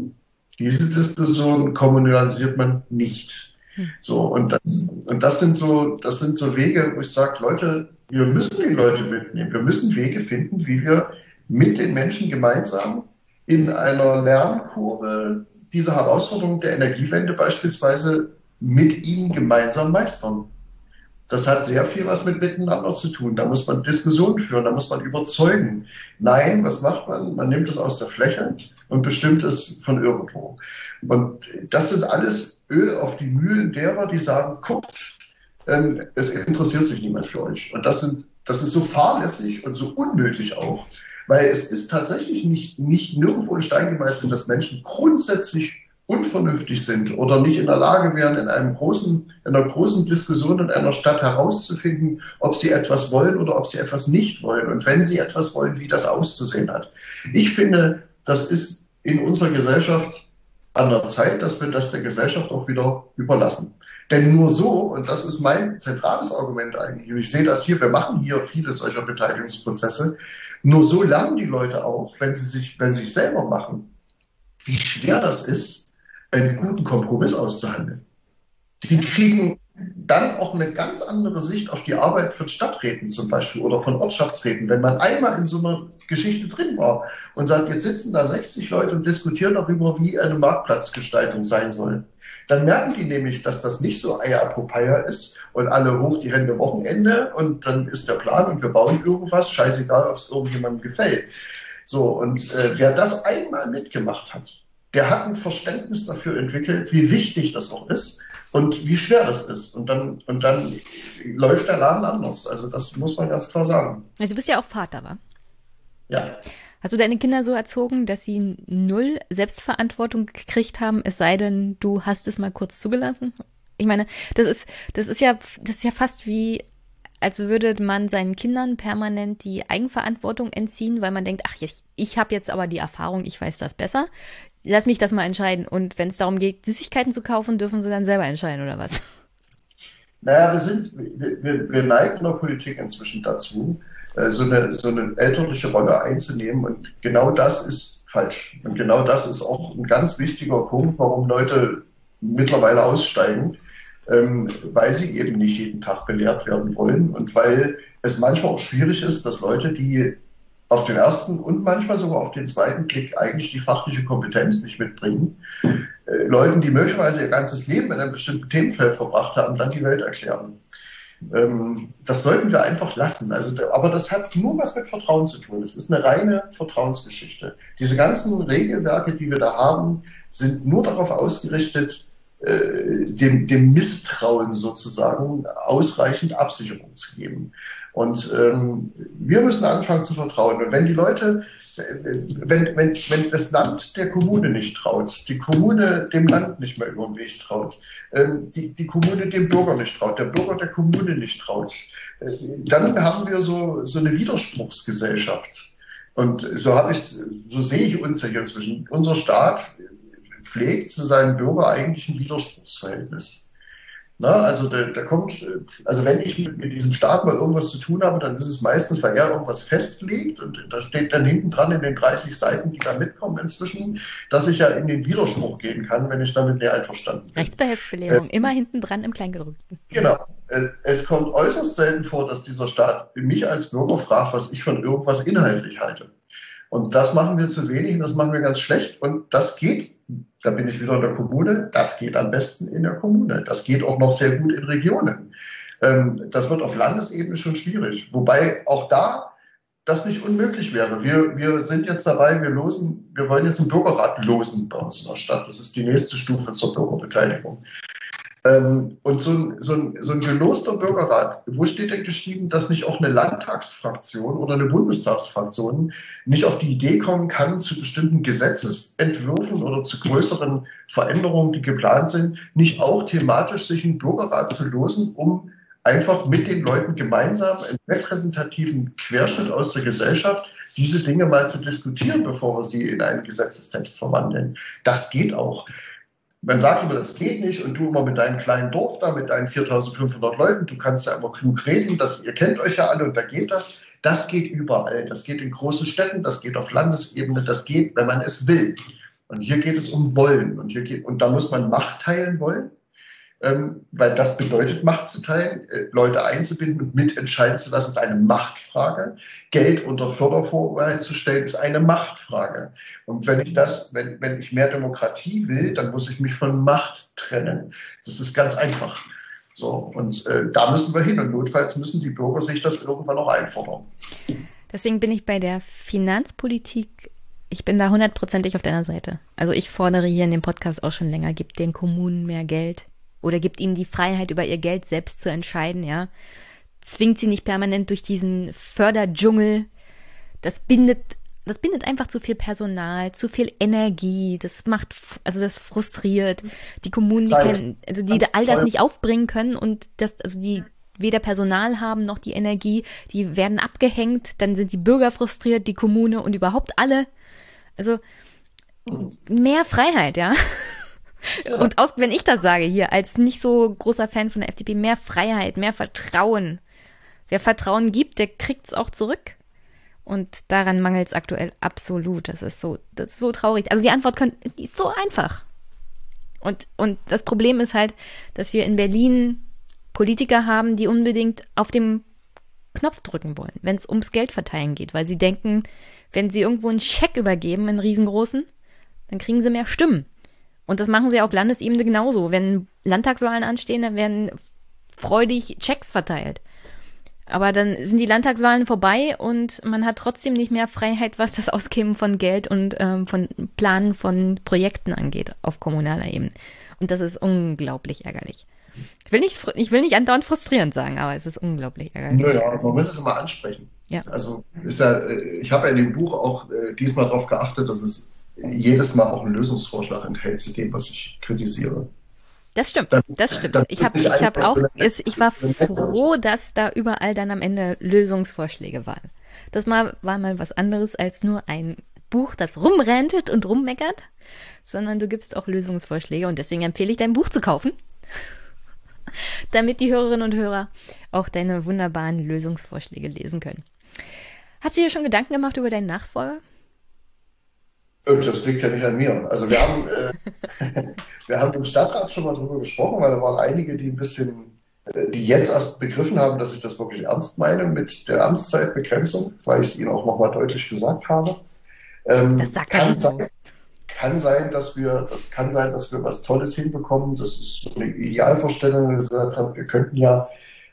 Diese Diskussion kommunalisiert man nicht. Hm. So, und das, und das sind so, das sind so Wege, wo ich sage, Leute, wir müssen die Leute mitnehmen. Wir müssen Wege finden, wie wir mit den Menschen gemeinsam in einer Lernkurve diese Herausforderung der Energiewende beispielsweise mit ihnen gemeinsam meistern. Das hat sehr viel was mit Miteinander zu tun. Da muss man Diskussionen führen, da muss man überzeugen. Nein, was macht man? Man nimmt es aus der Fläche und bestimmt es von irgendwo. Und das sind alles Öl auf die Mühlen derer, die sagen, guckt, ähm, es interessiert sich niemand für euch. Und das, sind, das ist so fahrlässig und so unnötig auch. Weil es ist tatsächlich nicht, nicht nirgendwo in Stein gemeißelt, dass Menschen grundsätzlich unvernünftig sind oder nicht in der Lage wären, in einem großen, in einer großen Diskussion in einer Stadt herauszufinden, ob sie etwas wollen oder ob sie etwas nicht wollen. Und wenn sie etwas wollen, wie das auszusehen hat. Ich finde, das ist in unserer Gesellschaft an der Zeit, dass wir das der Gesellschaft auch wieder überlassen. Denn nur so, und das ist mein zentrales Argument eigentlich, und ich sehe das hier, wir machen hier viele solcher Beteiligungsprozesse, nur so lernen die Leute auch, wenn sie sich, wenn sie es selber machen, wie schwer das ist, einen guten Kompromiss auszuhandeln. Die kriegen dann auch eine ganz andere Sicht auf die Arbeit von Stadträten zum Beispiel oder von Ortschaftsräten. Wenn man einmal in so einer Geschichte drin war und sagt, jetzt sitzen da 60 Leute und diskutieren darüber, wie eine Marktplatzgestaltung sein soll, dann merken die nämlich, dass das nicht so Eier Popeye ist und alle hoch die Hände Wochenende und dann ist der Plan und wir bauen irgendwas, scheißegal, ob es irgendjemandem gefällt. So, und äh, wer das einmal mitgemacht hat, der hat ein Verständnis dafür entwickelt, wie wichtig das auch ist und wie schwer das ist. Und dann, und dann läuft der Laden anders. Also das muss man ganz klar sagen. Du bist ja auch Vater, wa? Ja. Hast du deine Kinder so erzogen, dass sie null Selbstverantwortung gekriegt haben, es sei denn, du hast es mal kurz zugelassen? Ich meine, das ist, das ist ja, das ist ja fast wie, als würde man seinen Kindern permanent die Eigenverantwortung entziehen, weil man denkt, ach, ich, ich habe jetzt aber die Erfahrung, ich weiß das besser. Lass mich das mal entscheiden. Und wenn es darum geht, Süßigkeiten zu kaufen, dürfen sie dann selber entscheiden, oder was? Naja, wir sind, wir, wir neigen der Politik inzwischen dazu, äh, so eine, so eine elterliche Rolle einzunehmen. Und genau das ist falsch. Und genau das ist auch ein ganz wichtiger Punkt, warum Leute mittlerweile aussteigen, ähm, weil sie eben nicht jeden Tag belehrt werden wollen und weil es manchmal auch schwierig ist, dass Leute, die auf den ersten und manchmal sogar auf den zweiten Blick eigentlich die fachliche Kompetenz nicht mitbringen, äh, Leuten, die möglicherweise ihr ganzes Leben in einem bestimmten Themenfeld verbracht haben, dann die Welt erklären. Ähm, das sollten wir einfach lassen. Also, aber das hat nur was mit Vertrauen zu tun. Es ist eine reine Vertrauensgeschichte. Diese ganzen Regelwerke, die wir da haben, sind nur darauf ausgerichtet, dem, dem Misstrauen sozusagen ausreichend Absicherung zu geben. Und ähm, wir müssen anfangen zu vertrauen. Und wenn die Leute, wenn, wenn, wenn das Land der Kommune nicht traut, die Kommune dem Land nicht mehr über den Weg traut, ähm, die, die Kommune dem Bürger nicht traut, der Bürger der Kommune nicht traut, äh, dann haben wir so, so eine Widerspruchsgesellschaft. Und so habe ich, so sehe ich uns ja hier inzwischen. Unser Staat pflegt zu seinen Bürgern eigentlich ein Widerspruchsverhältnis. Na, also da, da kommt, also wenn ich mit, mit, diesem Staat mal irgendwas zu tun habe, dann ist es meistens, weil er irgendwas festlegt und da steht dann hinten dran in den 30 Seiten, die da mitkommen inzwischen, dass ich ja in den Widerspruch gehen kann, wenn ich damit nicht einverstanden bin. Rechtsbehelfsbelehrung, äh, immer hinten dran im Kleingedruckten. Genau. Es kommt äußerst selten vor, dass dieser Staat mich als Bürger fragt, was ich von irgendwas inhaltlich halte. Und das machen wir zu wenig das machen wir ganz schlecht. Und das geht, da bin ich wieder in der Kommune, das geht am besten in der Kommune. Das geht auch noch sehr gut in Regionen. Ähm, das wird auf Landesebene schon schwierig. Wobei auch da das nicht unmöglich wäre. Wir, wir sind jetzt dabei, wir losen, wir wollen jetzt einen Bürgerrat losen bei uns in der Stadt. Das ist die nächste Stufe zur Bürgerbeteiligung. Ähm, und so ein, so, ein, so ein geloster Bürgerrat, wo steht denn geschrieben, dass nicht auch eine Landtagsfraktion oder eine Bundestagsfraktion nicht auf die Idee kommen kann, zu bestimmten Gesetzesentwürfen oder zu größeren Veränderungen, die geplant sind, nicht auch thematisch sich einen Bürgerrat zu losen, um einfach mit den Leuten gemeinsam einen repräsentativen Querschnitt aus der Gesellschaft diese Dinge mal zu diskutieren, bevor wir sie in einen Gesetzestext verwandeln. Das geht auch. Man sagt immer, das geht nicht und du immer mit deinem kleinen Dorf da, mit deinen 4500 Leuten, du kannst ja immer klug reden, das, ihr kennt euch ja alle und da geht das. Das geht überall. Das geht in großen Städten, das geht auf Landesebene, das geht, wenn man es will. Und hier geht es um Wollen. Und, hier geht, und da muss man Macht teilen wollen ähm, weil das bedeutet, Macht zu teilen, äh, Leute einzubinden und mitentscheiden zu lassen, ist eine Machtfrage. Geld unter Fördervorbehalt zu stellen, ist eine Machtfrage. Und wenn ich das, wenn, wenn ich mehr Demokratie will, dann muss ich mich von Macht trennen. Das ist ganz einfach. So, und äh, da müssen wir hin. Und notfalls müssen die Bürger sich das irgendwann noch einfordern. Deswegen bin ich bei der Finanzpolitik ich bin da hundertprozentig auf deiner Seite. Also ich fordere hier in dem Podcast auch schon länger, gibt den Kommunen mehr Geld, oder gibt ihnen die Freiheit, über ihr Geld selbst zu entscheiden, ja. Zwingt sie nicht permanent durch diesen Förderdschungel. Das bindet, das bindet einfach zu viel Personal, zu viel Energie. Das macht, also das frustriert. Die Kommunen, die kennen, also die all das nicht aufbringen können und das, also die weder Personal haben noch die Energie, die werden abgehängt, dann sind die Bürger frustriert, die Kommune und überhaupt alle. Also mehr Freiheit, ja. Und aus, wenn ich das sage hier, als nicht so großer Fan von der FDP, mehr Freiheit, mehr Vertrauen. Wer Vertrauen gibt, der kriegt es auch zurück. Und daran mangelt es aktuell absolut. Das ist so, das ist so traurig. Also die Antwort können, die ist so einfach. Und, und das Problem ist halt, dass wir in Berlin Politiker haben, die unbedingt auf dem Knopf drücken wollen, wenn es ums Geld verteilen geht, weil sie denken, wenn sie irgendwo einen Scheck übergeben, einen riesengroßen, dann kriegen sie mehr Stimmen. Und das machen sie auf Landesebene genauso. Wenn Landtagswahlen anstehen, dann werden freudig Checks verteilt. Aber dann sind die Landtagswahlen vorbei und man hat trotzdem nicht mehr Freiheit, was das Ausgeben von Geld und ähm, von Planen von Projekten angeht auf kommunaler Ebene. Und das ist unglaublich ärgerlich. Ich will nicht, ich will nicht andauernd frustrierend sagen, aber es ist unglaublich ärgerlich. Naja, man muss es immer ansprechen. Ja. Also ist ja, äh, ich habe ja in dem Buch auch äh, diesmal darauf geachtet, dass es jedes Mal auch einen Lösungsvorschlag enthält zu dem, was ich kritisiere. Das stimmt, dann, das stimmt. Ich habe ich hab auch, ich war froh, dass da überall dann am Ende Lösungsvorschläge waren. Das mal, war mal was anderes als nur ein Buch, das rumrentet und rummeckert, sondern du gibst auch Lösungsvorschläge und deswegen empfehle ich dein Buch zu kaufen, *laughs* damit die Hörerinnen und Hörer auch deine wunderbaren Lösungsvorschläge lesen können. Hast du dir schon Gedanken gemacht über deinen Nachfolger? Das liegt ja nicht an mir. Also wir haben, *laughs* äh, *laughs* wir haben im Stadtrat schon mal drüber gesprochen, weil da waren einige, die ein bisschen, äh, die jetzt erst begriffen haben, dass ich das wirklich ernst meine mit der Amtszeitbegrenzung, weil ich es ihnen auch nochmal deutlich gesagt habe. Ähm, das sagt kann sein, kann sein, dass wir, das kann sein, dass wir was Tolles hinbekommen. Das ist so eine Idealvorstellung. Gesagt haben, wir könnten ja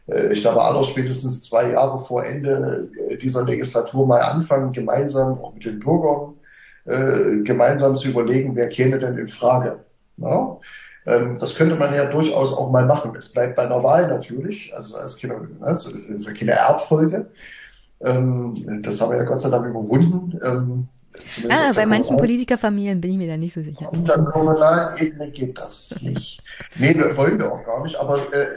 äh, ich sage aller spätestens zwei Jahre vor Ende äh, dieser Legislatur mal anfangen, gemeinsam auch mit den Bürgern äh, gemeinsam zu überlegen, wer käme denn in Frage. Ja? Ähm, das könnte man ja durchaus auch mal machen. Es bleibt bei einer Wahl natürlich, also als keine, ne, das ist ja keine Erbfolge. Ähm, das haben wir ja Gott sei Dank überwunden. Ähm, ah, bei manchen Politikerfamilien bin ich mir da nicht so sicher. Auf der kommunalen Ebene geht das nicht. Nee, wollen wir auch gar nicht, aber äh,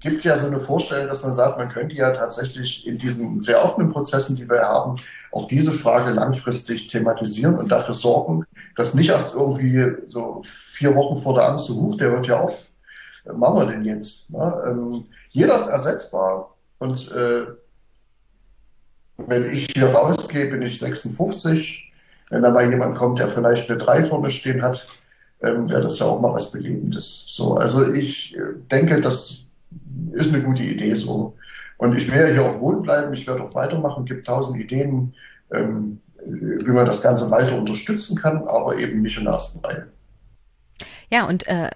gibt ja so eine Vorstellung, dass man sagt, man könnte ja tatsächlich in diesen sehr offenen Prozessen, die wir haben, auch diese Frage langfristig thematisieren und dafür sorgen, dass nicht erst irgendwie so vier Wochen vor der Amtszeit, hoch, der hört ja auf, was machen wir denn jetzt? Ne? Ähm, jeder ist ersetzbar und äh, wenn ich hier rausgehe, bin ich 56. Wenn da mal jemand kommt, der vielleicht eine 3 vorne stehen hat, ähm, wäre das ja auch mal was Belebendes. So, also ich äh, denke, das ist eine gute Idee so. Und ich werde hier auch wohnen bleiben, ich werde auch weitermachen, gibt tausend Ideen, ähm, wie man das Ganze weiter unterstützen kann, aber eben nicht in der ersten Reihe. Ja, und äh,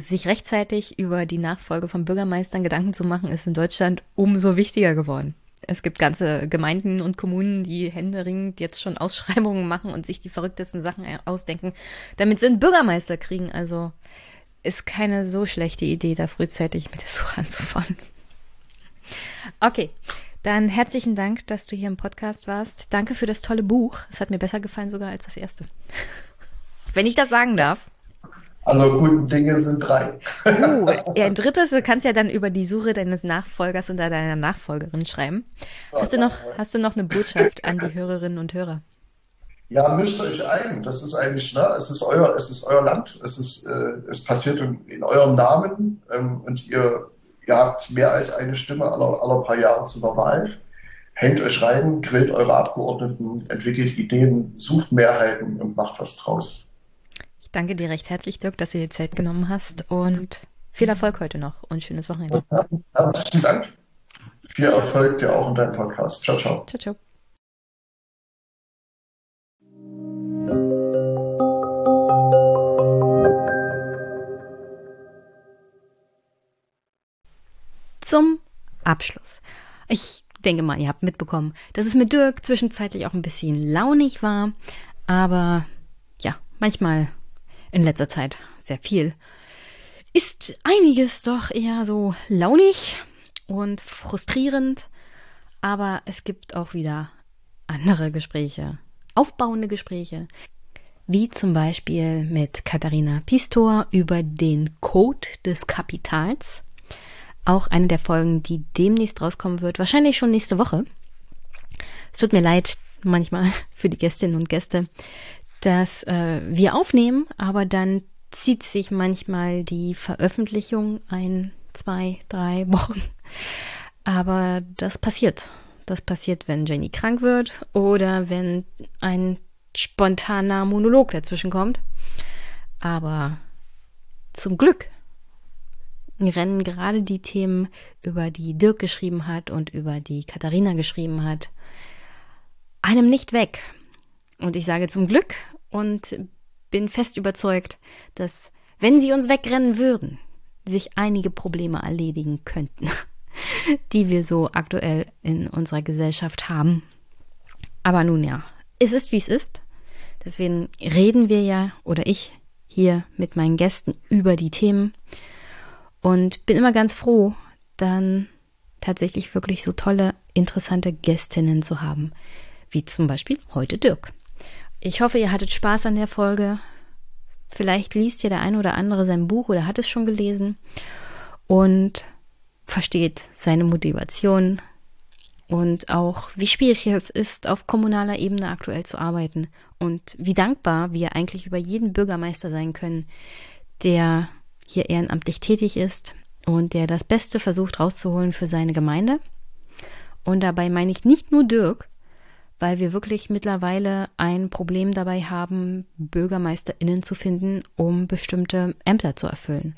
sich rechtzeitig über die Nachfolge von Bürgermeistern Gedanken zu machen, ist in Deutschland umso wichtiger geworden. Es gibt ganze Gemeinden und Kommunen, die händeringend jetzt schon Ausschreibungen machen und sich die verrücktesten Sachen ausdenken, damit sie einen Bürgermeister kriegen. Also ist keine so schlechte Idee, da frühzeitig mit der Suche anzufangen. Okay, dann herzlichen Dank, dass du hier im Podcast warst. Danke für das tolle Buch. Es hat mir besser gefallen sogar als das erste. Wenn ich das sagen darf. Alle guten Dinge sind drei. uh, ja, ein drittes, du kannst ja dann über die Suche deines Nachfolgers oder deiner Nachfolgerin schreiben. Hast du noch, hast du noch eine Botschaft an die Hörerinnen und Hörer? Ja, mischt euch ein. Das ist eigentlich, ne, es ist euer, es ist euer Land. Es ist, äh, es passiert in, in eurem Namen ähm, und ihr, ihr habt mehr als eine Stimme aller, aller paar Jahre zur Wahl. Hängt euch rein, grillt eure Abgeordneten, entwickelt Ideen, sucht Mehrheiten und macht was draus danke dir recht herzlich, Dirk, dass du dir Zeit genommen hast und viel Erfolg heute noch und schönes Wochenende. *laughs* Herzlichen Dank. Viel Erfolg dir auch in deinem Podcast. Ciao, ciao. Ciao, ciao. Abschluss. Ich denke mal, ihr habt mitbekommen, dass es mit Dirk zwischenzeitlich auch ein bisschen launig war, aber ja, manchmal in letzter Zeit sehr viel, ist einiges doch eher so launig und frustrierend, aber es gibt auch wieder andere Gespräche, aufbauende Gespräche, wie zum Beispiel mit Katharina Pistor über den Code des Kapitals. Auch eine der Folgen, die demnächst rauskommen wird, wahrscheinlich schon nächste Woche. Es tut mir leid manchmal *laughs* für die Gästinnen und Gäste, dass äh, wir aufnehmen, aber dann zieht sich manchmal die Veröffentlichung ein, zwei, drei Wochen. Aber das passiert. Das passiert, wenn Jenny krank wird oder wenn ein spontaner Monolog dazwischen kommt. Aber zum Glück rennen gerade die Themen, über die Dirk geschrieben hat und über die Katharina geschrieben hat, einem nicht weg. Und ich sage zum Glück, und bin fest überzeugt, dass wenn sie uns wegrennen würden, sich einige Probleme erledigen könnten, *laughs* die wir so aktuell in unserer Gesellschaft haben. Aber nun ja, es ist wie es ist. Deswegen reden wir ja oder ich hier mit meinen Gästen über die Themen und bin immer ganz froh, dann tatsächlich wirklich so tolle, interessante Gästinnen zu haben, wie zum Beispiel heute Dirk. Ich hoffe, ihr hattet Spaß an der Folge. Vielleicht liest ja der eine oder andere sein Buch oder hat es schon gelesen und versteht seine Motivation und auch, wie schwierig es ist, auf kommunaler Ebene aktuell zu arbeiten und wie dankbar wir eigentlich über jeden Bürgermeister sein können, der hier ehrenamtlich tätig ist und der das Beste versucht rauszuholen für seine Gemeinde. Und dabei meine ich nicht nur Dirk, weil wir wirklich mittlerweile ein Problem dabei haben, BürgermeisterInnen zu finden, um bestimmte Ämter zu erfüllen.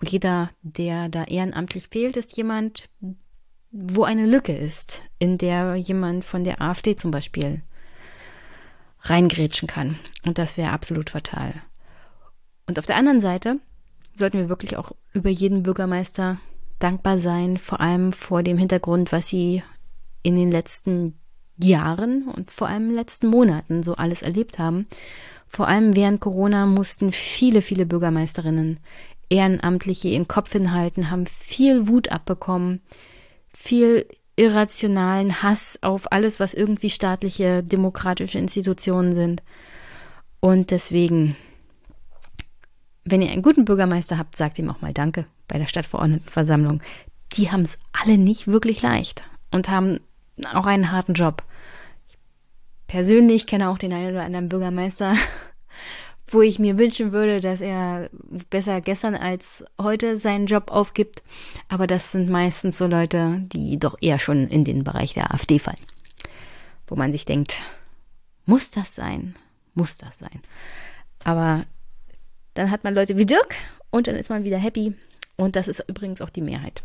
Und jeder, der da ehrenamtlich fehlt, ist jemand, wo eine Lücke ist, in der jemand von der AfD zum Beispiel reingrätschen kann. Und das wäre absolut fatal. Und auf der anderen Seite sollten wir wirklich auch über jeden Bürgermeister dankbar sein, vor allem vor dem Hintergrund, was sie in den letzten Jahren und vor allem in den letzten Monaten so alles erlebt haben. Vor allem während Corona mussten viele, viele Bürgermeisterinnen Ehrenamtliche ihren Kopf hinhalten, haben viel Wut abbekommen, viel irrationalen Hass auf alles, was irgendwie staatliche, demokratische Institutionen sind. Und deswegen, wenn ihr einen guten Bürgermeister habt, sagt ihm auch mal Danke bei der Stadtverordnetenversammlung. Die haben es alle nicht wirklich leicht und haben auch einen harten Job. Ich persönlich kenne auch den einen oder anderen Bürgermeister, *laughs* wo ich mir wünschen würde, dass er besser gestern als heute seinen Job aufgibt. Aber das sind meistens so Leute, die doch eher schon in den Bereich der AfD fallen. Wo man sich denkt, muss das sein? Muss das sein? Aber dann hat man Leute wie Dirk und dann ist man wieder happy. Und das ist übrigens auch die Mehrheit.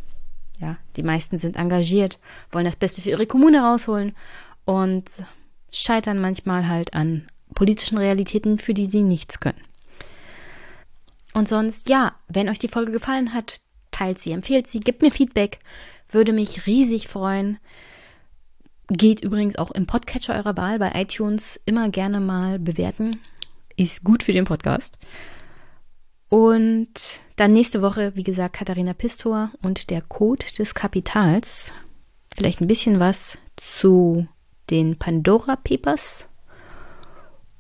Ja, die meisten sind engagiert, wollen das Beste für ihre Kommune rausholen und scheitern manchmal halt an politischen Realitäten, für die sie nichts können. Und sonst, ja, wenn euch die Folge gefallen hat, teilt sie, empfehlt sie, gebt mir Feedback, würde mich riesig freuen. Geht übrigens auch im Podcatcher eurer Wahl bei iTunes immer gerne mal bewerten. Ist gut für den Podcast. Und dann nächste Woche, wie gesagt, Katharina Pistor und der Code des Kapitals. Vielleicht ein bisschen was zu den Pandora Papers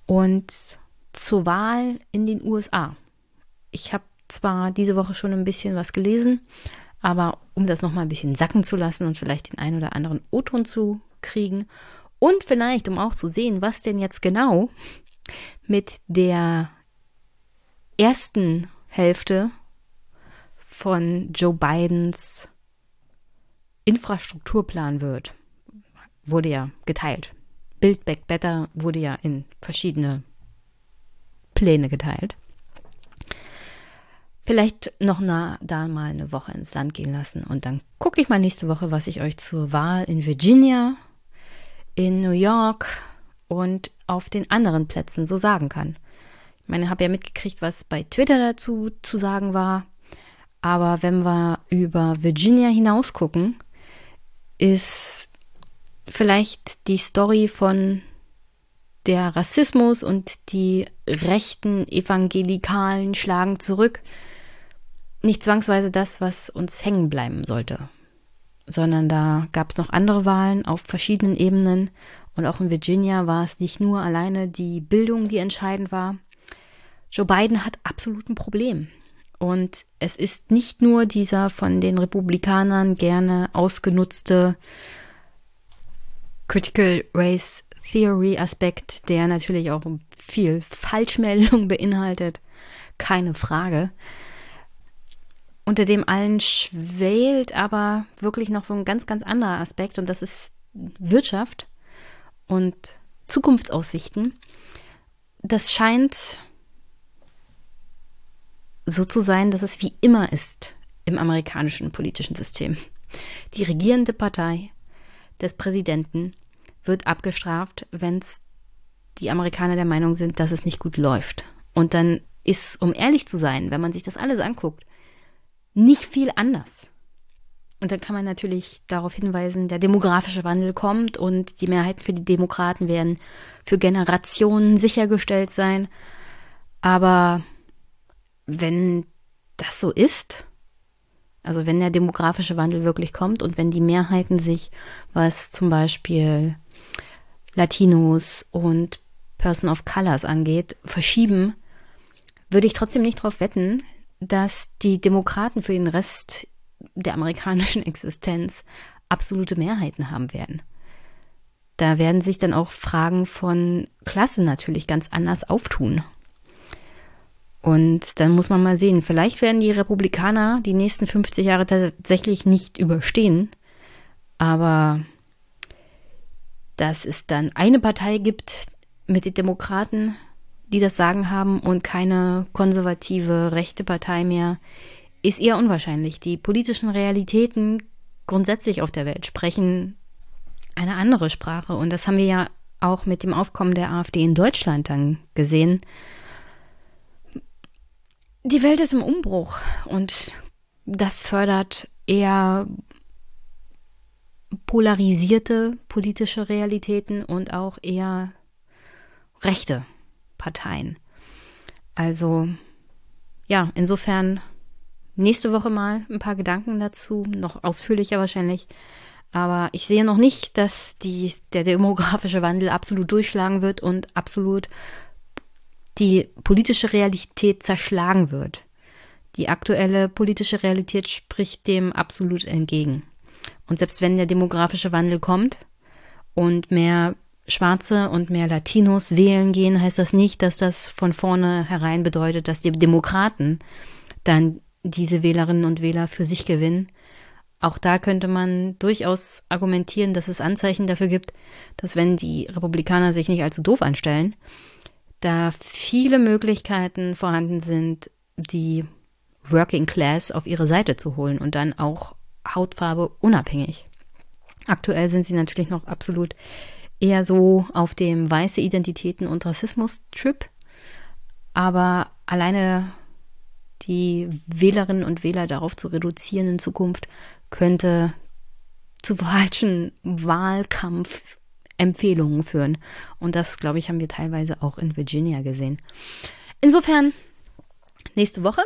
und zur Wahl in den USA. Ich habe zwar diese Woche schon ein bisschen was gelesen, aber um das nochmal ein bisschen sacken zu lassen und vielleicht den einen oder anderen O-Ton zu kriegen und vielleicht um auch zu sehen, was denn jetzt genau mit der ersten Hälfte von Joe Bidens Infrastrukturplan wird, wurde ja geteilt. Build Back Better wurde ja in verschiedene Pläne geteilt. Vielleicht noch na, da mal eine Woche ins Land gehen lassen und dann gucke ich mal nächste Woche, was ich euch zur Wahl in Virginia, in New York und auf den anderen Plätzen so sagen kann. Ich meine, habe ja mitgekriegt, was bei Twitter dazu zu sagen war. Aber wenn wir über Virginia hinaus gucken, ist vielleicht die Story von der Rassismus und die rechten Evangelikalen schlagen zurück nicht zwangsweise das, was uns hängen bleiben sollte, sondern da gab es noch andere Wahlen auf verschiedenen Ebenen und auch in Virginia war es nicht nur alleine die Bildung, die entscheidend war. Joe Biden hat absolut ein Problem. Und es ist nicht nur dieser von den Republikanern gerne ausgenutzte Critical Race Theory Aspekt, der natürlich auch viel Falschmeldung *laughs* beinhaltet, keine Frage. Unter dem allen schwelt aber wirklich noch so ein ganz, ganz anderer Aspekt und das ist Wirtschaft und Zukunftsaussichten. Das scheint so zu sein, dass es wie immer ist im amerikanischen politischen System. Die regierende Partei des Präsidenten wird abgestraft, wenn es die Amerikaner der Meinung sind, dass es nicht gut läuft. Und dann ist, um ehrlich zu sein, wenn man sich das alles anguckt, nicht viel anders. Und dann kann man natürlich darauf hinweisen, der demografische Wandel kommt und die Mehrheiten für die Demokraten werden für Generationen sichergestellt sein. Aber wenn das so ist, also wenn der demografische Wandel wirklich kommt und wenn die Mehrheiten sich, was zum Beispiel Latinos und Person of Colors angeht, verschieben, würde ich trotzdem nicht darauf wetten, dass die Demokraten für den Rest der amerikanischen *laughs* Existenz absolute Mehrheiten haben werden. Da werden sich dann auch Fragen von Klasse natürlich ganz anders auftun. Und dann muss man mal sehen, vielleicht werden die Republikaner die nächsten 50 Jahre tatsächlich nicht überstehen, aber dass es dann eine Partei gibt mit den Demokraten, die das Sagen haben und keine konservative rechte Partei mehr, ist eher unwahrscheinlich. Die politischen Realitäten grundsätzlich auf der Welt sprechen eine andere Sprache und das haben wir ja auch mit dem Aufkommen der AfD in Deutschland dann gesehen. Die Welt ist im Umbruch und das fördert eher polarisierte politische Realitäten und auch eher rechte Parteien. Also ja, insofern nächste Woche mal ein paar Gedanken dazu, noch ausführlicher wahrscheinlich. Aber ich sehe noch nicht, dass die, der demografische Wandel absolut durchschlagen wird und absolut die politische Realität zerschlagen wird. Die aktuelle politische Realität spricht dem absolut entgegen. Und selbst wenn der demografische Wandel kommt und mehr Schwarze und mehr Latinos wählen gehen, heißt das nicht, dass das von vornherein bedeutet, dass die Demokraten dann diese Wählerinnen und Wähler für sich gewinnen. Auch da könnte man durchaus argumentieren, dass es Anzeichen dafür gibt, dass wenn die Republikaner sich nicht allzu doof anstellen, da viele Möglichkeiten vorhanden sind, die Working Class auf ihre Seite zu holen und dann auch Hautfarbe unabhängig. Aktuell sind sie natürlich noch absolut eher so auf dem weiße Identitäten und Rassismus-Trip, aber alleine die Wählerinnen und Wähler darauf zu reduzieren in Zukunft könnte zu falschen Wahlkampfempfehlungen führen. Und das, glaube ich, haben wir teilweise auch in Virginia gesehen. Insofern, nächste Woche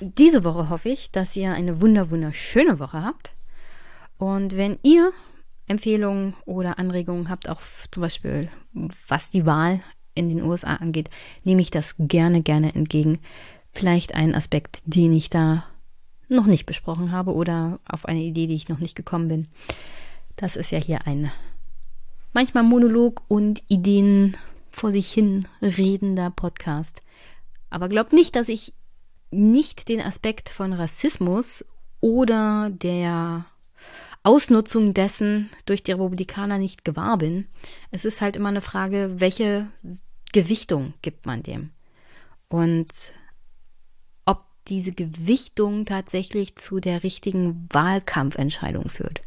diese Woche hoffe ich, dass ihr eine wunder wunderschöne Woche habt. Und wenn ihr Empfehlungen oder Anregungen habt, auch zum Beispiel was die Wahl in den USA angeht, nehme ich das gerne, gerne entgegen. Vielleicht einen Aspekt, den ich da noch nicht besprochen habe oder auf eine Idee, die ich noch nicht gekommen bin. Das ist ja hier ein manchmal Monolog und Ideen vor sich hin redender Podcast. Aber glaubt nicht, dass ich nicht den Aspekt von Rassismus oder der Ausnutzung dessen durch die Republikaner nicht gewahr bin. Es ist halt immer eine Frage, welche Gewichtung gibt man dem? Und ob diese Gewichtung tatsächlich zu der richtigen Wahlkampfentscheidung führt.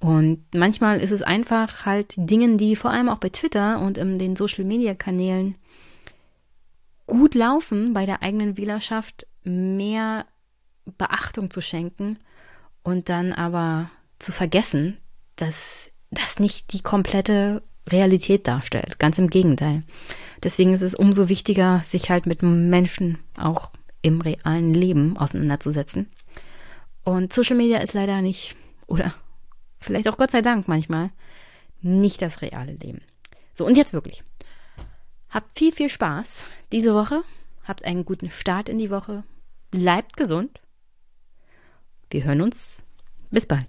Und manchmal ist es einfach halt Dingen, die vor allem auch bei Twitter und in den Social-Media-Kanälen gut laufen, bei der eigenen Wählerschaft mehr Beachtung zu schenken und dann aber zu vergessen, dass das nicht die komplette Realität darstellt. Ganz im Gegenteil. Deswegen ist es umso wichtiger, sich halt mit Menschen auch im realen Leben auseinanderzusetzen. Und Social Media ist leider nicht, oder vielleicht auch Gott sei Dank manchmal, nicht das reale Leben. So, und jetzt wirklich. Habt viel, viel Spaß diese Woche. Habt einen guten Start in die Woche. Bleibt gesund. Wir hören uns. Bis bald.